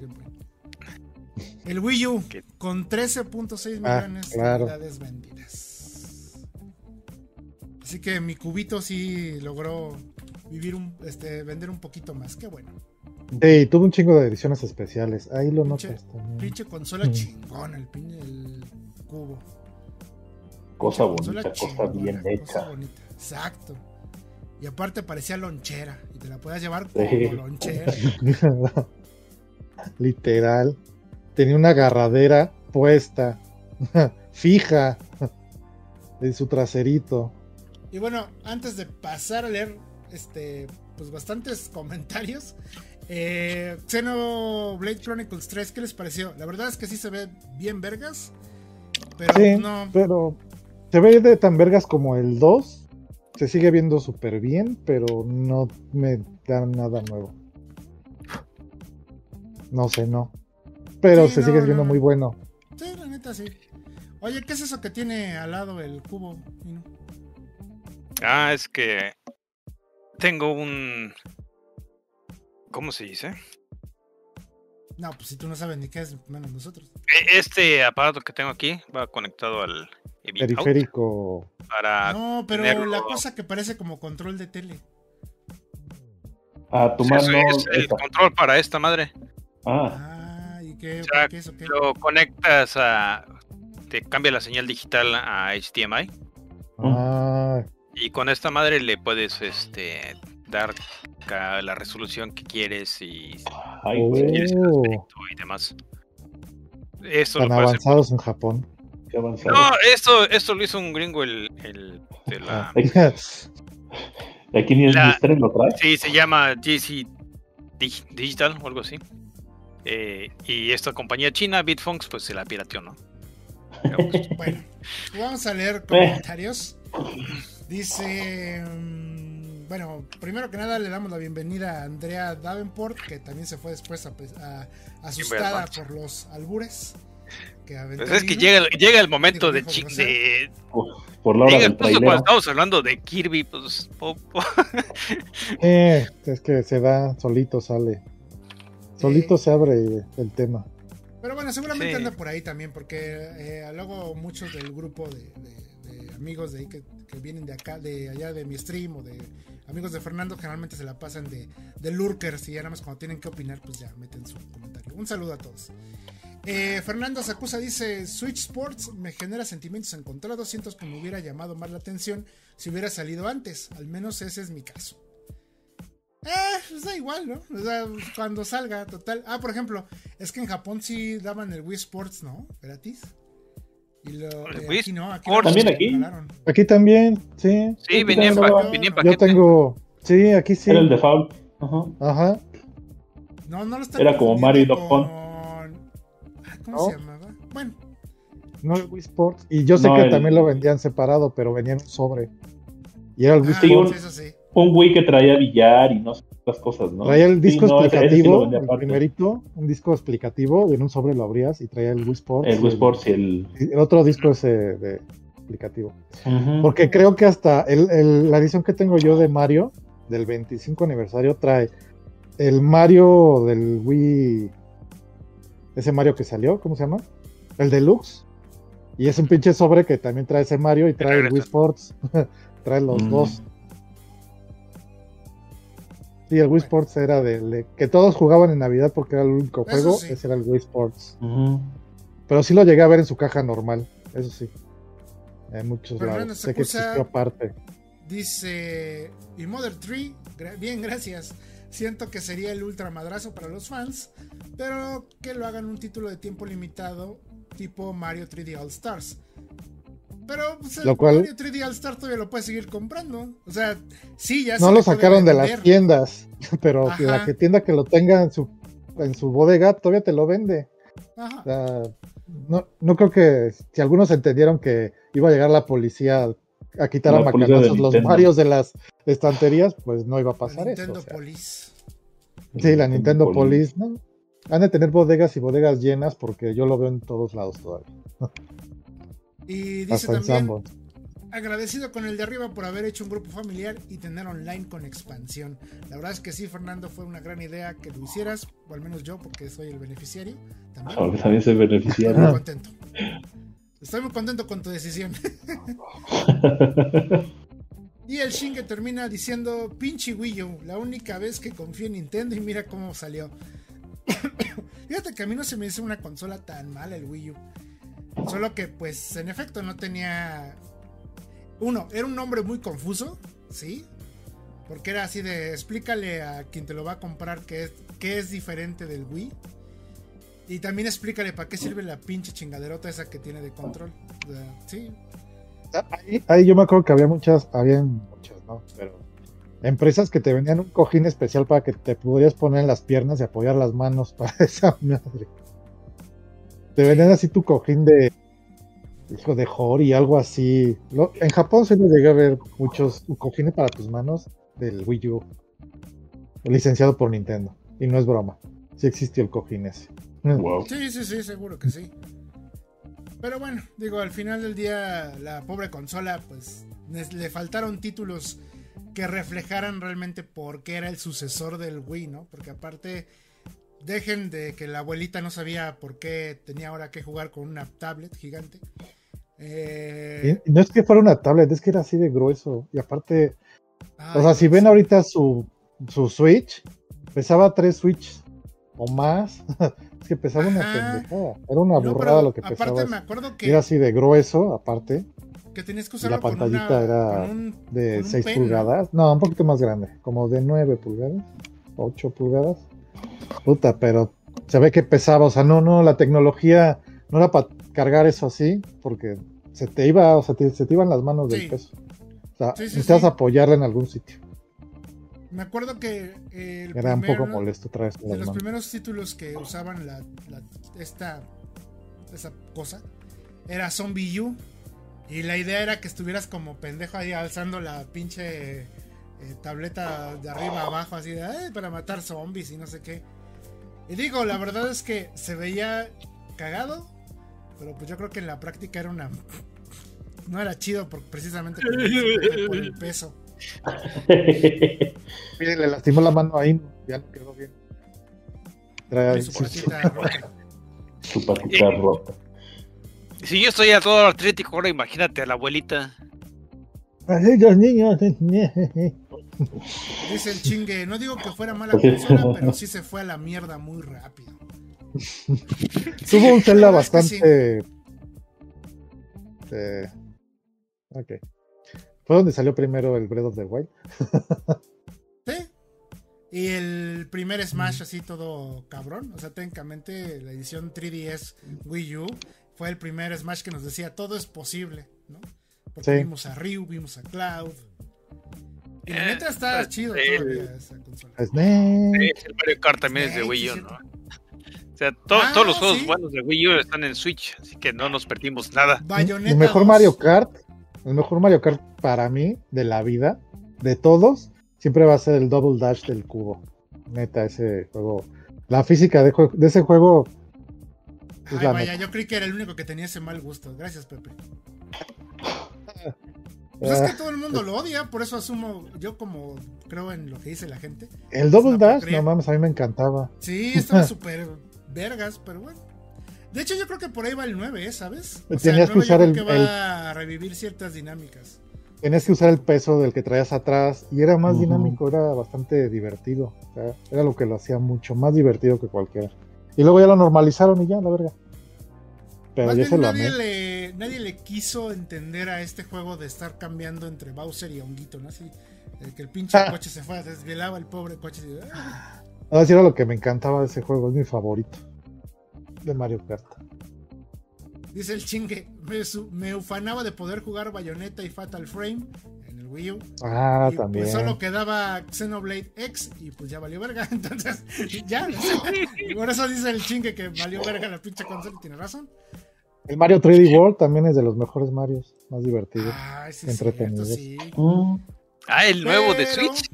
El Wii U, ¿Qué? con 13.6 Ah, millones claro. de unidades vendidas. Así que mi cubito sí logró vivir un, este, vender un poquito más. Qué bueno. Sí, tuvo un chingo de ediciones especiales. Ahí lo Pinche- notas también. Pinche consola Mm. chingona, el, pin- el cubo. Cosa bonita, cosa chingona, bien cosa hecha. bonita. Exacto. Y aparte parecía lonchera. Y te la podías llevar Sí. como lonchera. Literal. Tenía una agarradera puesta, fija, en su traserito. Y bueno, antes de pasar a leer este pues bastantes comentarios. Eh, Xenoblade Chronicles 3, ¿qué les pareció? La verdad es que sí se ve bien vergas. Pero Sí, no. pero se ve de tan vergas como el 2. Se sigue viendo súper bien, pero no me da nada nuevo. No sé, no. Pero Sí, se no, sigue no, viendo no. muy bueno. Sí, la neta sí. Oye, ¿qué es eso que tiene al lado el cubo? Ah, es que tengo un. ¿Cómo se dice? No, pues si tú no sabes ni qué es, menos nosotros. E- Este aparato que tengo aquí va conectado al Periférico. para. No, pero tenerlo- la cosa que parece como control de tele. Ah, tu Eso mano. es el control para esta madre. Ah, Ah, ¿y qué? O sea, ¿Qué es o qué? Lo conectas a. Te cambia la señal digital a HDMI. Ah, Y con esta madre le puedes este dar la resolución que quieres y ay, quieres el Oh. aspecto y demás. Esto lo hacer. avanzados en Japón. qué avanzado. No, esto, esto lo hizo un gringo el, el de la. Aquí ni el La- lo trae. Sí, se llama GC Dig- Digital o algo así. Eh, y esta compañía china, Bitfunks, pues se la pirateó, ¿no? Bueno, vamos a leer comentarios. Dice. mm, bueno, primero que nada le damos la bienvenida a Andrea Davenport, que también se fue después a- a- asustada por los albures. Que pues es que llega, el- llega el momento de, Por la hora llega del justo cuando estamos hablando de Kirby, pues po- po- Eh, es que se da, solito sale. Solito se abre el tema. Pero bueno, seguramente Sí. anda por ahí también, porque eh, luego muchos del grupo de, de- de amigos de ahí que, que vienen de acá, de allá de mi stream o de amigos de Fernando, generalmente se la pasan de, de lurkers y ya nada más cuando tienen que opinar, pues ya meten su comentario. Un saludo a todos. Eh, Fernando Sacusa dice: Switch Sports me genera sentimientos encontrados. Siento que me hubiera llamado más la atención si hubiera salido antes. Al menos ese es mi caso. Eh, pues da igual, ¿no? O sea, cuando salga, total. Ah, por ejemplo, es que en Japón sí daban el Wii Sports, ¿no? Gratis. Y lo, ¿El eh, Wii aquí no, aquí Sports? lo ¿También aquí? regalaron. Aquí también, sí. Sí, Sí, venía en, claro. pa- venía en Yo paquete. Yo tengo. Sí, aquí sí. Era el default. Ajá. Ajá. No, no lo está Era como Mario y Doc con... Ah, ¿Cómo ¿No? se llamaba? Bueno, No el Wii Sports. Y yo sé No, que el- también lo vendían separado, pero venía en un sobre. Y era el Wii ah, Sí, Sports. un- eso sí. Un Wii que traía billar y no sé las cosas, ¿no? Traía el disco Sí, no, ese- ese sí lo explicativo, el primerito, un disco explicativo, y en un sobre lo abrías y traía el Wii Sports. El Wii Sports y el. el otro disco ese de explicativo. Porque creo que hasta el- el- la edición que tengo yo de Mario, del 25 aniversario, trae el Mario del Wii. Ese Mario que salió, ¿cómo se llama? El Deluxe. Y es un pinche sobre que también trae ese Mario y trae el Wii. Sports. trae los Mm. dos. Sí, el Wii Sports era de, de- que todos jugaban en Navidad porque era el único Eso juego, sí. ese era el Wii Sports. Pero sí lo llegué a ver en su caja normal, eso sí. En muchos lados. Sé que existió aparte. Dice, y Mother 3, gra- bien, gracias. Siento que sería el ultra madrazo para los fans, pero que lo hagan un título de tiempo limitado tipo Mario 3D All Stars. Pero pues, el Lo cual- Mario 3D All Stars todavía lo puedes seguir comprando. O sea, sí, ya se No lo sacaron de las tiendas, pero Ajá. la que tienda que lo tenga en su, en su bodega todavía te lo vende. Ajá. O sea, no, no creo que si algunos entendieron que iba a llegar la policía a quitar La a macanazos los. Marios de las estanterías, pues no iba a La pasar eso. Nintendo o sea. Police. Sí, la Nintendo Police, ¿no? Han de tener bodegas y bodegas llenas porque yo lo veo en todos lados todavía. Y dice Hasta también, agradecido con el de arriba por haber hecho un grupo familiar y tener online con expansión. La verdad es que sí, Fernando, fue una gran idea que lo hicieras, o al menos yo, porque soy el beneficiario. También. Ahora también soy Estoy beneficiario. muy contento. Estoy muy contento con tu decisión. Y el Shinge termina diciendo, pinche Wii U, la única vez que confío en Nintendo y mira cómo salió. Fíjate que a mí no se me hizo una consola tan mala el Wii U. Solo que, pues, en efecto, no tenía. Uno, era un nombre muy confuso, ¿sí? Porque era así de explícale a quien te lo va a comprar qué es, qué es diferente del Wii. Y también explícale para qué sirve la pinche chingaderota esa que tiene de control. Sí. Ahí, ahí yo me acuerdo que había muchas, había muchas, ¿no? Pero empresas que te vendían un cojín especial para que te pudieras poner en las piernas y apoyar las manos para esa madre. Te vendían así tu cojín de hijo de Hori, algo así. Lo- en Japón se nos llegué a ver muchos cojines para tus manos del Wii U, licenciado por Nintendo. Y no es broma, sí existió el cojín ese. Wow. Sí, sí, sí, seguro que sí. Pero bueno, digo, al final del día, la pobre consola, pues le faltaron títulos que reflejaran realmente por qué era el sucesor del Wii, ¿no? Porque aparte, dejen de que la abuelita no sabía por qué tenía ahora que jugar con una tablet gigante. Eh, Y- y no es que fuera una tablet, es que era así de grueso. Y aparte, o sea, si ven ahorita su, su Switch, pesaba tres Switch o más. es que pesaba una pendejada. Era una No, burrada lo que aparte pesaba. me acuerdo Y que, Era así de grueso, aparte, que tenías que y la usarlo con, una, pantallita era con un, de con un 6 pen, ¿no? pulgadas. No, un poquito más grande, como de 9 pulgadas, 8 pulgadas. Puta, pero se ve que pesaba, o sea, no, no, la tecnología no era para cargar eso así, porque se te iba, o sea, te- se te iban las manos Sí. del peso. O sea, Sí, sí, necesitabas sí. apoyarla en algún sitio. Me acuerdo que el Era un poco molesto traer de las los manos. primeros títulos que usaban la, la- esta esa cosa era Zombie U y la idea era que estuvieras como pendejo ahí alzando la pinche eh, tableta de arriba a abajo así de "Ay, para matar zombies y no sé qué y digo la verdad es que se veía cagado pero pues yo creo que en la práctica era una no era chido por, precisamente por, el peso Miren, le lastimó la mano ahí, ya no quedó bien. Trae- su patita rota. Su patita rota. Si yo estoy a todo artrítico, ahora imagínate a la abuelita. Ay, los niños. Dice el chingue, no digo que fuera mala consola, pero sí se fue a la mierda muy rápido. Tuvo un Zelda bastante. eh, ok. Fue donde salió primero el Breath of the Wild. Sí. Y el primer Smash así todo cabrón. O sea, técnicamente la edición 3DS Wii U fue el primer Smash que nos decía todo es posible, ¿no? Porque Sí. vimos a Ryu, vimos a Cloud. Y la neta está chido todavía esa consola. Snake. Sí, el Mario Kart también es de Wii U, ¿no? O sea, to- Ah, todos los juegos sí. buenos de Wii U están en Switch, así que no nos perdimos nada. Bayonetta El mejor 2. Mario Kart. El mejor Mario Kart para mí, de la vida, de todos, siempre va a ser el Double Dash del cubo. Neta, ese juego. La física de, ese juego. es Ay, la vaya, yo creí que era el único que tenía ese mal gusto. Gracias, Pepe. Pues es que Ah, todo el mundo lo odia, por eso asumo, yo como creo en lo que dice la gente. el Double Dash, no mames, a mí me encantaba. Sí, estaba súper vergas, pero bueno. De hecho, yo creo que por ahí va el 9, ¿eh? ¿sabes? O sea, Tenías que 9 yo usar creo el- que va a revivir ciertas dinámicas. Tenías que usar el peso del que traías atrás y era más dinámico, era bastante divertido. o sea, era lo que lo hacía mucho más divertido que cualquiera. Y luego ya lo normalizaron y ya, la verga. Pero Más yo bien se lo nadie amé. le, nadie le quiso entender a este juego de estar cambiando entre Bowser y Honguito, ¿no? Así, que el pinche Ah. coche se fue, desvelaba el pobre coche. y, ah. No, sí era lo que me encantaba de ese juego, es mi favorito. De Mario Kart. Dice el chingue, me, su- me ufanaba de poder jugar Bayonetta y Fatal Frame en el Wii U. Ah, y también. pues solo quedaba Xenoblade X y pues ya valió verga. Entonces, ya. por eso dice el chingue que valió verga la pinche consola y tiene razón. El Mario 3D World también es de los mejores Marios, más divertidos. Ay, sí, Entretenidos. sí. Mm, Ah, el nuevo de Switch.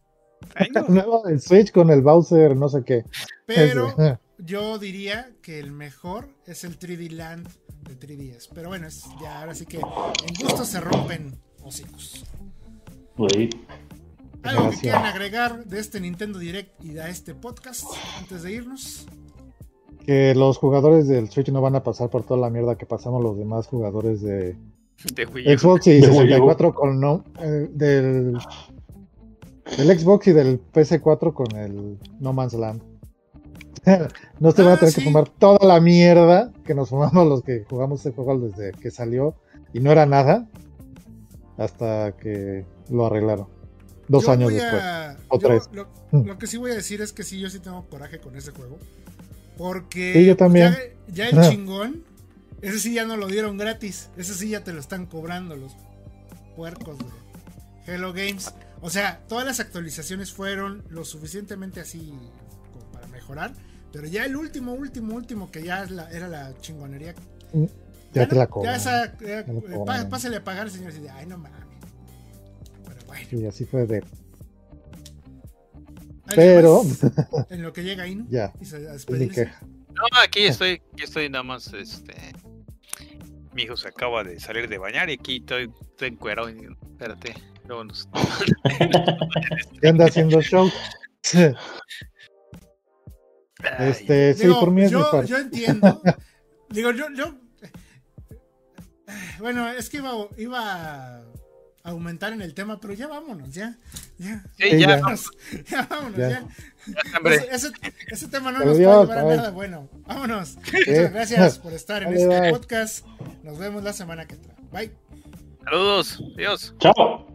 Ay, no. Nuevo del Switch con el Bowser, no sé qué. Pero Ese. yo diría que el mejor es el 3D Land de 3DS. Pero bueno, es ya ahora sí que en gusto se rompen hocicos. güey. ¿Algo que quieran agregar de este Nintendo Direct y de este podcast antes de irnos? Que los jugadores del Switch no van a pasar por toda la mierda que pasamos los demás jugadores de De Wii U. Xbox y De Wii U. 64 con no, eh, del, del Xbox y del PC4 con el No Man's Land. no se van Ah, a tener sí. que fumar toda la mierda que nos fumamos los que jugamos este juego desde que salió y no era nada hasta que lo arreglaron. Dos Yo años después. o yo tres. Lo, lo que sí voy a decir es que sí, yo sí tengo coraje con ese juego. Porque Sí, yo también. Ya, ya el Ah. chingón, ese sí ya no lo dieron gratis. Ese sí ya te lo están cobrando los puercos de Hello Games. O sea, todas las actualizaciones fueron lo suficientemente así como para mejorar. Pero ya el último, último, último, que ya la- era la chingonería. Ya te la cobran. Ya esa, ya, eh, pásale a pagar, señor. Ay, no mames. Pero bueno. Y así fue de. ¿Alguien Pero? En lo que llega Inu. ya, Y se a es mi despedirse. queja. No, aquí estoy, aquí estoy nada más, este... Mi hijo se acaba de salir de bañar y aquí estoy, estoy encuerado. Espérate, luego nos- ¿Qué anda haciendo show? Este, sí, Digo, por mí es mi yo, parte. yo entiendo. Digo, yo, yo. Bueno, es que iba, iba aumentar en el tema, pero ya vámonos, ya. Ya, Sí, ya, ya. vámonos, ya vámonos, Ya. ya. hombre. Ese, ese, ese tema no Pero nos Dios, puede llevar a nada bueno. Vámonos. Muchas gracias por estar en este bye. podcast. Nos vemos la semana que entra. Bye. Saludos, adiós. Chao.